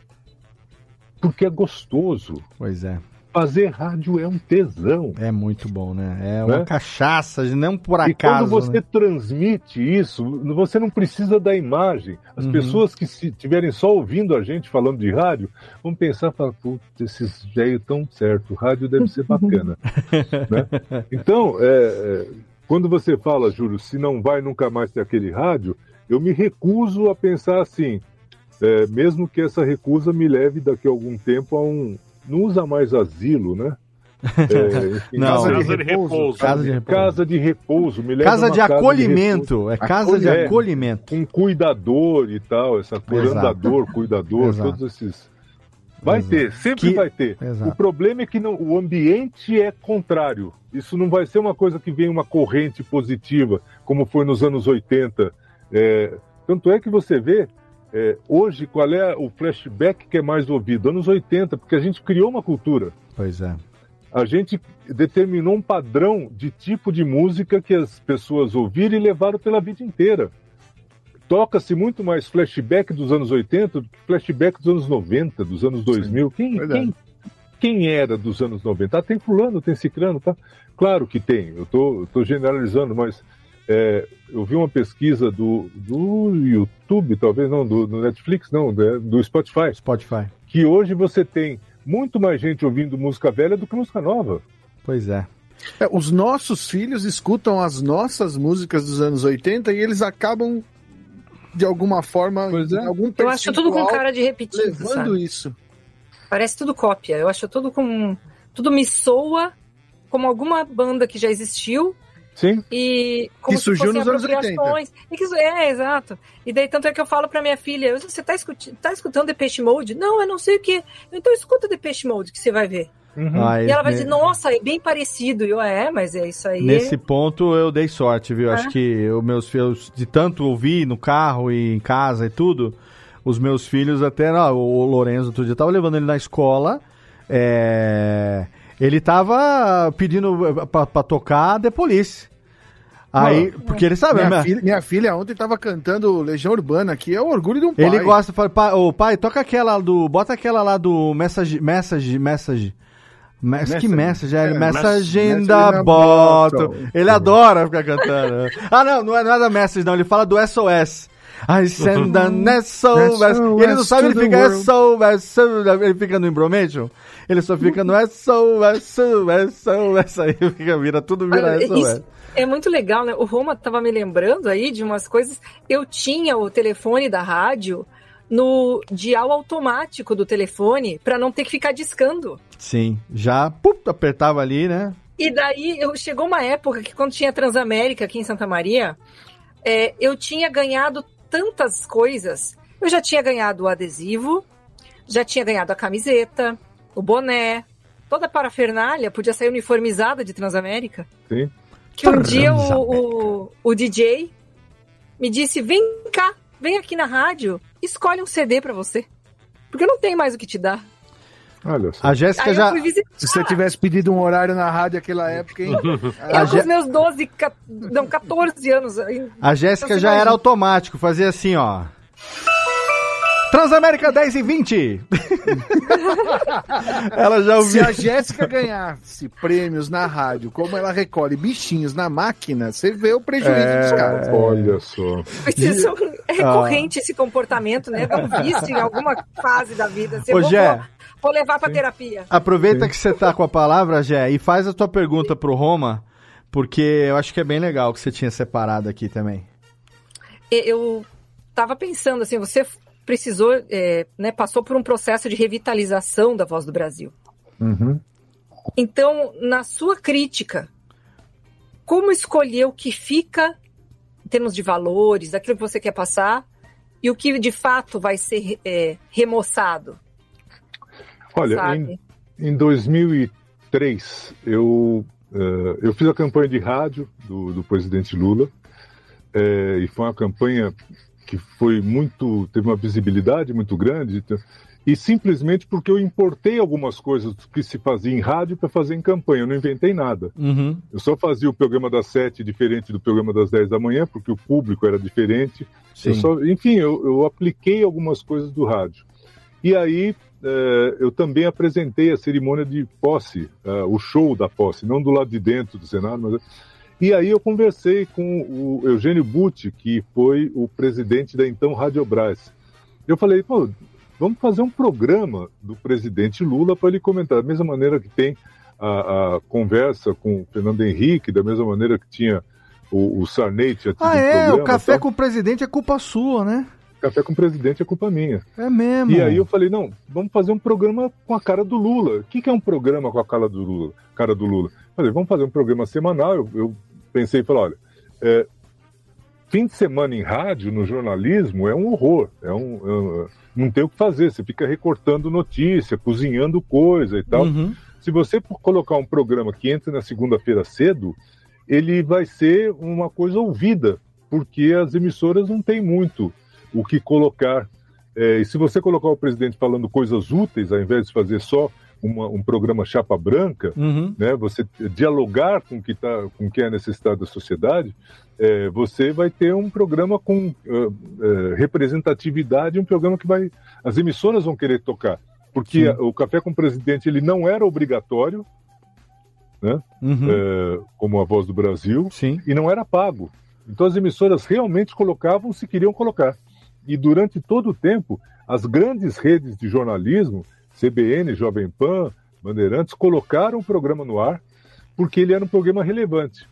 porque é gostoso. Pois é. Fazer rádio é um tesão. É muito bom, né? É uma Né? cachaça, não por E acaso. quando você né? transmite isso, você não precisa da imagem. As Uhum. pessoas que se estiverem só ouvindo a gente falando de rádio vão pensar, falar, putz, esses velhos tão certo, rádio deve ser bacana. [LAUGHS] né? Então, é, é, quando você fala, Júlio, se não vai nunca mais ter aquele rádio, eu me recuso a pensar assim, é, mesmo que essa recusa me leve daqui a algum tempo a um. Não usa mais asilo, né? É, [LAUGHS] enfim, Não. Casa de repouso. Casa de repouso. Casa de repouso. Me leva Casa de acolhimento, é casa de É, acolhimento. Um cuidador e tal, essa curandador, cuidador, Exato. todos esses. Vai Exato. ter, sempre Que- vai ter. Exato. O problema é que não- o ambiente é contrário. Isso não vai ser uma coisa que vem uma corrente positiva, como foi nos anos 80. É, tanto é que você vê, é, hoje, qual é o flashback que é mais ouvido? Anos 80, porque a gente criou uma cultura. Pois é. A gente determinou um padrão de tipo de música que as pessoas ouviram e levaram pela vida inteira. Toca-se muito mais flashback dos anos 80 do que flashback dos anos 90, dos anos 2000. Quem, verdade. quem, quem era dos anos 90? Ah, tem fulano, tem ciclano, tá? Claro que tem, eu tô, eu tô generalizando, mas é, eu vi uma pesquisa do, do YouTube, talvez não, do, do Netflix, não, do, do Spotify. Spotify. Que hoje você tem muito mais gente ouvindo música velha do que música nova. Pois é. É, os nossos filhos escutam as nossas músicas dos anos 80 e eles acabam, de alguma forma, em algum Eu acho tudo com cara de repetido, levando sabe? isso. Parece tudo cópia. Eu acho tudo com. Tudo me soa como alguma banda que já existiu Sim. e como Que surgiu fossem nos anos 80. apropriações. E que, é, exato. E daí, tanto é que eu falo pra minha filha, você tá, escuti- tá escutando Depeche Mode? Não, eu não sei o que. Então escuta Depeche Mode que você vai ver. Ah, e ela vai ne- dizer, nossa, é bem parecido. E eu, é, mas é isso aí. Nesse ponto eu dei sorte, viu? É. Acho que os meus filhos, de tanto ouvir no carro e em casa e tudo, os meus filhos até, não, o Lorenzo outro dia eu tava levando ele na escola, é, ele tava pedindo pra, pra tocar The Police. Aí, Mano, porque ele sabe, minha, né? filha, minha filha ontem tava cantando Legião Urbana, que é o orgulho de um pai. Ele gosta, fala, pai, ô, pai, toca aquela do, bota aquela lá do Message, Message, Message. Mas que message, é, É, message the bottle. bottle. Ele adora ficar cantando. ah, não, não é nada message, não. Ele fala do SOS. I send an SOS. E ele não sabe, ele fica. SOS, SOS. Ele fica no Imbromation. Ele só fica no SOS, SOS, SOS. Aí fica, vira, tudo vira SOS. isso é muito legal, né? O Roma tava me lembrando aí de umas coisas. Eu tinha o telefone da rádio no dial automático do telefone para não ter que ficar discando. Sim, já pup, apertava ali, né? E daí eu, chegou uma época que quando tinha Transamérica aqui em Santa Maria, é, eu tinha ganhado tantas coisas. Eu já tinha ganhado o adesivo, já tinha ganhado a camiseta, o boné, toda a parafernália podia sair uniformizada de Transamérica. Sim. Que um dia o, o, o DJ me disse: vem cá, vem aqui na rádio, escolhe um CD pra você. Porque eu não tenho mais o que te dar. Olha só. A Jéssica já. Se você tivesse pedido um horário na rádio naquela época, hein? [LAUGHS] Eu com os meus 12, ca- não, 14 anos. aí- A Jéssica Então, você já era automático, fazia assim, ó. Transamérica 10 e 20. [LAUGHS] ela já Se ouviu. a Jéssica ganhasse prêmios na rádio, como ela recolhe bichinhos na máquina, você vê o prejuízo É. dos caras. Olha só. Isso é Ah. recorrente esse comportamento, né? Dá um vício em alguma fase da vida. Assim, eu Ô, Gé. Vou, levar pra terapia. Aproveita que você tá com a palavra, Gé, e faz a tua pergunta pro Roma, porque eu acho que é bem legal que você tinha separado aqui também. Eu tava pensando assim, você precisou, é, né, passou por um processo de revitalização da Voz do Brasil. Uhum. Então, na sua crítica, como escolher o que fica em termos de valores, aquilo que você quer passar, e o que de fato vai ser é, remoçado? Olha, sabe? em, em 2003, eu, eh, eu fiz a campanha de rádio do, do presidente Lula, eh, e foi uma campanha que foi muito, teve uma visibilidade muito grande, então, e simplesmente porque eu importei algumas coisas que se fazia em rádio para fazer em campanha, eu não inventei nada. Uhum. Eu só fazia o programa das sete diferente do programa das 10 da manhã, porque o público era diferente. Sim. Eu só- enfim, eu, eu apliquei algumas coisas do rádio. E aí eu também apresentei a cerimônia de posse, eh, o show da posse, não do lado de dentro do Senado, mas. E aí eu conversei com o Eugênio Butti, que foi o presidente da então Radiobras. Eu falei, pô, vamos fazer um programa do presidente Lula para ele comentar, da mesma maneira que tem a, a conversa com o Fernando Henrique, da mesma maneira que tinha o, o Sarney tinha tido Ah, um é? O café com o presidente é culpa sua, né? Café com o presidente é culpa minha. É mesmo. E aí eu falei, não, vamos fazer um programa com a cara do Lula. O que, que é um programa com a cara do Lula? Cara do Lula? Falei, vamos fazer um programa semanal. Eu, eu pensei e falei, olha, é, fim de semana em rádio, no jornalismo, é um horror. É um, é, não tem o que fazer. Você fica recortando notícia, cozinhando coisa e tal. Uhum. Se você colocar um programa que entra na segunda-feira cedo, ele vai ser uma coisa ouvida, porque as emissoras não têm muito o que colocar. É, e se você colocar o presidente falando coisas úteis, ao invés de fazer só uma- um programa chapa branca, Uhum. né, você dialogar com que, tá, com que é a necessidade da sociedade, é, você vai ter um programa com eh, eh, representatividade, um programa que vai. As emissoras vão querer tocar. Porque o Café com o Presidente ele não era obrigatório, né, Uhum. eh, como a Voz do Brasil, Sim. e não era pago. Então as emissoras realmente colocavam se queriam colocar. E durante todo o tempo, as grandes redes de jornalismo, CBN, Jovem Pan, Bandeirantes, colocaram o programa no ar porque ele era um programa relevante.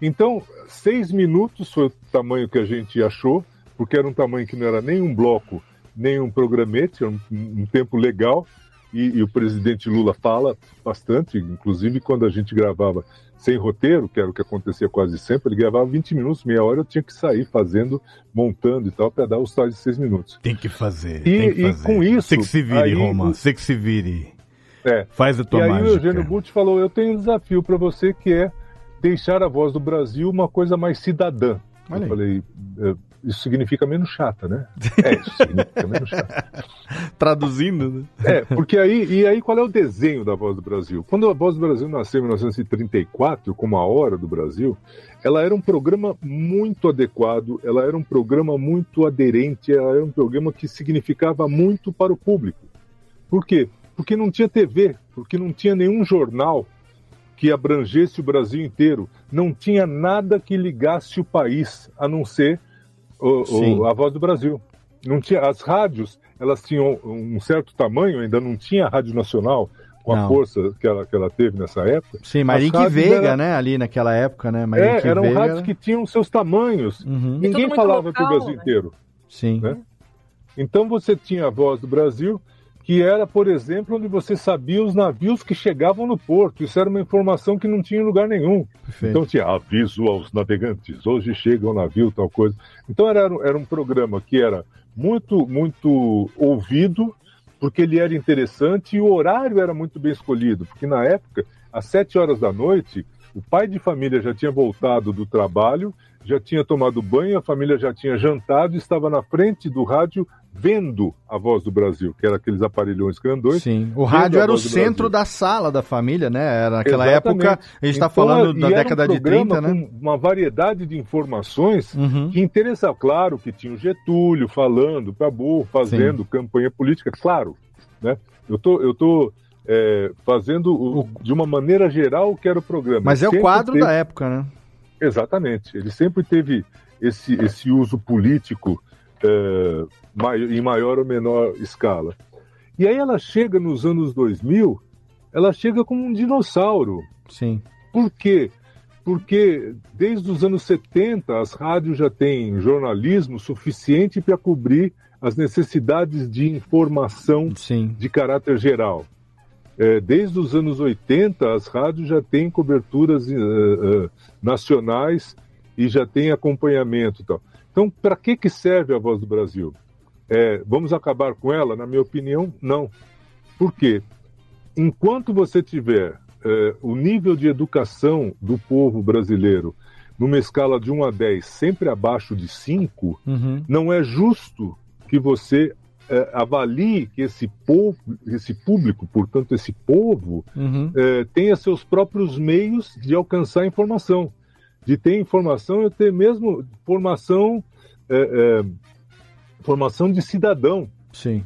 Então, seis minutos foi o tamanho que a gente achou, porque era um tamanho que não era nem um bloco, nem um programete, era um, um tempo legal. E, e o presidente Lula fala bastante, inclusive quando a gente gravava sem roteiro, que era o que acontecia quase sempre, ele gravava 20 minutos, meia hora, eu tinha que sair fazendo, montando e tal, para dar os tais de seis minutos. Tem que fazer. E, tem que e fazer. com isso. Você que se vire, aí Roma. Você que se vire. É. Faz a tua e aí mágica. o Eugênio Butti falou: Eu tenho um desafio para você que é deixar a voz do Brasil uma coisa mais cidadã. Olha aí. eu falei: "É, Isso significa menos chata, né? [LAUGHS] É, isso significa menos chata. Traduzindo, né? É, porque aí, e aí qual é o desenho da Voz do Brasil? Quando a Voz do Brasil nasceu em 1934, como a Hora do Brasil, ela era um programa muito adequado, ela era um programa muito aderente, ela era um programa que significava muito para o público. Por quê? Porque não tinha TV, porque não tinha nenhum jornal que abrangesse o Brasil inteiro, não tinha nada que ligasse o país, a não ser o- o- a Voz do Brasil. Não tinha as rádios, elas tinham um certo tamanho, ainda não tinha a Rádio Nacional com a Não. força que ela, que ela teve nessa época. Sim, rádios Veiga, era- né? Ali naquela época, né? Marink É, eram Veiga rádios que tinham seus tamanhos. Uhum. Ninguém falava para o Brasil né? inteiro. Sim. né? Então você tinha a Voz do Brasil, que era, por exemplo, onde você sabia os navios que chegavam no porto. Isso era uma informação que não tinha em lugar nenhum. Perfeito. Então tinha aviso aos navegantes, hoje chega o navio, tal coisa. Então era, era um programa que era muito, muito ouvido, porque ele era interessante e o horário era muito bem escolhido, porque na época, às sete horas da noite, o pai de família já tinha voltado do trabalho, já tinha tomado banho, a família já tinha jantado e estava na frente do rádio vendo a Voz do Brasil, que era aqueles aparelhões grandões. Sim. O rádio era o centro da sala da família, né? Era naquela Exatamente. época, a gente está Então, falando da era um década de programa 30, né? Uma variedade de informações Uhum. que interessavam. Claro que tinha o Getúlio falando para burro, fazendo campanha política, claro. Né? Eu tô, eu tô é, fazendo o- de uma maneira geral o que era o programa. Mas é o quadro teve- da época, né? Exatamente. Ele sempre teve esse, esse uso político é, em maior ou menor escala. E aí ela chega nos anos 2000, ela chega como um dinossauro. Sim. Por quê? Porque desde os anos 70 as rádios já têm jornalismo suficiente para cobrir as necessidades de informação Sim. de caráter geral. É, desde os anos 80 as rádios já têm coberturas eh, eh, nacionais e já têm acompanhamento tal. Então, para que, que serve a Voz do Brasil? É, vamos acabar com ela? Na minha opinião, não. Por quê? Enquanto você tiver eh, o nível de educação do povo brasileiro numa escala de 1 a 10 sempre abaixo de 5, Uhum. não é justo que você eh, avalie que esse povo, esse público, portanto esse povo, Uhum. eh, tenha seus próprios meios de alcançar informação, de ter informação e ter mesmo formação, eh, eh, formação de cidadão. Sim.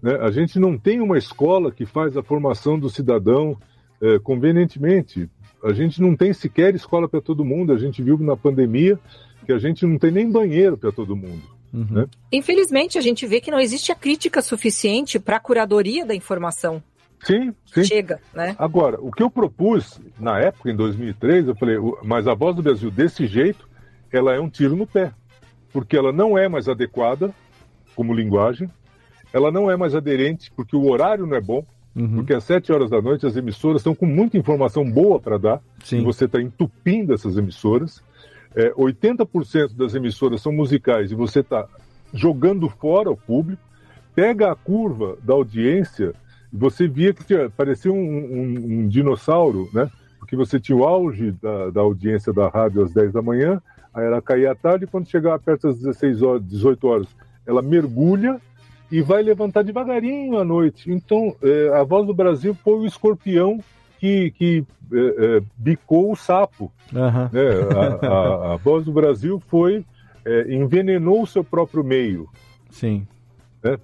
né? A gente não tem uma escola que faz a formação do cidadão eh, convenientemente. A gente não tem sequer escola para todo mundo. A gente viu na pandemia que a gente não tem nem banheiro para todo mundo. Uhum. Né? Infelizmente, a gente vê que não existe a crítica suficiente para a curadoria da informação. Sim, sim. Chega, né? Agora, o que eu propus na época, em 2003, eu falei, "O- mas a voz do Brasil desse jeito, ela é um tiro no pé. Porque ela não é mais adequada como linguagem, ela não é mais aderente, porque o horário não é bom, Uhum. porque às 7 horas da noite as emissoras estão com muita informação boa para dar, Sim. e você está entupindo essas emissoras. É, 80% das emissoras são musicais e você está jogando fora o público. Pega a curva da audiência você via que tinha, parecia um, um- um dinossauro, né? Porque você tinha o auge da, da audiência da rádio às 10 da manhã, aí ela caía à tarde e quando chegava perto das 16 horas, 18 horas, ela mergulha e vai levantar devagarinho à noite. Então, é, a Voz do Brasil foi o escorpião que, que é, é, bicou o sapo. Aham. né? A, a- a Voz do Brasil foi é, envenenou o seu próprio meio. Sim. né?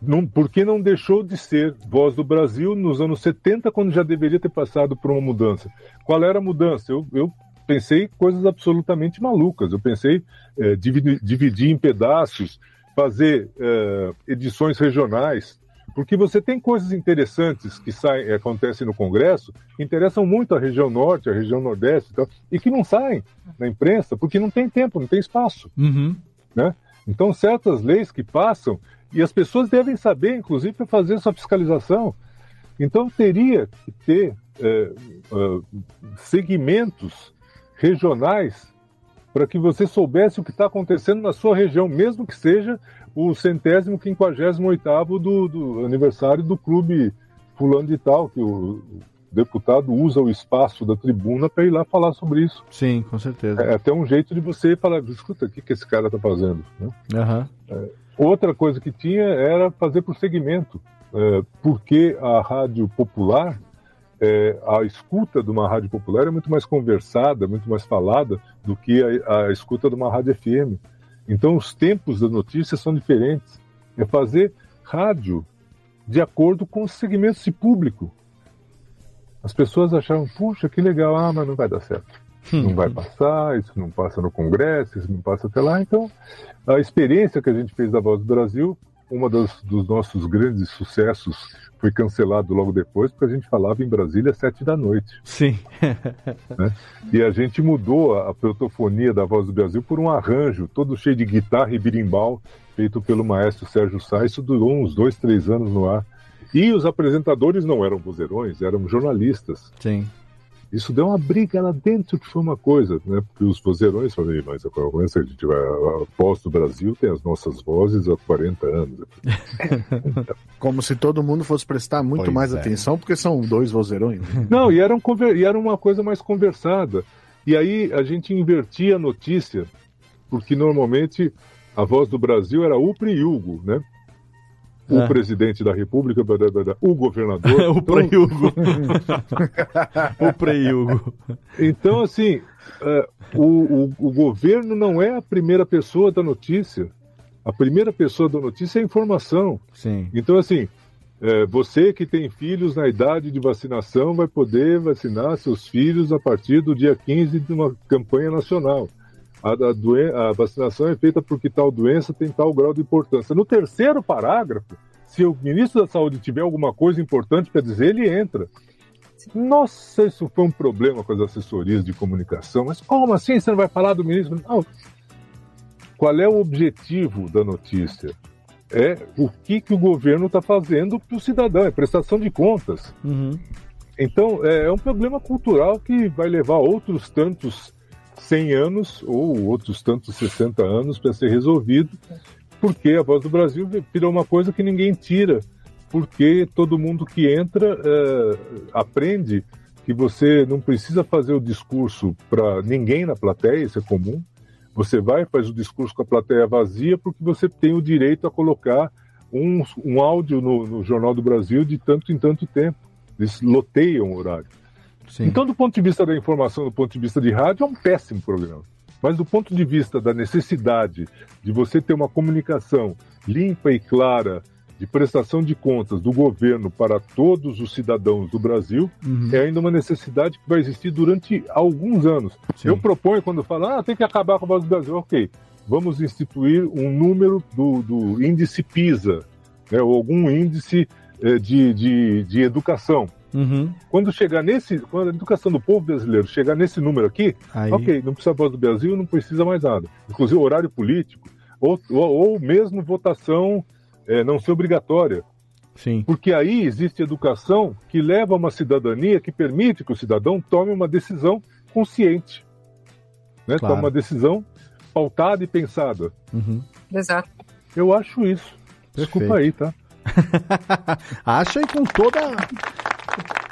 Não, porque não deixou de ser Voz do Brasil nos anos 70, quando já deveria ter passado por uma mudança. Qual era a mudança? Eu, eu pensei coisas absolutamente malucas. Eu pensei é, dividir, dividir em pedaços, fazer é, edições regionais, porque você tem coisas interessantes que saem, eh, acontecem no Congresso, que interessam muito a região norte, a região nordeste e tal, e que não saem na imprensa porque não tem tempo, não tem espaço Uhum. né? Então, certas leis que passam E as pessoas devem saber, inclusive, para fazer sua fiscalização. Então teria que ter é, é, segmentos regionais para que você soubesse o que está acontecendo na sua região, mesmo que seja o centésimo, quinquagésimo oitavo do, do aniversário do clube fulano de tal, que o deputado usa o espaço da tribuna para ir lá falar sobre isso. Sim, com certeza. É até um jeito de você falar, escuta, o que, que esse cara está fazendo? Né? Aham. É, outra coisa que tinha era fazer por segmento, é, porque a rádio popular, é, a escuta de uma rádio popular é muito mais conversada, muito mais falada do que a, a escuta de uma rádio FM. Então os tempos das notícias são diferentes. É fazer rádio de acordo com os segmentos de público. As pessoas acharam, puxa, que legal, ah, mas não vai dar certo. Não vai passar, isso não passa no Congresso, isso não passa até lá. Então, a experiência que a gente fez da Voz do Brasil, uma das, dos nossos grandes sucessos foi cancelado logo depois, porque a gente falava em Brasília às sete da noite. Sim. [LAUGHS] né? E a gente mudou a, a protofonia da Voz do Brasil por um arranjo todo cheio de guitarra e birimbau, feito pelo maestro Sérgio Sá. Isso durou uns dois, três anos no ar. E os apresentadores não eram vozeirões, eram jornalistas. Sim. Isso deu uma briga lá dentro que foi uma coisa, né? Porque os vozeirões falaram, mas agora a gente vai, a Voz do Brasil tem as nossas vozes há 40 anos. [LAUGHS] Como se todo mundo fosse prestar muito Pois mais é. atenção, porque são dois vozeirões. Não, e era, um e era uma coisa mais conversada. E aí a gente invertia a notícia, porque normalmente a voz do Brasil era Upri e Hugo, né? O É. presidente da República, blá, blá, blá, o governador. [LAUGHS] o Prei-Hugo. [LAUGHS] o Prei-Hugo. Então, assim, é, o, o, o governo não é a primeira pessoa da notícia. A primeira pessoa da notícia é a informação. Sim. Então, assim, é, você que tem filhos na idade de vacinação vai poder vacinar seus filhos a partir do dia 15 de uma campanha nacional. A, a doen- a vacinação é feita porque tal doença tem tal grau de importância. No terceiro parágrafo, se o ministro da Saúde tiver alguma coisa importante para dizer, ele entra. Nossa, isso foi um problema com as assessorias de comunicação. Mas como assim você não vai falar do ministro? Não. Qual é o objetivo da notícia? É o que, que o governo está fazendo para o cidadão, é prestação de contas. Uhum. Então, é, é um problema cultural que vai levar outros tantos 100 anos ou outros tantos 60 anos para ser resolvido, porque a Voz do Brasil virou uma coisa que ninguém tira, porque todo mundo que entra é, aprende que você não precisa fazer o discurso para ninguém na plateia, isso é comum. Você vai faz o discurso com a plateia vazia porque você tem o direito a colocar um, um áudio no, no Jornal do Brasil de tanto em tanto tempo. Eles loteiam o horário. Então, do ponto de vista da informação, do ponto de vista de rádio, é um péssimo programa. Mas do ponto de vista da necessidade de você ter uma comunicação limpa e clara de prestação de contas do governo para todos os cidadãos do Brasil, Uhum. é ainda uma necessidade que vai existir durante alguns anos. Eu proponho, quando falo, ah, tem que acabar com a voz do Brasil, ok, vamos instituir um número do, do índice PISA, né, ou algum índice eh, de, de, de educação. Uhum. Quando chegar nesse, quando a educação do povo brasileiro chegar nesse número aqui, Aí- ok, não precisa voz do Brasil, não precisa mais nada. Inclusive horário político, ou, ou, ou mesmo votação eh, não ser obrigatória. Sim. Porque aí existe educação que leva a uma cidadania que permite que o cidadão tome uma decisão consciente. Né? Claro. Tome uma decisão pautada e pensada. Uhum. Exato. Eu acho isso. Desculpa aí, tá? [LAUGHS] Acha aí com toda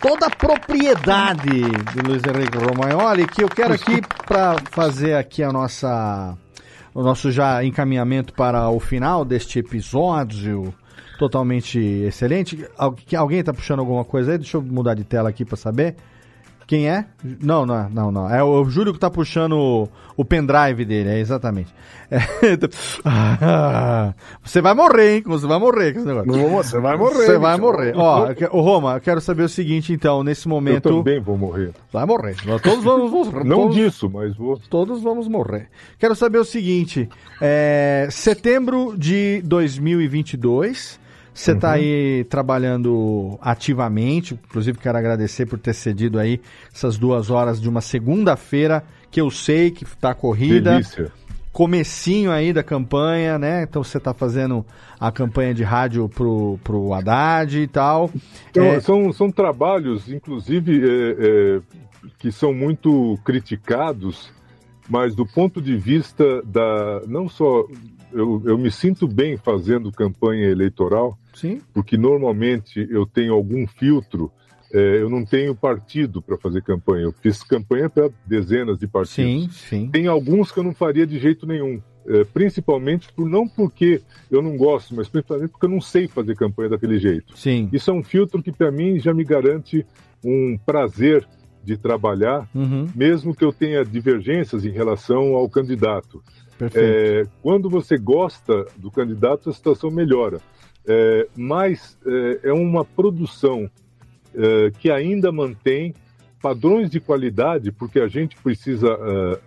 toda a propriedade de Luiz Henrique Romagnoli que eu quero aqui para fazer aqui a nossa o nosso já encaminhamento para o final deste episódio totalmente excelente. Al- que- Alguém tá puxando alguma coisa aí? Deixa eu mudar de tela aqui para saber. Quem é? Não, não, não, não. É o Júlio que tá puxando o, o pendrive dele, é exatamente. É, Ah, [LAUGHS] você vai morrer, hein? Você vai morrer com esse negócio. Não, você vai morrer, Você vai bicho. morrer. Ó, eu ô Roma, eu quero saber o seguinte, então, nesse Eu momento. também vou morrer. Vai morrer. Nós todos vamos morrer. Não todos, disso, mas vou. todos vamos morrer. Quero saber o seguinte: é, setembro de 2022. Você está aí trabalhando ativamente, inclusive quero agradecer por ter cedido aí essas duas horas de uma segunda-feira que eu sei que está corrida. Delícia. comecinho aí da campanha, né? Então você está fazendo a campanha de rádio pro, pro Haddad e tal. Então, É, são, são trabalhos, inclusive, é, é, que são muito criticados, mas do ponto de vista da. Não só. Eu, eu me sinto bem fazendo campanha eleitoral, Sim. porque normalmente eu tenho algum filtro. é, eu não tenho partido para fazer campanha. Eu fiz campanha para dezenas de partidos. Sim, sim. Tem alguns que eu não faria de jeito nenhum. é, principalmente por não porque eu não gosto, mas principalmente porque eu não sei fazer campanha daquele jeito. Sim. Isso é um filtro que para mim já me garante um prazer de trabalhar, Uhum. mesmo que eu tenha divergências em relação ao candidato. É, quando você gosta do candidato, a situação melhora. É, mas é, é uma produção é, que ainda mantém padrões de qualidade, porque a gente precisa é,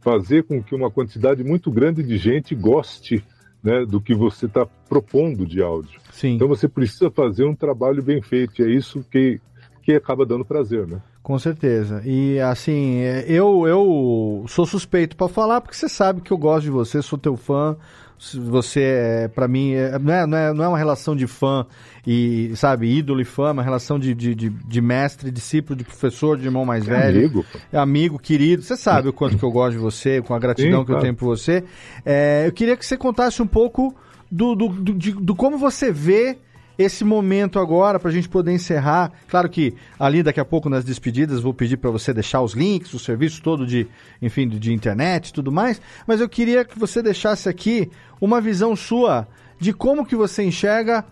fazer com que uma quantidade muito grande de gente goste né, do que você está propondo de áudio. Sim. Então você precisa fazer um trabalho bem feito, e é isso que, que acaba dando prazer, né? Com certeza. E assim, é, eu, eu sou suspeito pra falar porque você sabe que eu gosto de você, sou teu fã. Se Você é, para mim, é, não, é, não, é, não é uma relação de fã e, sabe, ídolo e fã, é uma relação de, de, de, de mestre, discípulo, de professor, de irmão mais É velho. amigo. É amigo, querido. Você sabe o quanto que eu gosto de você, com a gratidão Sim, que eu tenho por você. É, eu queria que você contasse um pouco do, do, do, de- do como você vê esse momento agora pra gente poder encerrar. Claro que ali daqui a pouco nas despedidas vou pedir para você deixar os links, o serviço todo de, enfim, de, internet tudo mais, mas eu queria que você deixasse aqui uma visão sua de como que você enxerga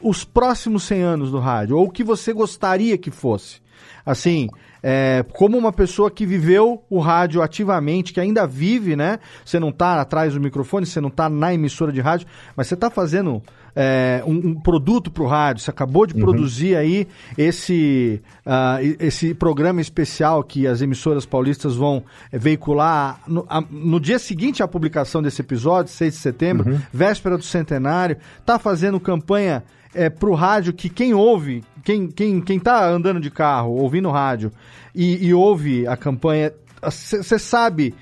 os próximos 100 anos do rádio, ou o que você gostaria que fosse. Assim, é, como uma pessoa que viveu o rádio ativamente, que ainda vive, né? Você não tá atrás do microfone, você não tá na emissora de rádio, mas você tá fazendo é, um, um produto pro rádio. Você acabou de produzir aí esse, e- esse programa especial que as emissoras paulistas vão eh, veicular no, a- no dia seguinte à publicação desse episódio, 6 de setembro, véspera do centenário. Tá fazendo campanha é, pro rádio que quem ouve, quem, quem, quem tá andando de carro, ouvindo rádio e, e ouve a campanha, você sabe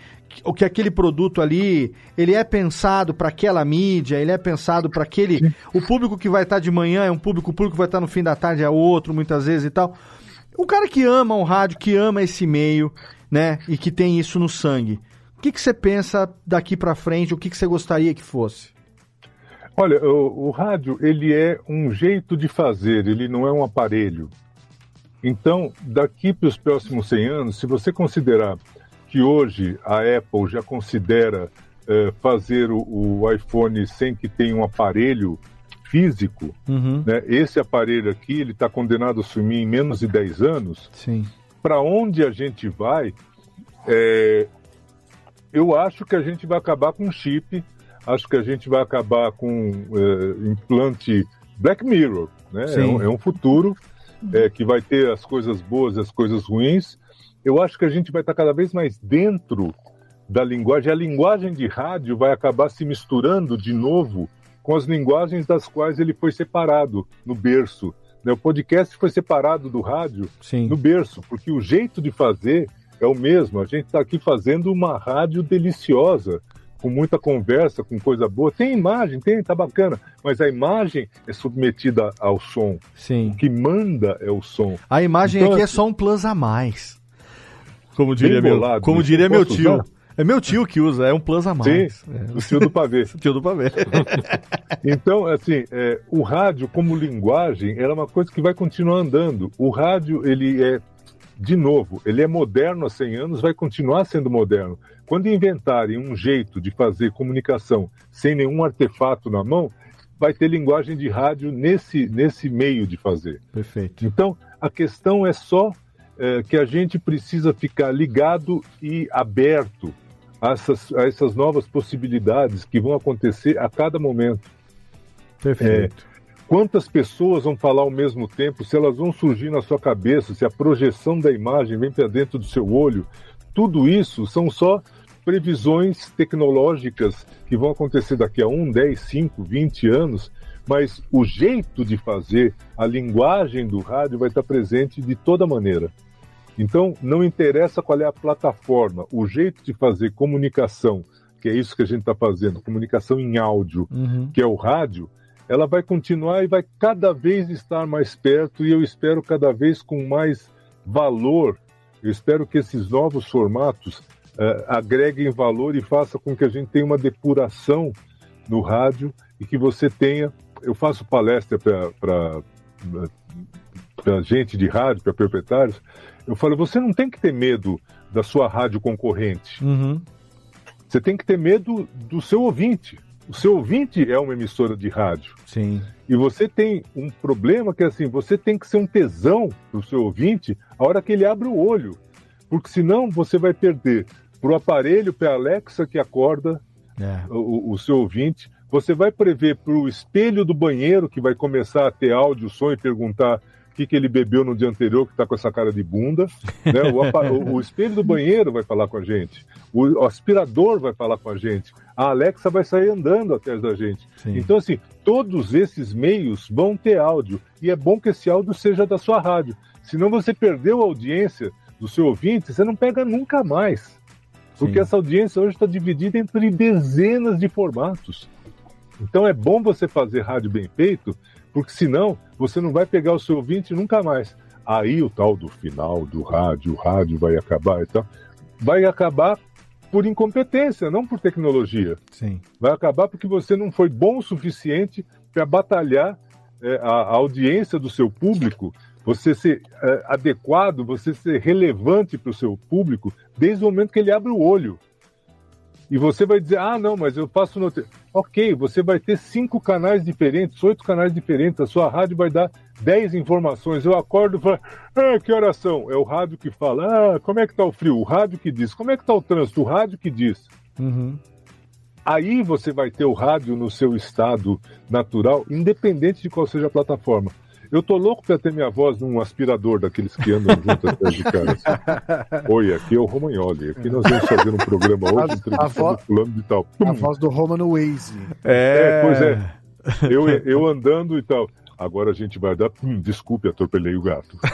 o que aquele produto ali, ele é pensado para aquela mídia, ele é pensado para aquele, o público que vai estar de manhã é um público, o público que vai estar no fim da tarde é outro, muitas vezes e tal. O cara que ama o rádio, que ama esse meio, né, e que tem isso no sangue, o que que você pensa daqui para frente, o que que você gostaria que fosse? Olha, o, o rádio ele é um jeito de fazer, ele não é um aparelho. Então, daqui para os próximos 100 anos, se você considerar que hoje a Apple já considera eh, fazer o, o iPhone sem que tenha um aparelho físico, Uhum. né, esse aparelho aqui ele está condenado a sumir em menos de 10 anos. Sim. Para onde a gente vai? é, eu acho que a gente vai acabar com chip, acho que a gente vai acabar com é, implante Black Mirror, né? É um, é um futuro é, que vai ter as coisas boas e as coisas ruins. Eu acho que a gente vai estar cada vez mais dentro da linguagem. A linguagem de rádio vai acabar se misturando de novo com as linguagens das quais ele foi separado no berço. né? O podcast foi separado do rádio Sim. no berço, porque o jeito de fazer é o mesmo. A gente está aqui fazendo uma rádio deliciosa, com muita conversa, com coisa boa. Tem imagem, tem, tá bacana, mas a imagem é submetida ao som. Sim. O que manda é o som. A imagem Então, aqui é assim, só um plus a mais. Como diria Bem meu, bolado como diria meu tio. usar? É meu tio que usa, é um plus a mais. Sim, É. o tio do pavê. [LAUGHS] O tio do pavê. [LAUGHS] Então, assim, é, o rádio como linguagem era uma coisa que vai continuar andando. O rádio, ele é, de novo, ele é moderno há 100 anos, vai continuar sendo moderno. Quando inventarem um jeito de fazer comunicação sem nenhum artefato na mão, vai ter linguagem de rádio nesse, nesse meio de fazer. Perfeito. Então, a questão é só é, que a gente precisa ficar ligado e aberto a essas, a essas novas possibilidades que vão acontecer a cada momento. Perfeito. Quantas pessoas vão falar ao mesmo tempo, se elas vão surgir na sua cabeça, se a projeção da imagem vem para dentro do seu olho, tudo isso são só previsões tecnológicas que vão acontecer daqui a 1, 10, 5, 20 anos, mas o jeito de fazer, a linguagem do rádio vai estar presente de toda maneira. Então, não interessa qual é a plataforma, o jeito de fazer comunicação que é isso que a gente está fazendo, comunicação em áudio, Uhum. que é o rádio, ela vai continuar e vai cada vez estar mais perto e eu espero cada vez com mais valor. Eu espero que esses novos formatos eh, agreguem valor e faça com que a gente tenha uma depuração no rádio e que você tenha. Eu faço palestra para para gente de rádio, para proprietários. Eu falo, você não tem que ter medo da sua rádio concorrente. Uhum. Você tem que ter medo do seu ouvinte. O seu ouvinte é uma emissora de rádio. Sim. E você tem um problema que é assim, você tem que ser um tesão para o seu ouvinte a hora que ele abre o olho. Porque senão você vai perder para o aparelho, para a Alexa que acorda É. o, o seu ouvinte. Você vai prever para o espelho do banheiro que vai começar a ter áudio, som e perguntar que, que ele bebeu no dia anterior que está com essa cara de bunda. né? O, o espelho do banheiro vai falar com a gente. O aspirador vai falar com a gente. A Alexa vai sair andando atrás da gente. Sim. Então, assim, todos esses meios vão ter áudio. E é bom que esse áudio seja da sua rádio. Senão você perdeu a audiência do seu ouvinte, você não pega nunca mais. Porque Sim. essa audiência hoje está dividida entre dezenas de formatos. Então é bom você fazer rádio bem feito, porque senão você não vai pegar o seu ouvinte nunca mais. Aí o tal do final do rádio, o rádio vai acabar e tal. Vai acabar por incompetência, não por tecnologia. Sim. Vai acabar porque você não foi bom o suficiente para batalhar é, a, a audiência do seu público, você ser é, adequado, você ser relevante para o seu público desde o momento que ele abre o olho. E você vai dizer, ah, não, mas eu faço notícia. Ok, você vai ter cinco canais diferentes, oito canais diferentes, a sua rádio vai dar dez informações. Eu acordo e falo, ah, que horas são? É o rádio que fala, ah, como é que tá o frio? O rádio que diz. Como é que tá o trânsito? O rádio que diz. Uhum. Aí você vai ter o rádio no seu estado natural, independente de qual seja a plataforma. Eu tô louco para ter minha voz num aspirador daqueles que andam junto atrás de cara. assim. [LAUGHS] Oi, aqui é o Romagnoli. Aqui nós vamos fazer um programa hoje entrevistando voz- fulano de tal. A voz do Roma no Waze. É, pois é. Eu, [LAUGHS] eu andando e tal. Agora a gente vai dar. Hum, desculpe, atropelei o gato. [LAUGHS]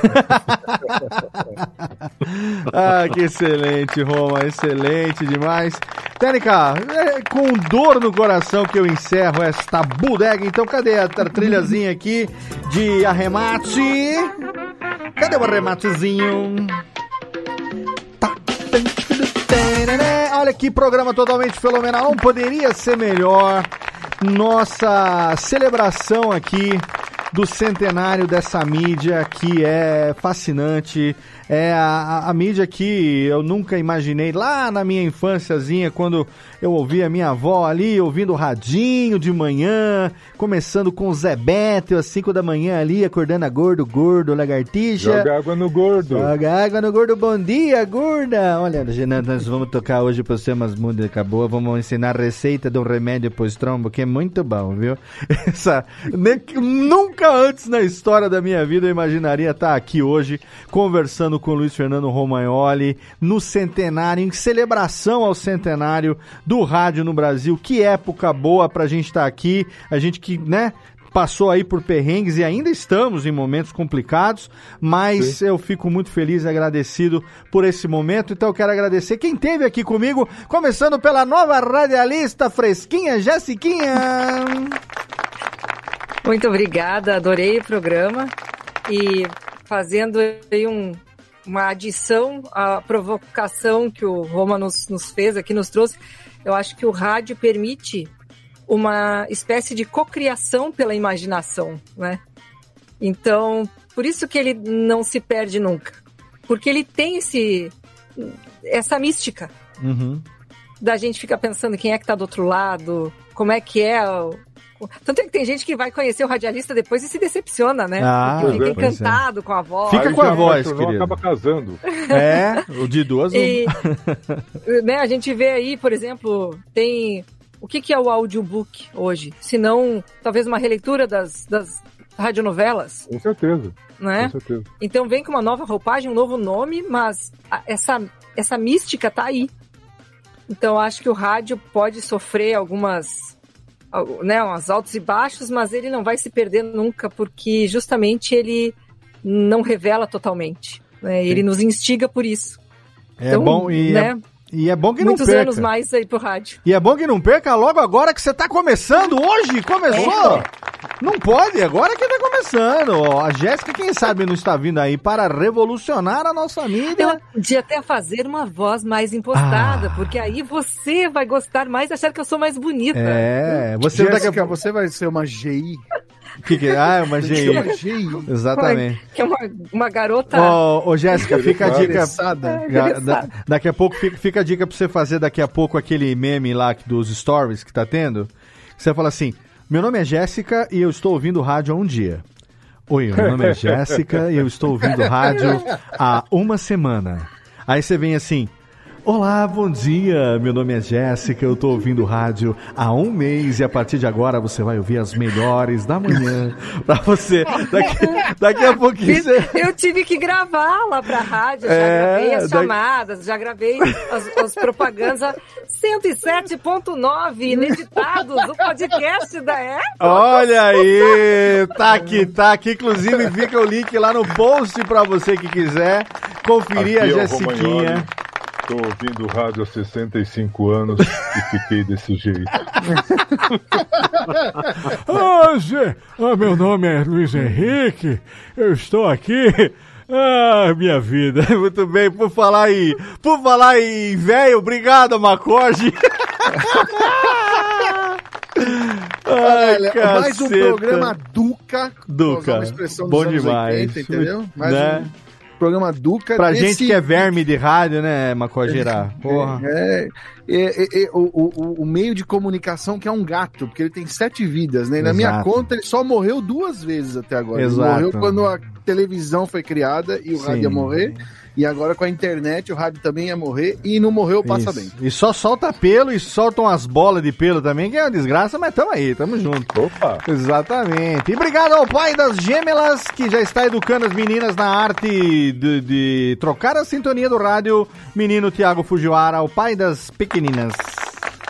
Ah, que excelente, Roma, excelente demais. Técnica, é com dor no coração que eu encerro esta bodega. Então, cadê a trilhazinha aqui de arremate? Cadê o arrematezinho? Tá. Olha que programa totalmente fenomenal, não poderia ser melhor. Nossa celebração aqui do centenário dessa mídia que é fascinante. É a, a- mídia que eu nunca imaginei lá na minha infânciazinha, quando eu ouvia minha avó ali ouvindo o radinho de manhã, começando com o Zé Beto às 5 da manhã ali, acordando a gordo, gordo, lagartixa. Joga água no gordo. Joga água no gordo, bom dia, gorda! Olha, Renan, nós vamos tocar hoje pra você umas músicas boas, vamos ensinar a receita de um remédio pro estrombo, que é muito bom, viu? [LAUGHS] Essa, nunca antes na história da minha vida eu imaginaria estar aqui hoje conversando com o Luiz Fernando Romagnoli no centenário, em celebração ao centenário do rádio no Brasil. Que época boa pra gente estar aqui, a gente que, né? passou aí por perrengues e ainda estamos em momentos complicados, mas eu fico muito feliz e agradecido por esse momento. Então eu quero agradecer quem esteve aqui comigo, começando pela nova radialista fresquinha, Jessiquinha. Muito obrigada, adorei o programa. E fazendo aí um- uma adição à provocação que o Roma nos, nos fez aqui, nos trouxe, eu acho que o rádio permite uma espécie de cocriação pela imaginação, né? Então, por isso que ele não se perde nunca. Porque ele tem esse, essa mística Uhum. da gente ficar pensando quem é que tá do outro lado, como é que é. Tanto é que tem gente que vai conhecer o radialista depois e se decepciona, né? Ah, Porque fica é. encantado com a voz. Fica Aí com a voz, querido. acaba casando. [LAUGHS] É, o de duas. E, [LAUGHS] né, a gente vê aí, por exemplo, tem. O que, que é o audiobook hoje? Se não, talvez uma releitura das, das radionovelas, Com certeza. né? Com certeza. Então vem com uma nova roupagem, um novo nome, mas a- essa, essa mística tá aí. Então eu acho que o rádio pode sofrer algumas, al- né, uns altos e baixos, mas ele não vai se perder nunca, porque justamente ele não revela totalmente. né? Ele nos instiga por isso. É bom e né? E é bom que Muitos não perca. anos mais aí pro rádio. E é bom que não perca logo agora que você tá começando. Hoje começou. Não pode, agora que tá começando. A Jéssica, quem sabe, não está vindo aí para revolucionar a nossa mídia. Eu podia até fazer uma voz mais impostada, Ah. porque aí você vai gostar mais e achar que eu sou mais bonita. É, você Jéssica, daqui a você vai ser uma GI. Que que é? Ah, é uma [LAUGHS] ser uma GI. GI. Exatamente. Que é uma, uma garota. Ô, ô, Jéssica, fica a dica. Já- da- daqui a pouco, fica, fica a dica pra você fazer daqui a pouco aquele meme lá que- dos stories que tá tendo. Você fala assim: Meu nome é Jéssica e eu estou ouvindo rádio há um dia. Oi, meu nome é [LAUGHS] Jéssica e eu estou ouvindo rádio há uma semana. Aí você vem assim. Olá, bom dia. Meu nome é Jéssica, eu tô ouvindo rádio há um mês e a partir de agora você vai ouvir as melhores da manhã [LAUGHS] pra você. Daqui, daqui a pouquinho você. Eu tive que gravar lá pra rádio, já É, gravei as chamadas, já gravei as, as propagandas. 107.9 ineditados, o podcast da É. Olha aí, tá aqui, tá aqui. Inclusive fica o link lá no post pra você que quiser conferir Aqui a é Tô ouvindo rádio há 65 anos e fiquei desse jeito. Ah, Zé, ah, meu nome é Luiz Henrique, eu estou aqui. Ah, minha vida. [LAUGHS] Muito bem, por falar em, por falar em velho, obrigado, Macorde. [LAUGHS] Ai, Olha, mais um caceta. programa Duca. Duca. Uma expressão dos Bom anos demais. 80, entendeu? Mais Né? um programa Duca. Pra desse- gente que é verme de rádio, né, Macogeira? Porra. É, é, é, é, o, o, o meio de comunicação que é um gato, porque ele tem sete vidas, né? E Na minha Exato. conta, ele só morreu duas vezes até agora. Exato. Ele morreu quando a televisão foi criada e o Sim. rádio ia morrer. E agora com a internet o rádio também ia morrer e não morreu, passa Isso. bem. E só solta pelo e soltam as bolas de pelo também, que é uma desgraça, mas tamo aí, tamo junto. Opa! Exatamente. E obrigado ao pai das gêmeas, que já está educando as meninas na arte de, de trocar a sintonia do rádio. Menino Tiago Fujiwara, o pai das pequeninas.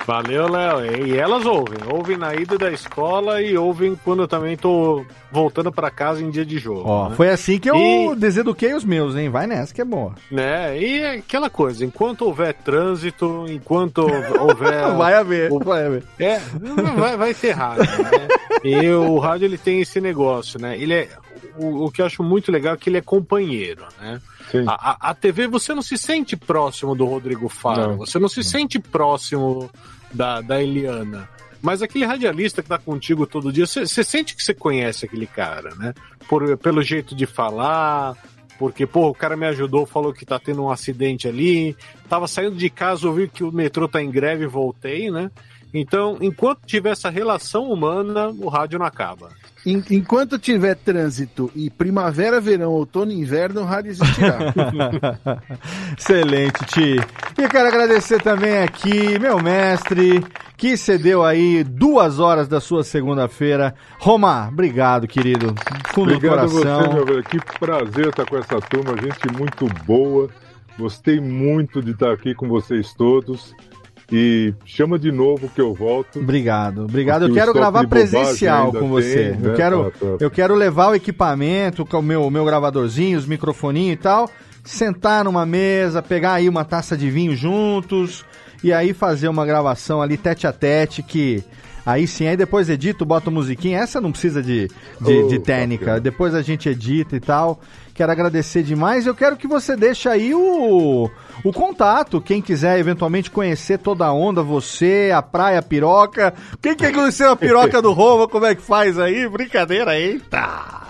Valeu, Léo. E elas ouvem. Ouvem na ida da escola e ouvem quando eu também tô voltando pra casa em dia de jogo. Ó, né? foi assim que eu E- deseduquei os meus, hein? Vai nessa que é boa. Né? E é aquela coisa, enquanto houver trânsito, enquanto houver. [LAUGHS] Vai haver, o- vai haver. É, vai, vai ter rádio, né? E o rádio ele tem esse negócio, né? Ele é. O, o que eu acho muito legal é que ele é companheiro, né? A, a- a TV você não se sente próximo do Rodrigo Faro, Não. você não se sente próximo da, da Eliana. Mas aquele radialista que tá contigo todo dia, você você sente que você conhece aquele cara, né? Por, pelo jeito de falar, porque, pô, o cara me ajudou, falou que tá tendo um acidente ali, tava saindo de casa, ouvi que o metrô tá em greve e voltei, né? Então, enquanto tiver essa relação humana, o rádio não acaba. En- enquanto tiver trânsito e primavera, verão, outono e inverno, o rádio existirá. [LAUGHS] Excelente, Ti. E quero agradecer também aqui, meu mestre, que cedeu aí duas horas da sua segunda-feira. Roma, obrigado, querido. Fundo Obrigado a do você, coração. meu velho. Que prazer estar com essa turma, gente muito boa. Gostei muito de estar aqui com vocês todos. E chama de novo que eu volto. Obrigado, obrigado. Eu quero gravar presencial com você. tem, eu né, quero, pra- pra- eu quero levar o equipamento, com o meu, meu gravadorzinho, os microfoninhos e tal, sentar numa mesa, pegar aí uma taça de vinho juntos e aí fazer uma gravação ali tete a tete que aí sim, aí depois edito, boto musiquinha. Essa não precisa de, de, Oh, de técnica. bacana. Depois a gente edita e tal. Quero agradecer demais. Eu quero que você deixe aí o, o contato. Quem quiser eventualmente conhecer toda a onda, você, a praia, a piroca. Quem quer conhecer a piroca do Roma, como é que faz aí? Brincadeira, eita!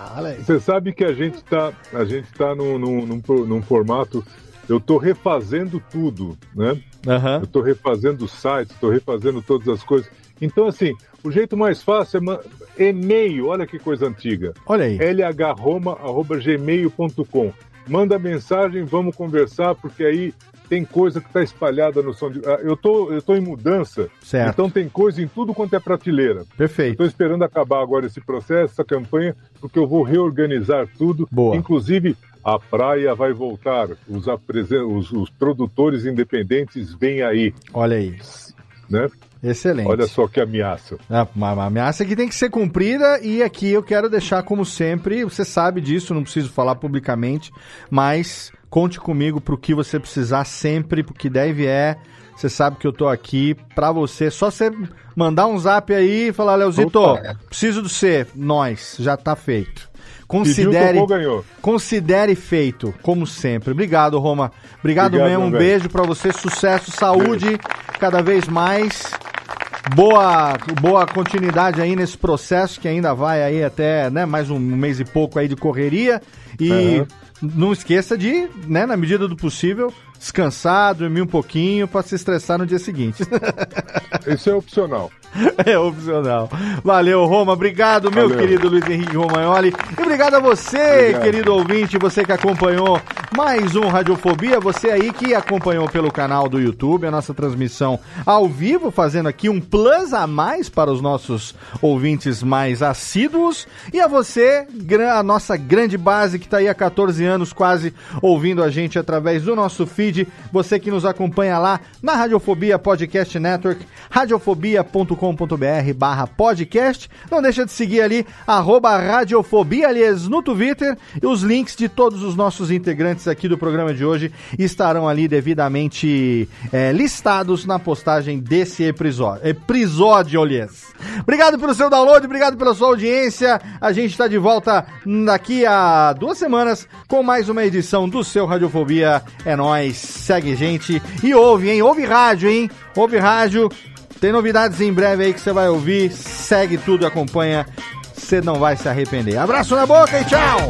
Você sabe que a gente tá, a gente tá num, num, num, num formato. Eu tô refazendo tudo, né? Aham. Eu tô refazendo o site, tô refazendo todas as coisas. Então, assim, o jeito mais fácil é ma- e-mail, olha que coisa antiga. Olha aí. lhroma.gmail.com. Manda mensagem, vamos conversar, porque aí tem coisa que está espalhada no som de. Ah, Eu tô, eu tô em mudança, Certo. então tem coisa em tudo quanto é prateleira. Perfeito. Estou esperando acabar agora esse processo, essa campanha, porque eu vou reorganizar tudo. Boa. Inclusive, a praia vai voltar. Os, apresen- os, os produtores independentes vêm aí. Olha aí. Né? Excelente. Olha só que ameaça. É, uma, uma ameaça que tem que ser cumprida e aqui eu quero deixar como sempre, você sabe disso, não preciso falar publicamente, mas conte comigo pro que você precisar sempre, porque deve é. Você sabe que eu tô aqui pra você. Só você mandar um zap aí e falar, Leozito, Opa. preciso do você. Nós, já tá feito. Pediu, Considere, tocou, considere feito, como sempre. Obrigado, Roma. Obrigado, Obrigado, mesmo. Um velho. beijo pra você, sucesso, saúde, cada vez mais. Boa, boa continuidade aí nesse processo que ainda vai aí até né, mais um mês e pouco aí de correria. E Aham. não esqueça de, né, na medida do possível, descansar, dormir um pouquinho para se estressar no dia seguinte. [LAUGHS] Isso é opcional. [LAUGHS] É opcional. Valeu, Roma. Obrigado, meu Valeu. querido Luiz Henrique Romagnoli. E obrigado a você, Obrigado. querido ouvinte, você que acompanhou mais um Radiofobia, você aí que acompanhou pelo canal do YouTube a nossa transmissão ao vivo, fazendo aqui um plus a mais para os nossos ouvintes mais assíduos. E a você, a nossa grande base que está aí há 14 anos quase ouvindo a gente através do nosso feed, você que nos acompanha lá na Radiofobia Podcast Network, radiofobia.com.br barra podcast. Não deixa de seguir ali, arroba Radiofobia, aliás, no Twitter. E os links de todos os nossos integrantes aqui do programa de hoje estarão ali devidamente eh, listados na postagem desse episódio. Episódio, aliás. Obrigado pelo seu download, obrigado pela sua audiência. A gente está de volta daqui a duas semanas com mais uma edição do seu Radiofobia. É nóis, segue gente e ouve, hein? Ouve rádio, hein? Ouve rádio. Tem novidades em breve aí que você vai ouvir. Segue tudo, acompanha. Você não vai se arrepender. Abraço na boca e tchau!